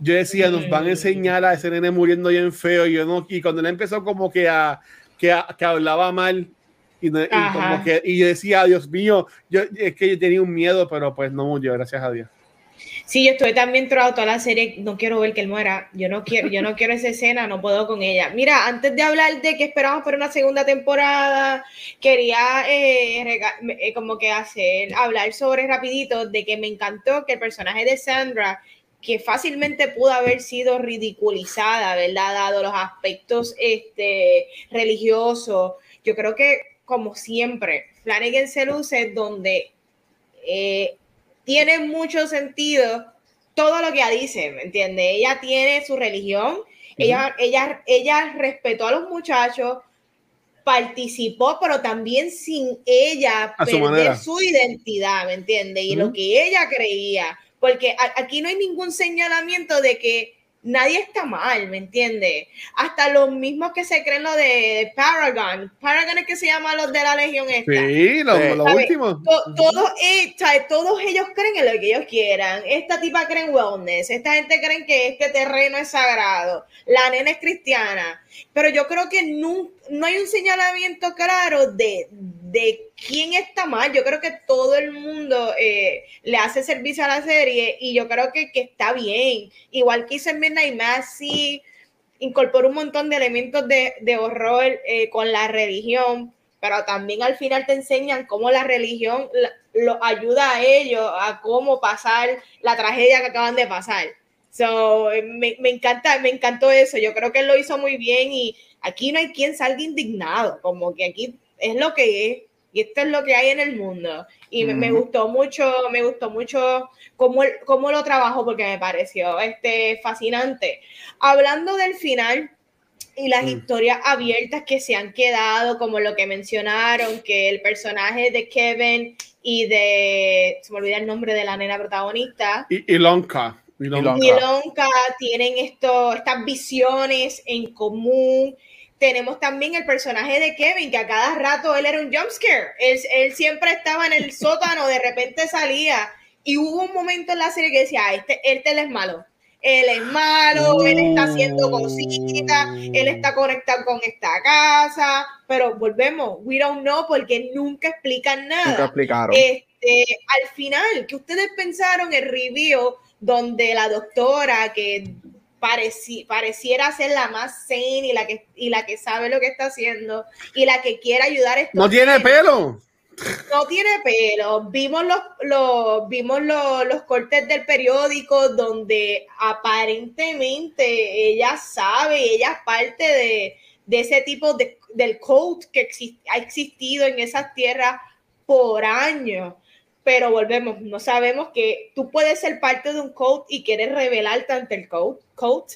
Speaker 2: Yo decía, nos van a enseñar a ese nene muriendo bien feo. Y, yo no, y cuando él empezó como que a, que, a, que hablaba mal, y, como que, y decía, Dios mío, yo, es que yo tenía un miedo, pero pues no murió, gracias a Dios.
Speaker 1: Sí, yo estoy también troado toda la serie, no quiero ver que él muera, yo no quiero, yo no quiero esa escena, no puedo con ella. Mira, antes de hablar de que esperamos por una segunda temporada, quería eh, eh, como que hacer, hablar sobre rapidito de que me encantó que el personaje de Sandra, que fácilmente pudo haber sido ridiculizada, ¿verdad? Dado los aspectos este, religiosos, yo creo que como siempre, Flanagan se luce donde eh, tiene mucho sentido todo lo que ella dice, ¿me entiende? Ella tiene su religión, ella, ella, ella respetó a los muchachos, participó, pero también sin ella perder su, identidad, ¿me entiende? Y lo que ella creía, porque aquí no hay ningún señalamiento de que nadie está mal, ¿me entiendes? Hasta los mismos que se creen lo de Paragon. Paragon es que se llama los de la Legión esta.
Speaker 2: Sí, los últimos.
Speaker 1: todos, eh, todos ellos creen en lo que ellos quieran. Esta tipa cree en wellness. Esta gente cree que este terreno es sagrado. La nena es cristiana. Pero yo creo que no, no hay un señalamiento claro de de quién está mal. Yo creo que todo el mundo eh, le hace servicio a la serie y yo creo que, está bien. Igual que hizo en Midnight Mass, sí incorporó un montón de elementos de, horror eh, con la religión, pero también al final te enseñan cómo la religión lo ayuda a ellos a cómo pasar la tragedia que acaban de pasar. So, me, me, encanta, me encantó eso. Yo creo que él lo hizo muy bien y aquí no hay quien salga indignado, como que aquí es lo que es y esto es lo que hay en el mundo. Y me, gustó mucho, me gustó mucho cómo, cómo lo trabajó porque me pareció este, fascinante. Hablando del final y las mm. historias abiertas que se han quedado, como lo que mencionaron, que el personaje de Kevin y de, se me olvida el nombre de la nena protagonista.
Speaker 2: Y, y Lonka.
Speaker 1: Y Lonka tienen esto, estas visiones en común tenemos también el personaje de Kevin, que a cada rato él era un jumpscare. Él, él siempre estaba en el sótano, de repente salía. Y hubo un momento en la serie que decía, ah, este, este él es malo. Él es malo, él está haciendo cositas, él está conectado con esta casa, pero volvemos, we don't know porque nunca explican nada.
Speaker 3: Nunca explicaron.
Speaker 1: Este, al final, que ustedes pensaron el review donde la doctora que pareciera ser la más sane y la, que, y la que sabe lo que está haciendo y la que quiere ayudar a
Speaker 2: No tiene pelo.
Speaker 1: No tiene pelo. Vimos los, los vimos los, cortes del periódico donde aparentemente ella sabe, ella es parte de, ese tipo de, del code que ha existido en esas tierras por años pero volvemos, no sabemos que tú puedes ser parte de un code y quieres revelarte ante el code. code.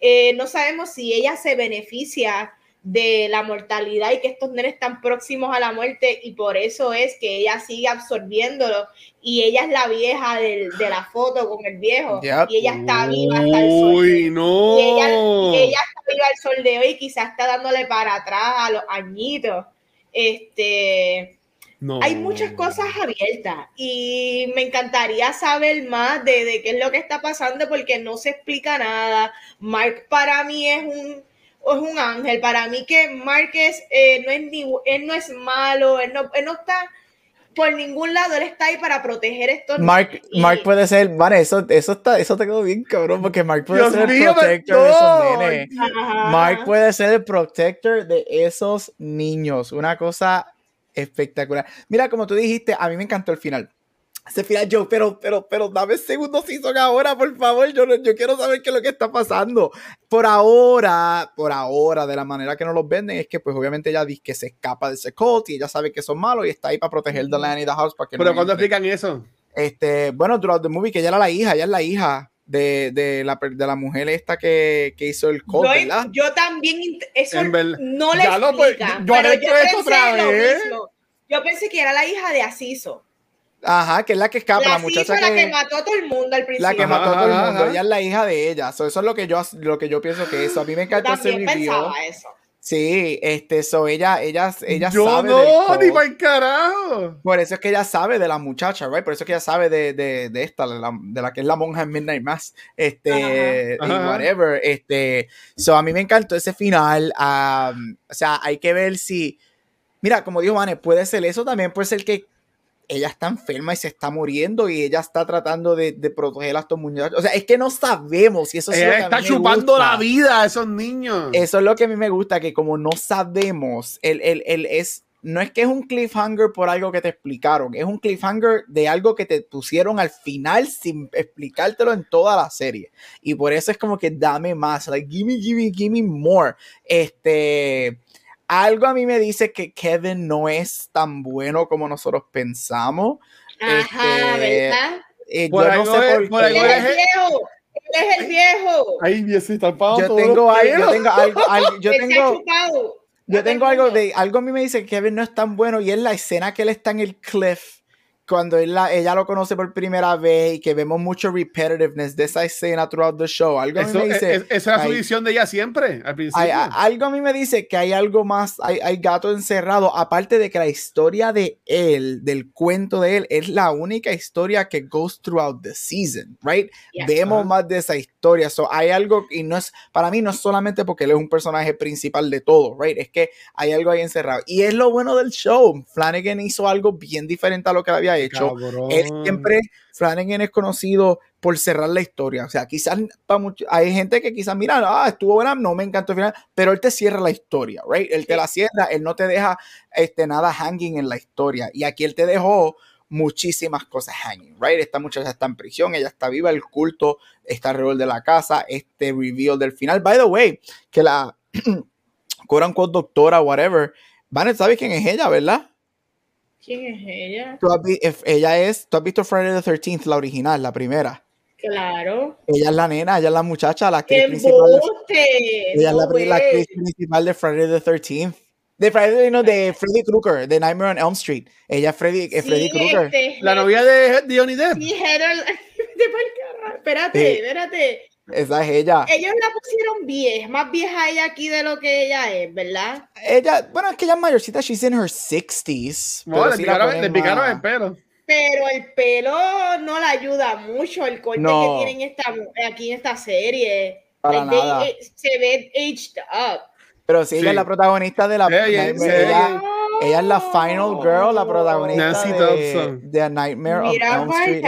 Speaker 1: Eh, no sabemos si ella se beneficia de la mortalidad y que estos nenes están próximos a la muerte y por eso es que ella sigue absorbiéndolo y ella es la vieja del, de la foto con el viejo
Speaker 3: Yep.
Speaker 1: y ella está viva hasta el sol.
Speaker 2: Uy, no.
Speaker 1: y ella, y ella está viva al sol de hoy, quizás está dándole para atrás a los añitos. Este,
Speaker 2: No.
Speaker 1: hay muchas cosas abiertas y me encantaría saber más de, de qué es lo que está pasando porque no se explica nada. Mark para mí es un, es un ángel. Para mí que Mark es, eh, no es ni, él no es malo, él no, él no está por ningún lado, él está ahí para proteger estos
Speaker 3: Mark.
Speaker 1: Y-
Speaker 3: Mark puede ser, vale, eso, eso está, eso te quedó bien cabrón, porque Mark puede
Speaker 2: Dios
Speaker 3: ser el protector de esos nenes. Mark puede ser el protector de esos niños. Una cosa espectacular. Mira, como tú dijiste, a mí me encantó el final. Ese final, yo, pero, pero, pero dame segundo season ahora, por favor. Yo, yo quiero saber qué es lo que está pasando. Por ahora, por ahora, de la manera que nos los venden, es que, pues, obviamente, ella dice que se escapa de ese cult y ella sabe que son malos y está ahí para proteger the land y the house para que
Speaker 2: Pero
Speaker 3: no
Speaker 2: cuando
Speaker 3: entre.
Speaker 2: explican eso.
Speaker 3: Este, bueno, throughout the movie, que ella era la hija, ella es la hija de, de, la, de la mujer esta que, que hizo el cult,
Speaker 1: Yo,
Speaker 3: ¿verdad?
Speaker 1: yo también, eso no le
Speaker 2: lo, pues,
Speaker 1: explica,
Speaker 2: yo
Speaker 1: pero pensé
Speaker 2: otra
Speaker 1: lo
Speaker 2: vez.
Speaker 1: mismo. Yo pensé que era la hija de Asiso.
Speaker 3: Ajá, que es la que escapa, la,
Speaker 1: la
Speaker 3: muchacha
Speaker 1: Asiso, la
Speaker 3: que,
Speaker 1: que mató a todo el mundo al principio.
Speaker 3: la que
Speaker 2: Ajá,
Speaker 3: mató a todo el mundo.
Speaker 2: ajá.
Speaker 3: Ella es la hija de ella. So, eso es lo que yo lo que yo pienso que eso. A mí me encanta ese
Speaker 1: también
Speaker 3: review.
Speaker 1: pensaba eso.
Speaker 3: Sí, este, so ella, ella, ella
Speaker 2: Yo
Speaker 3: sabe
Speaker 2: no,
Speaker 3: del
Speaker 2: ni para el carajo.
Speaker 3: Por eso es que ella sabe de la muchacha, right? Por eso es que ella sabe de, de, de esta, de la, de la que es la monja en Midnight Mass, este,
Speaker 2: Ajá.
Speaker 3: y whatever, este, so a mí me encantó ese final, um, o sea, hay que ver si, mira, como dijo Vane, puede ser eso también, puede ser que ella está enferma y se está muriendo y ella está tratando de, de proteger a estos muchachos, o sea, es que no sabemos y eso es lo que
Speaker 2: Ella
Speaker 3: a mí
Speaker 2: está
Speaker 3: me
Speaker 2: chupando
Speaker 3: gusta.
Speaker 2: la vida a esos niños.
Speaker 3: Eso es lo que a mí me gusta, que como no sabemos, el, el, el es, no es que es un cliffhanger por algo que te explicaron, es un cliffhanger de algo que te pusieron al final sin explicártelo en toda la serie. Y por eso es como que dame más, like, gimme, gimme, gimme more. Este, algo a mí me dice que Kevin no es tan bueno como nosotros pensamos.
Speaker 1: Ajá,
Speaker 3: Este,
Speaker 1: ¿verdad?
Speaker 3: Eh,
Speaker 2: Por
Speaker 3: yo no
Speaker 2: algo
Speaker 3: sé
Speaker 2: es-
Speaker 3: por
Speaker 2: por
Speaker 3: qué.
Speaker 1: Es el viejo. Él es el viejo.
Speaker 2: Ay, pagando
Speaker 3: Yo tengo algo, yo tengo algo, algo- yo tengo. Yo tengo algo de algo a mí me dice que Kevin no es tan bueno y es la escena que él está en el cliff cuando él la- ella lo conoce por primera vez y que vemos mucho repetitiveness de esa escena throughout the show. Algo a mí me dice,
Speaker 2: es- esa era su visión de ella siempre, al principio.
Speaker 3: hay- a- algo a mí me dice que hay algo más, hay, hay gato encerrado, aparte de que la historia de él, del cuento de él, es la única historia que goes throughout the season, right?
Speaker 1: Yes.
Speaker 3: Vemos más de esa historia. So, hay algo, y no es, para mí no es solamente porque él es un personaje principal de todo, right? Es que hay algo ahí encerrado. Y es lo bueno del show. Flanagan hizo algo bien diferente a lo que él había hecho.
Speaker 2: Cabrón.
Speaker 3: Él siempre, Flanagan es conocido por cerrar la historia. O sea, quizás para mucho, hay gente que quizás, mira, ah, estuvo buena, no me encantó el final, pero él te cierra la historia, right? Él te la cierra, él no te deja este, nada hanging en la historia. Y aquí él te dejó muchísimas cosas hanging, right? Esta muchacha está en prisión, ella está viva, el culto está alrededor de la casa, este reveal del final. By the way, que la quote unquote doctora, whatever, Vanet, ¿sabes quién es ella, verdad?
Speaker 1: ¿Quién es ella?
Speaker 3: Tú has ella es, tú has visto Friday the 13th, la original, la primera.
Speaker 1: Claro.
Speaker 3: Ella es la nena, ella es la muchacha, la actriz
Speaker 1: ¡Qué
Speaker 3: principal. De, ella es la, la actriz principal de Friday the 13th. De Friday, no, de Freddy Krueger, de Nightmare on Elm Street. Ella es Freddy, Freddy
Speaker 1: Sí,
Speaker 3: Krueger.
Speaker 1: este,
Speaker 2: La novia de, de Johnny Depp.
Speaker 1: Sí, Harold. Carajo. Espérate,
Speaker 3: Sí.
Speaker 1: espérate.
Speaker 3: Esa es ella.
Speaker 1: Ellos la pusieron vieja, más vieja ella aquí de lo que ella es, ¿verdad?
Speaker 3: Ella, bueno, es que ella es mayorcita, she's in her 60s.
Speaker 2: No,
Speaker 3: pero
Speaker 2: le
Speaker 3: sí
Speaker 2: picaron, le picaron el pelo.
Speaker 1: Pero el pelo no la ayuda mucho, el corte
Speaker 3: No.
Speaker 1: que tienen esta, aquí en esta serie.
Speaker 3: Para
Speaker 1: Like, they-
Speaker 3: nada.
Speaker 1: eh, se ve aged up.
Speaker 3: Pero sí, ella
Speaker 2: Sí.
Speaker 3: es la protagonista de la.
Speaker 2: Ella- sí,
Speaker 3: ella, ella es la final girl, la protagonista
Speaker 2: Nancy
Speaker 3: de,
Speaker 2: Dobson.
Speaker 3: de A Nightmare
Speaker 1: Mira
Speaker 3: Elm Street.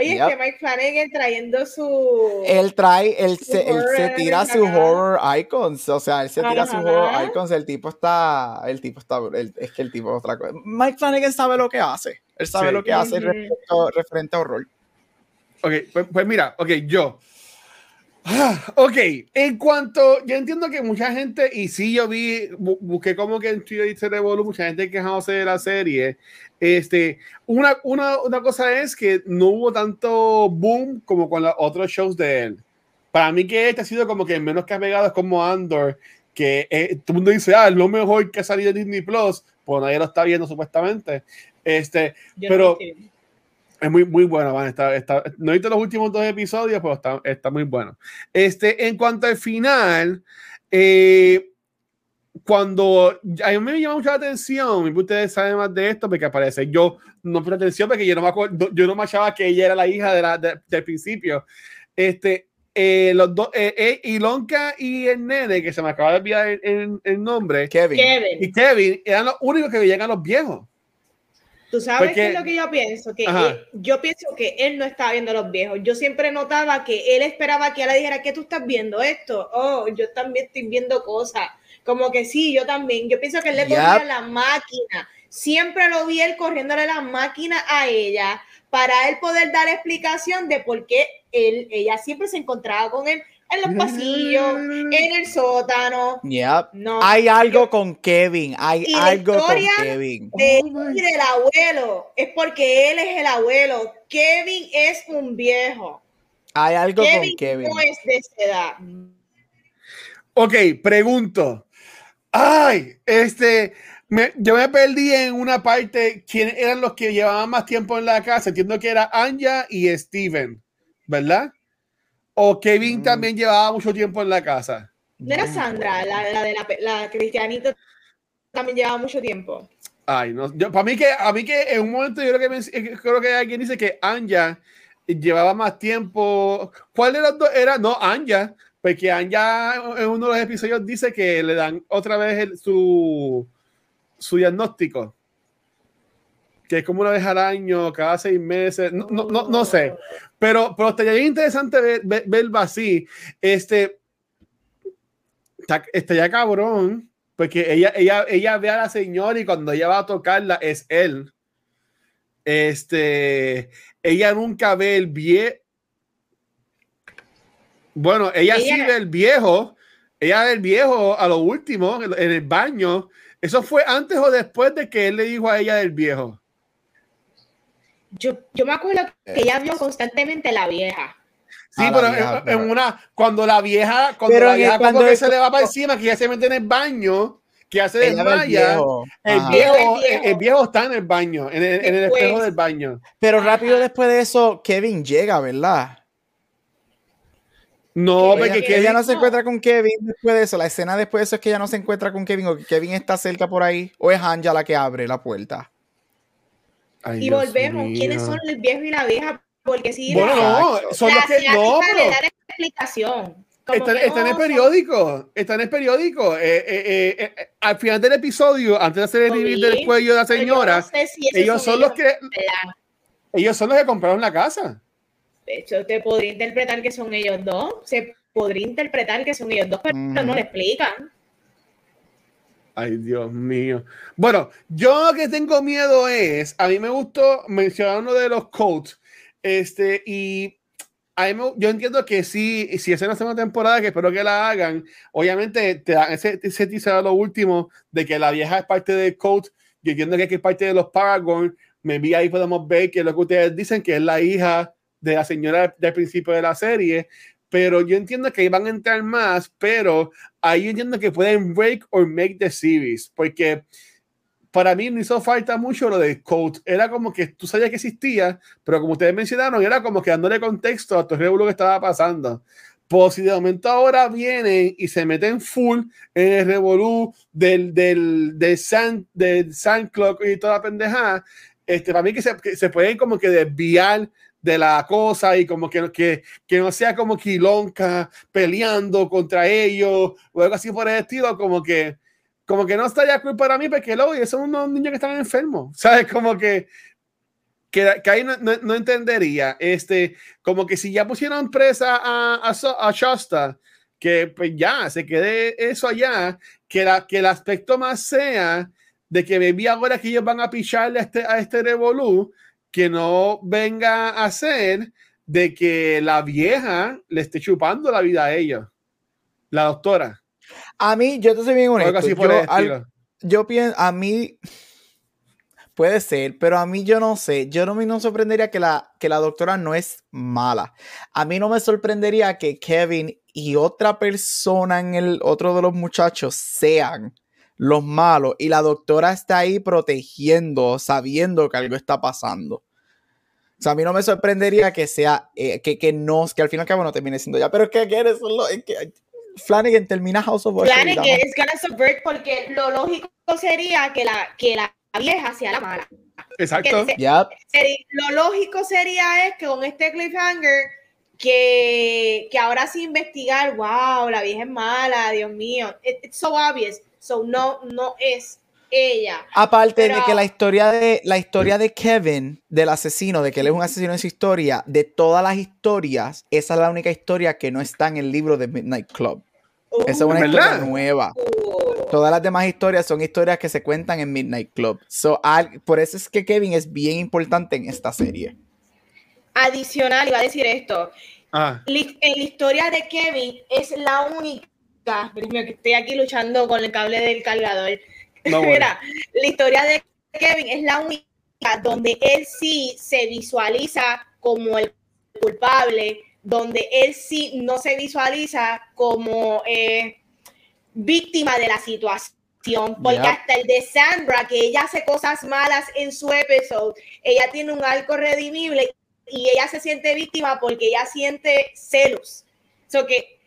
Speaker 1: Oye,
Speaker 3: Yep.
Speaker 1: es que Mike Flanagan trayendo su.
Speaker 3: Él trae, él
Speaker 1: Su
Speaker 3: se, él se tira sus horror icons, o sea, él se tira sus
Speaker 1: Ajá.
Speaker 3: horror icons, el tipo está, el tipo está, el- es que el tipo es otra cosa. Mike Flanagan sabe lo que hace, él sabe
Speaker 2: Sí.
Speaker 3: lo que hace respecto- referente a horror.
Speaker 2: Ok, pues, pues mira, ok, yo. Ah, Ok, en cuanto, yo entiendo que mucha gente, y sí yo vi, bu- busqué como que en Twitter se revolú, mucha gente quejándose de la serie. Este, una, una, una cosa es que no hubo tanto boom como con los otros shows de él. Para mí que este ha sido como que menos que ha pegado es como Andor, que eh, todo el mundo dice, ah, es lo mejor que ha salido de Disney Plus, pues nadie lo está viendo supuestamente. Este, pero es muy, muy bueno, van. Está, está, no he visto los últimos dos episodios, pero está, está muy bueno. Este, en cuanto al final, eh, cuando a mí me llama mucho la atención, y ustedes saben más de esto, porque aparece yo no puse atención porque yo no me acuerdo, yo no me achaba que ella era la hija de la, del principio. Este, eh, los dos, eh, eh, Ilonka y el nene, que se me acaba de olvidar el, el, nombre,
Speaker 3: Kevin.
Speaker 1: Kevin.
Speaker 2: y Kevin, eran los únicos que veían a los viejos.
Speaker 1: Tú sabes qué es lo que yo pienso, que él, yo pienso que él no estaba viendo a los viejos. Yo siempre notaba que él esperaba que ella le dijera que tú estás viendo esto. Oh, yo también estoy viendo cosas. Como que sí, yo también. Yo pienso que él le corría la máquina. Siempre lo vi él corriéndole la máquina a ella para él poder dar explicación de por qué él, ella siempre se encontraba con él en los pasillos, en el sótano.
Speaker 3: No, hay algo con Kevin, hay algo con Kevin.
Speaker 1: De, oh del abuelo, es porque él es el abuelo. Kevin es un viejo.
Speaker 3: Hay algo con Kevin.
Speaker 1: No es de esa edad.
Speaker 2: Ok, pregunto. Ay, este, yo me perdí en una parte. ¿Quiénes eran los que llevaban más tiempo en la casa? Entiendo que era Anja y Steven, ¿verdad? ¿O Kevin mm. también llevaba mucho tiempo en la casa?
Speaker 1: No era Sandra, la, de la, la, cristianita también llevaba mucho tiempo.
Speaker 2: Ay, no. para mí que, a mí que en un momento yo creo que, eh, creo que alguien dice que Anja llevaba más tiempo. ¿Cuál de los dos era? No, Anja, porque Anja en uno de los episodios dice que le dan otra vez su, su diagnóstico que es como una vez al año, cada seis meses, no, no, no, sé, pero, pero estaría interesante ver, ver, verlo así. Este, estaría cabrón, porque ella, ella, ella ve a la señora y cuando ella va a tocarla es él. Este, ella nunca ve el viejo. Bueno, ella, ella, sí ve el viejo, ella ve el viejo a lo último en el baño. ¿Eso fue antes o después de que él le dijo a ella del viejo?
Speaker 1: Yo, yo me acuerdo que ella vio constantemente la vieja.
Speaker 2: Sí, pero, en, una, cuando la vieja, cuando la vieja cuando se le va para encima, que ya se mete en el baño, que hace desmaya, el viejo, el viejo, está en el baño, en el, en el espejo del baño.
Speaker 3: Pero rápido después de eso, Kevin llega, ¿verdad?
Speaker 2: No, porque
Speaker 3: ella, ella no se encuentra con Kevin después de eso. La escena después de eso es que ella no se encuentra con Kevin o que Kevin está cerca por ahí. O es Anja la que abre la puerta
Speaker 1: y volvemos, ¿quiénes son el viejo y la vieja? Porque si
Speaker 2: bueno, no, son los que no,
Speaker 1: pero... dar explicación.
Speaker 2: Está, está, en el periódico, está en el periódico. Eh, eh, eh, al final del episodio, antes de hacer el reveal del cuello de la señora, ellos son, los que ellos son los que compraron la casa.
Speaker 1: De hecho, te podría interpretar que son ellos dos. Se podría interpretar que son ellos dos, pero no lo explican.
Speaker 2: Ay, Dios mío. Bueno, yo que tengo miedo es, a mí me gustó mencionar uno de los coats, este, y a mí yo entiendo que sí, si es en la segunda temporada, que espero que la hagan, obviamente te dan ese, ese teaser lo último de que la vieja es parte del coat, yo entiendo que es parte de los Paragon, me vi ahí podemos ver que lo que ustedes dicen que es la hija de la señora del principio de la serie, pero yo entiendo que van a entrar más, pero ahí entiendo que pueden break or make the series, porque para mí no hizo falta mucho lo de Code. Era como que tú sabías que existía, pero como ustedes mencionaron, era como que dándole contexto a todo el que estaba pasando. Pues si de momento ahora vienen y se meten full en el revolú del, del, del, Sun, del Clock y toda la pendejada, este, para mí que se, que se pueden como que desviar de la cosa y como que, que, que no sea como Quilonca peleando contra ellos o algo así por el estilo, como que como que no estaría cool para mí porque luego son unos niños que están enfermos, ¿sabes? Como que que, que ahí no, no, entendería, este, como que si ya pusieron presa a, a, a Shasta, que pues ya se quede eso allá, que, la, que el aspecto más sea de que bebí ahora que ellos van a picharle a este, a este revolú, que no venga a ser de que la vieja le esté chupando la vida a ella, la doctora.
Speaker 3: A mí, yo te soy bien honesto. Yo, yo pienso, a mí puede ser, pero a mí yo no sé. Yo no me sorprendería que la, que la doctora no es mala. A mí no me sorprendería que Kevin y otra persona en el otro de los muchachos sean los malos y la doctora está ahí protegiendo, sabiendo que algo está pasando. O sea, a mí no me sorprendería que sea, eh, que, que no, que al final que no termine siendo ya, pero es que quieres, es que Flanagan termina House of
Speaker 1: Usher. Flanagan es gonna subvert porque lo lógico sería que la, que la vieja sea la mala.
Speaker 2: Exacto.
Speaker 1: lo lógico sería es que con este cliffhanger que, que ahora sí investigar, wow, la vieja es mala, Dios mío. it's so obvious. So no, no es ella.
Speaker 3: Aparte de que la historia de la historia de Kevin, del asesino, de que él es un asesino en su historia, de todas las historias, esa es la única historia que no está en el libro de Midnight Club. esa es una historia nueva. Todas las demás historias son historias que se cuentan en Midnight Club. So, por eso es que Kevin es bien importante en esta serie.
Speaker 1: Adicional, iba a decir esto. Ah. En la historia de Kevin es la única que estoy aquí luchando con el cable del cargador. Mira, la historia de Kevin es la única donde él sí se visualiza como el culpable, donde él sí no se visualiza como eh, víctima de la situación. Porque hasta el de Sandra, que ella hace cosas malas en su episodio, ella tiene un arco redimible y ella se siente víctima porque ella siente celos. So que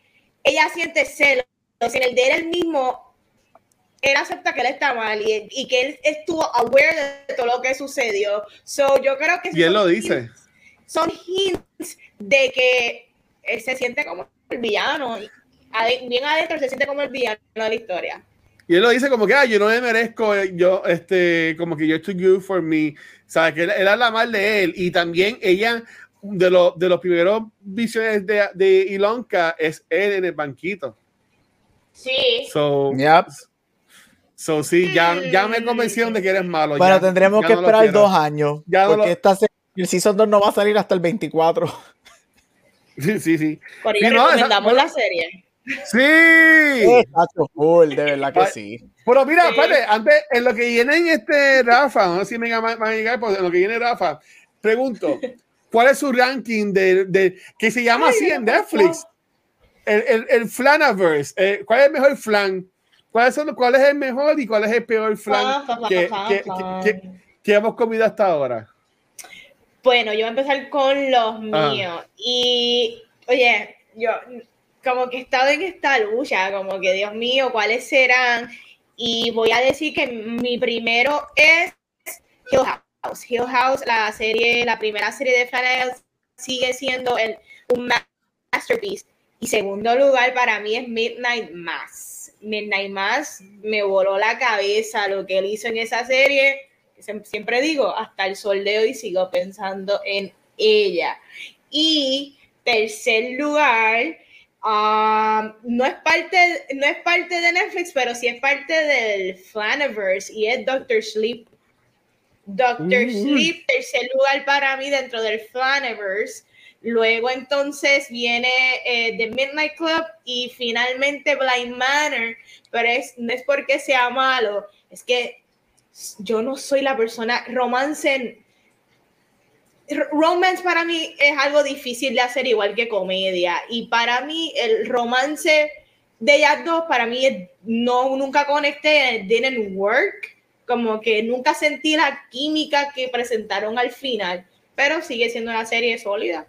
Speaker 1: ella siente celos. En el de él mismo, él acepta que él está mal y, que él estuvo aware de todo lo que sucedió. So, yo creo que...
Speaker 2: Y él lo dice.
Speaker 1: son hints de que él se siente como el villano. Bien adentro se siente como el villano de la historia.
Speaker 2: Y él lo dice como que, ah, yo no me merezco, eh, yo, este, como que yo estoy good for me. ¿Sabes? Que él, él habla mal de él. Y también ella, de, de los primeros visiones de, de Ilonka, es él en el banquito.
Speaker 1: Sí.
Speaker 2: So, yep. so sí, ya, ya me convencieron de que eres malo.
Speaker 3: Pero tendremos que esperar dos años. Ya porque esta el Season 2 no va a salir hasta el 24.
Speaker 2: Sí, sí, sí.
Speaker 1: Por ahí recomendamos la serie.
Speaker 2: Sí.
Speaker 3: Full, de verdad que sí.
Speaker 2: Pero mira, espérate, antes, en lo que viene en este Rafa, no sé si me llama pues en lo que viene Rafa, pregunto, ¿cuál es su ranking de, de que se llama así en Netflix? El, el, el Flanaverse, eh, ¿cuál es el mejor flan? ¿Cuál es, ¿Cuál es el mejor y cuál es el peor flan que, que, que, que, hemos comido hasta ahora?
Speaker 1: Bueno, yo voy a empezar con los míos. Y, oye, yo como que he estado en esta lucha, como que, Dios mío, ¿cuáles serán? Y voy a decir que mi primero es Hill House. Hill House, la serie, la primera serie de Flanagan sigue siendo el, un masterpiece y segundo lugar para mí es Midnight Mass. Midnight Mass me voló la cabeza lo que él hizo en esa serie. Siempre digo, hasta el sol de hoy sigo pensando en ella. Y tercer lugar, um, no, es parte, no es parte de Netflix, pero sí es parte del Flaniverse y es Doctor Sleep. Doctor Sleep, tercer lugar para mí dentro del Flaniverse Luego entonces viene eh, The Midnight Club y finalmente Blind Manor, pero es, no es porque sea malo, es que yo no soy la persona, romance, romance para mí es algo difícil de hacer igual que comedia y para mí el romance de ellas dos para mí no nunca conecté, didn't work, como que nunca sentí la química que presentaron al final, pero sigue siendo una serie sólida.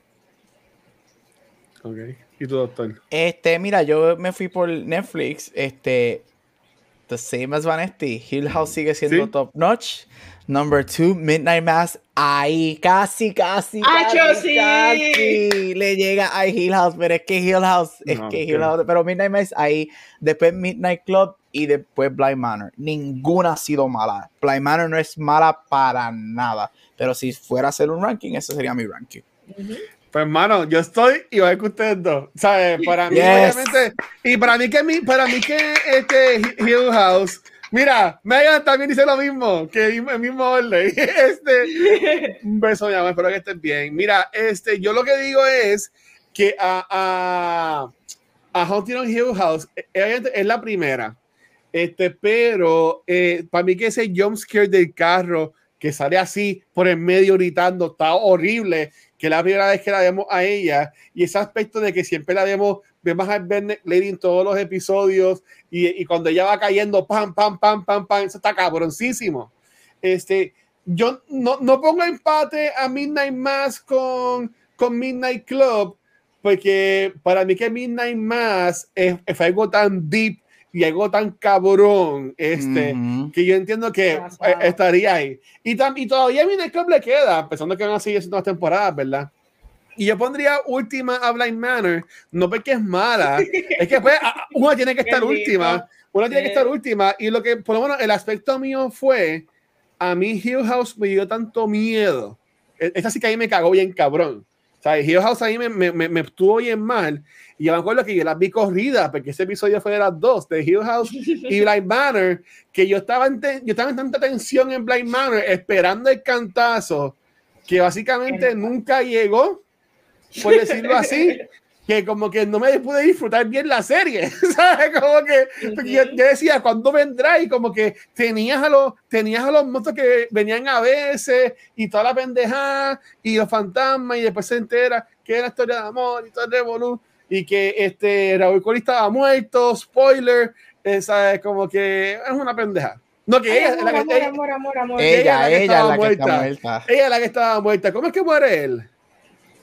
Speaker 2: Ok. ¿Y tu doctor?
Speaker 3: Este, mira, yo me fui por Netflix. Este, The Same as Vanity. Hill House sigue siendo top notch. Number two, Midnight Mass. Ahí, casi, casi, casi, casi, le llega a Hill House, pero es que Hill House, es que Hill House, pero Midnight Mass ahí, después Midnight Club y después Blind Manor. Ninguna ha sido mala. Blind Manor no es mala para nada, pero si fuera a hacer un ranking, ese sería mi ranking.
Speaker 2: Pues hermano, yo estoy igual que ustedes dos. ¿Sabes? Para mí, obviamente, y para mí que mi, para mí que este Hill House, mira, Megan también dice lo mismo, que el mismo orden. Este, un beso, mi amor, espero que estés bien. Mira, este, yo lo que digo es que a, a, a Haunting on Hill House, eh, es la primera. Este, pero eh, para mí que ese jump scare del carro que sale así por el medio gritando está horrible que la primera vez que la vemos a ella y ese aspecto de que siempre la vemos vemos a Ben Lady en todos los episodios y, y, cuando ella va cayendo, pam, pam, pam, pam, pam, eso está cabroncísimo. Este, yo no, no pongo empate a Midnight Mass con, con Midnight Club, porque para mí que Midnight Mass es, es algo tan deep y algo tan cabrón este, uh -huh. que yo entiendo que estaría ahí. Y, y todavía a Midnight Club le queda, pensando que van a seguir haciendo las temporadas, ¿verdad? Y yo pondría última a Blind Manor, no porque es mala, es que pues, una tiene que estar última, una tiene que estar última. Y lo que, por lo menos, el aspecto mío fue, a mí Hill House me dio tanto miedo. Esa sí que ahí me cagó bien cabrón. Sea, Hill House ahí me, me, me, me estuvo bien mal. Y yo me acuerdo que yo las vi corridas, porque ese episodio fue de las dos, de Hill House y Blind Manor, que yo estaba, en yo estaba en tanta tensión en Blind Manor, esperando el cantazo, que básicamente nunca llegó por decirlo así, que como que no me pude disfrutar bien la serie, ¿sabes? Como que yo, yo, decía, ¿cuándo vendrá? Y como que tenías a los, tenías a los monstruos que venían a veces y toda la pendejada y los fantasmas y después se entera que era la historia de amor y todo el revolú y que este Raúl Coli estaba muerto, spoiler, ¿sabes? Como que es una pendeja. No, que
Speaker 1: Ay,
Speaker 2: ella,
Speaker 1: amor,
Speaker 2: la que,
Speaker 1: amor,
Speaker 2: ella,
Speaker 1: amor.
Speaker 3: Ella,
Speaker 2: ella,
Speaker 3: ella,
Speaker 2: la
Speaker 3: la
Speaker 2: que
Speaker 3: que
Speaker 2: estaba
Speaker 3: está
Speaker 2: muerta.
Speaker 3: muerta.
Speaker 2: ella es la que estaba muerta. ¿Cómo es que muere él?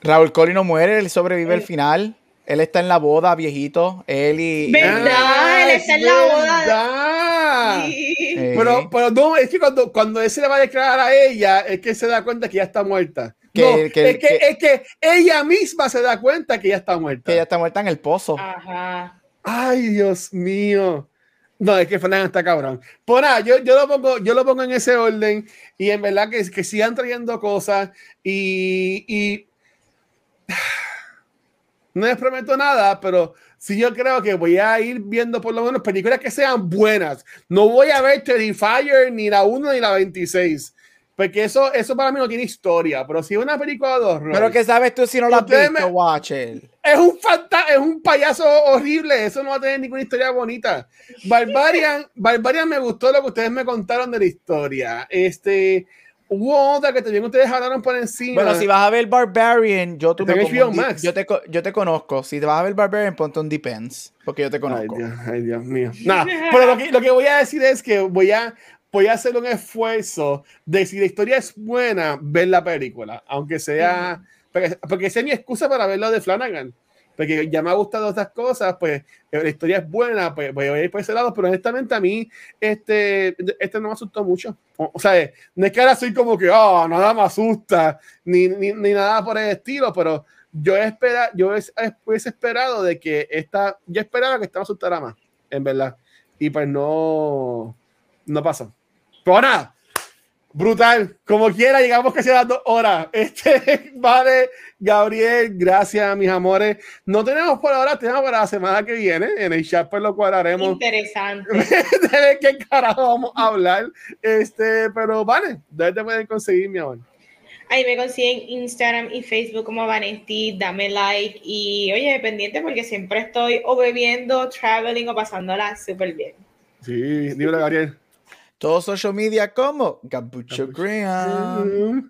Speaker 3: Raúl Coli no muere, él sobrevive al final. Él está en la boda, viejito. Él y.
Speaker 1: ¿Verdad?
Speaker 2: Ah,
Speaker 1: Él está en la boda. Sí.
Speaker 3: Eh,
Speaker 2: Pero, pero no, es que cuando, cuando él se le va a declarar a ella, es que se da cuenta que ya está muerta.
Speaker 3: Que-
Speaker 2: no,
Speaker 3: que-
Speaker 2: es, que,
Speaker 3: que-
Speaker 2: es que ella misma se da cuenta que ya está muerta.
Speaker 3: que ella está muerta en el pozo.
Speaker 1: Ajá.
Speaker 2: Ay, Dios mío. No, es que Fernández está cabrón. Pues nada, yo, yo, lo pongo, yo lo pongo en ese orden y en verdad que, que sigan trayendo cosas y, y no les prometo nada, pero sí yo creo que voy a ir viendo por lo menos películas que sean buenas. No voy a ver Terrifier ni la 1 ni la 26, porque eso, eso para mí no tiene historia, pero si es una película de horror.
Speaker 3: Pero que sabes tú si no la has visto,
Speaker 2: me-
Speaker 3: watch it.
Speaker 2: Es un fanta es un payaso horrible, eso no va a tener ninguna historia bonita. Barbarian, Barbarian me gustó lo que ustedes me contaron de la historia. Este, hubo otra que también ustedes hablaron por encima.
Speaker 3: Bueno, si vas a ver Barbarian, yo, tú me pongo
Speaker 2: Max.
Speaker 3: yo, te, yo te conozco. Si te vas a ver Barbarian, ponte un Depends. Porque yo te
Speaker 2: Ay
Speaker 3: conozco.
Speaker 2: Dios, ay, Dios mío. Nada, pero lo que, lo que voy a decir es que voy a, voy a hacer un esfuerzo de si la historia es buena, ver la película, aunque sea, porque, porque esa es mi excusa para ver lo de Flanagan. Porque ya me ha gustado estas cosas, pues eh, la historia es buena, pues voy a ir por ese lado, pero honestamente a mí este, este no me asustó mucho. O, o sea, no es que ahora soy como que, oh, nada me asusta, ni, ni, ni nada por el estilo, pero yo espera, yo es- hubiese esperado de que esta, yo esperaba que esta me asustara más, en verdad. Y pues no, no pasó. Pero nada, brutal. Como quiera, llegamos casi a las dos horas. Este, vale, Gabriel, gracias, mis amores. No tenemos por ahora, tenemos para la semana que viene. En el chat, pues lo cuadraremos
Speaker 1: Interesante.
Speaker 2: de ver qué carajo vamos a hablar. Este, pero vale, ¿dónde te pueden conseguir, mi amor?
Speaker 1: Ahí me consiguen Instagram y Facebook como Vanesti, dame like y oye, pendiente porque siempre estoy o bebiendo, traveling o pasándola súper bien.
Speaker 2: Sí, dímelo, Gabriel.
Speaker 3: Todo social media como Gabucho Graham.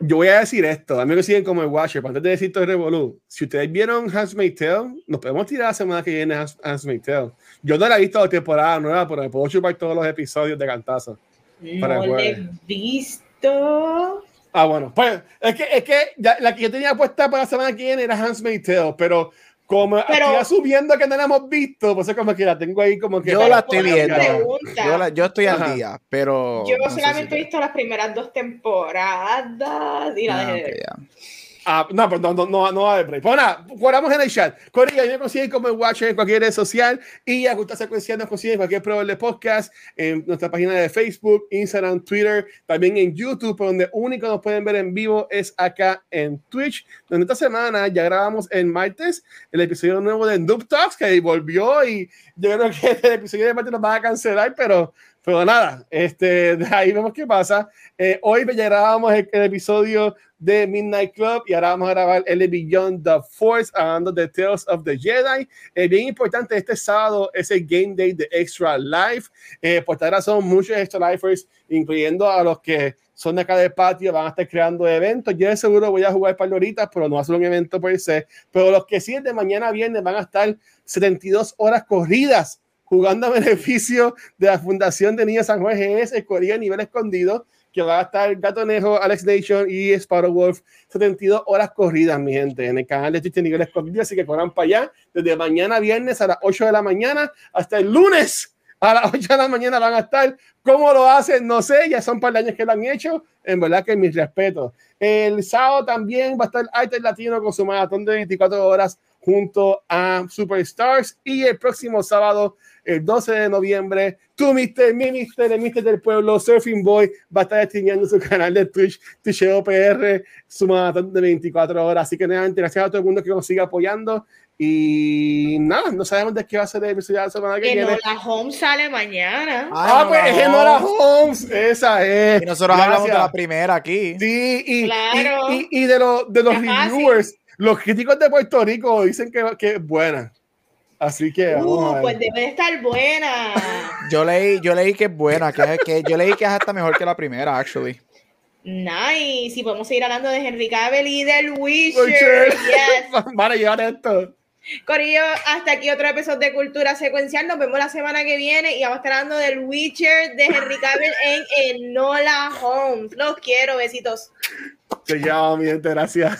Speaker 2: Yo voy a decir esto, a mí me siguen como el Watcher, antes de decir todo el revolú, si ustedes vieron Handmaid's Tale, nos podemos tirar la semana que viene Hands- Handmaid's Tale. Yo no la he visto la temporada nueva, pero me puedo chupar todos los episodios de cantazo. Para
Speaker 1: No he visto.
Speaker 2: Ah, bueno, pues es que, es que ya- la que yo tenía puesta para la semana que viene era Handmaid's Tale, pero como
Speaker 1: Pero-
Speaker 2: estoy asumiendo que no la hemos visto, pues es como que la tengo ahí como que...
Speaker 3: Yo la estoy viendo.
Speaker 1: pregunta.
Speaker 3: Yo, la- yo estoy
Speaker 2: Ajá.
Speaker 3: al día, pero.
Speaker 1: Yo
Speaker 3: no
Speaker 1: solamente
Speaker 3: si-
Speaker 1: he visto las primeras dos temporadas y la
Speaker 3: Ah,
Speaker 1: de.
Speaker 2: Ah, no, pero no, no, no, va a haber break. Pues guardamos en el chat. Corilla, me consiguen como el Watcher en cualquier red social y a Gusta Secuencial nos consiguen en cualquier proveedor de podcast, en nuestra página de Facebook, Instagram, Twitter, también en YouTube, donde único nos pueden ver en vivo es acá en Twitch, donde esta semana ya grabamos el martes el episodio nuevo de Noob Talks, que volvió y yo creo que el episodio de martes nos van a cancelar, pero Pero nada, este, de ahí vemos qué pasa. Eh, hoy grabamos el, el, episodio de Midnight Club y ahora vamos a grabar el Beyond the Force, hablando de Tales of the Jedi. Eh, bien importante, este sábado es el Game Day de Extra Life. Eh, por esta razón, muchos Extra Lifers, incluyendo a los que son de acá del patio, van a estar creando eventos. Yo de seguro voy a jugar para horitas, pero no va a ser un evento por se. Pero los que sí de mañana viernes van a estar 72 horas corridas jugando a beneficio de la Fundación de Niños San Juan GS, escogida a nivel escondido, que va a estar Gatonejo, Alex Nation y Sparrow Wolf, 72 horas corridas, mi gente, en el canal de Twitch nivel escondido, así que corran para allá, desde mañana viernes a las 8 de la mañana hasta el lunes a las 8 de la mañana van a estar. ¿Cómo lo hacen? No sé, ya son par de años que lo han hecho. En verdad que mis respetos. El sábado también va a estar Arte Latino con su maratón de 24 horas junto a Superstars. Y el próximo sábado el 12 de noviembre, tu Mister, mi Mister, el Mister del Pueblo, Surfing Boy, va a estar streameando su canal de Twitch, Twitch PR, su maratón de 24 horas. Así que nada, gracias a todo el mundo que nos siga apoyando. Y nada, no sabemos de qué va a ser el episodio de la semana que,
Speaker 1: que
Speaker 2: viene.
Speaker 1: la Holmes sale mañana.
Speaker 2: ah, pues es Enola Holmes. Esa es.
Speaker 3: Y nosotros hablamos de la primera aquí.
Speaker 2: Sí, y, claro. y, y, de, lo, de los reviewers, los críticos de Puerto Rico dicen que, que es buena. Así que
Speaker 1: uh, pues debe estar buena.
Speaker 3: Yo leí, yo leí que es buena, que, que yo leí que es hasta mejor que la primera, actually.
Speaker 1: Nice. Y podemos seguir hablando de Henry Cavill y del Witcher. Yes.
Speaker 2: Van a llevar esto.
Speaker 1: Corillo, hasta aquí otro episodio de Cultura Secuencial. Nos vemos la semana que viene y vamos a estar hablando del Witcher de Henry Cavill en Enola Holmes. Los quiero, besitos.
Speaker 2: Te llamo, mi gente, gracias.